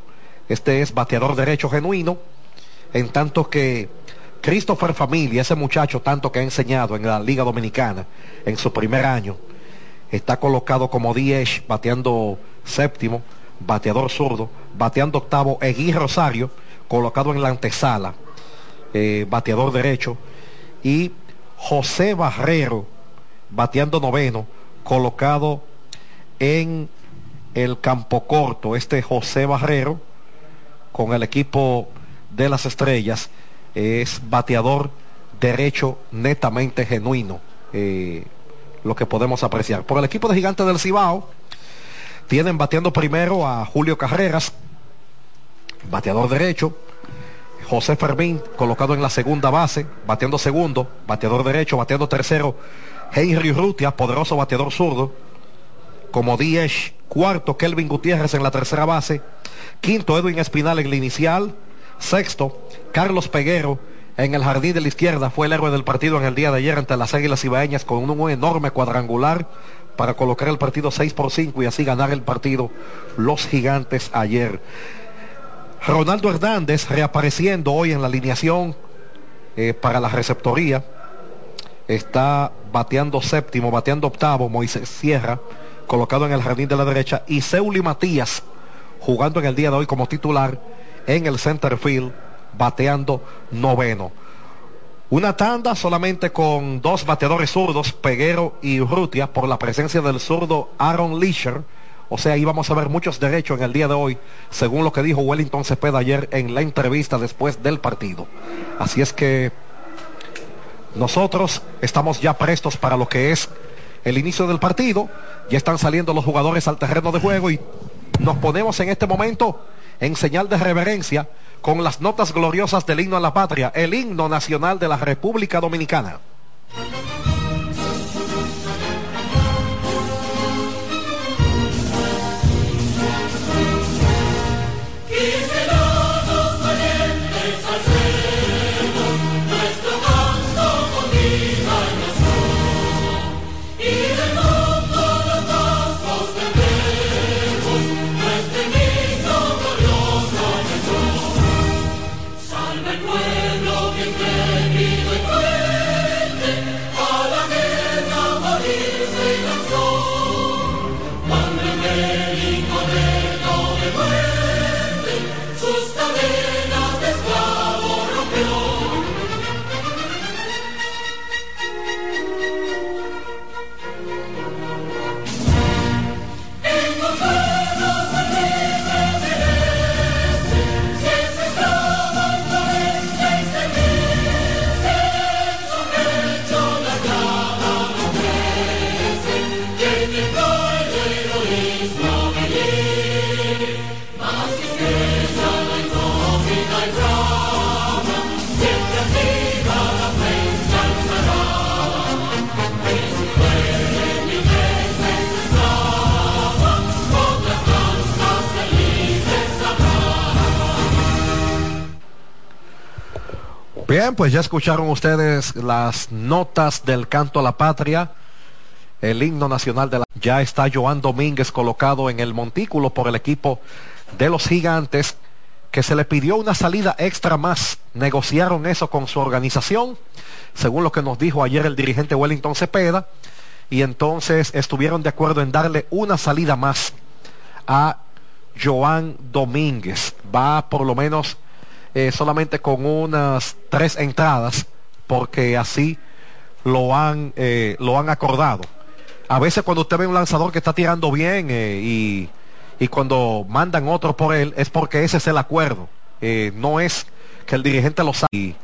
Este es bateador derecho genuino. En tanto que Christopher Familia, ese muchacho tanto que ha enseñado en la Liga Dominicana en su primer año, está colocado como 10, bateando séptimo, bateador zurdo, bateando octavo, Egui Rosario, colocado en la antesala, eh, bateador derecho, y José Barrero, bateando noveno, colocado en el campo corto, este José Barrero, con el equipo de las estrellas, es bateador derecho netamente genuino, eh, lo que podemos apreciar. Por el equipo de Gigantes del Cibao, tienen bateando primero a Julio Carreras, bateador derecho, José Fermín colocado en la segunda base, bateando segundo, bateador derecho, bateando tercero, Henry Rutia, poderoso bateador zurdo, como 10, cuarto, Kelvin Gutiérrez en la tercera base, quinto, Edwin Espinal en la inicial, Sexto, Carlos Peguero en el jardín de la izquierda fue el héroe del partido en el día de ayer ante las Águilas Ibaeñas con un, enorme cuadrangular para colocar el partido 6 por 5 y así ganar el partido los gigantes ayer. Ronaldo Hernández reapareciendo hoy en la alineación eh, para la receptoría. Está bateando séptimo, bateando octavo, Moisés Sierra, colocado en el jardín de la derecha. Y Seuli Matías, jugando en el día de hoy como titular en el center field, bateando noveno. Una tanda solamente con dos bateadores zurdos, Peguero y Urrutia, por la presencia del zurdo Aaron Leisher, O sea, íbamos a ver muchos derechos en el día de hoy, según lo que dijo Wellington Cepeda ayer en la entrevista después del partido. Así es que nosotros estamos ya prestos para lo que es el inicio del partido. Ya están saliendo los jugadores al terreno de juego y nos ponemos en este momento en señal de reverencia con las notas gloriosas del himno a la patria, el himno nacional de la República Dominicana. Bien, pues ya escucharon ustedes las notas del canto a la patria, el himno nacional de la... Ya está Joan Domínguez colocado en el montículo por el equipo de los gigantes, que se le pidió una salida extra más. Negociaron eso con su organización, según lo que nos dijo ayer el dirigente Wellington Cepeda, y entonces estuvieron de acuerdo en darle una salida más a Joan Domínguez. Va por lo menos eh, solamente con unas tres entradas, porque así lo han, eh, lo han acordado. A veces cuando usted ve un lanzador que está tirando bien eh, y, y cuando mandan otro por él, es porque ese es el acuerdo. No es que el dirigente lo sabe.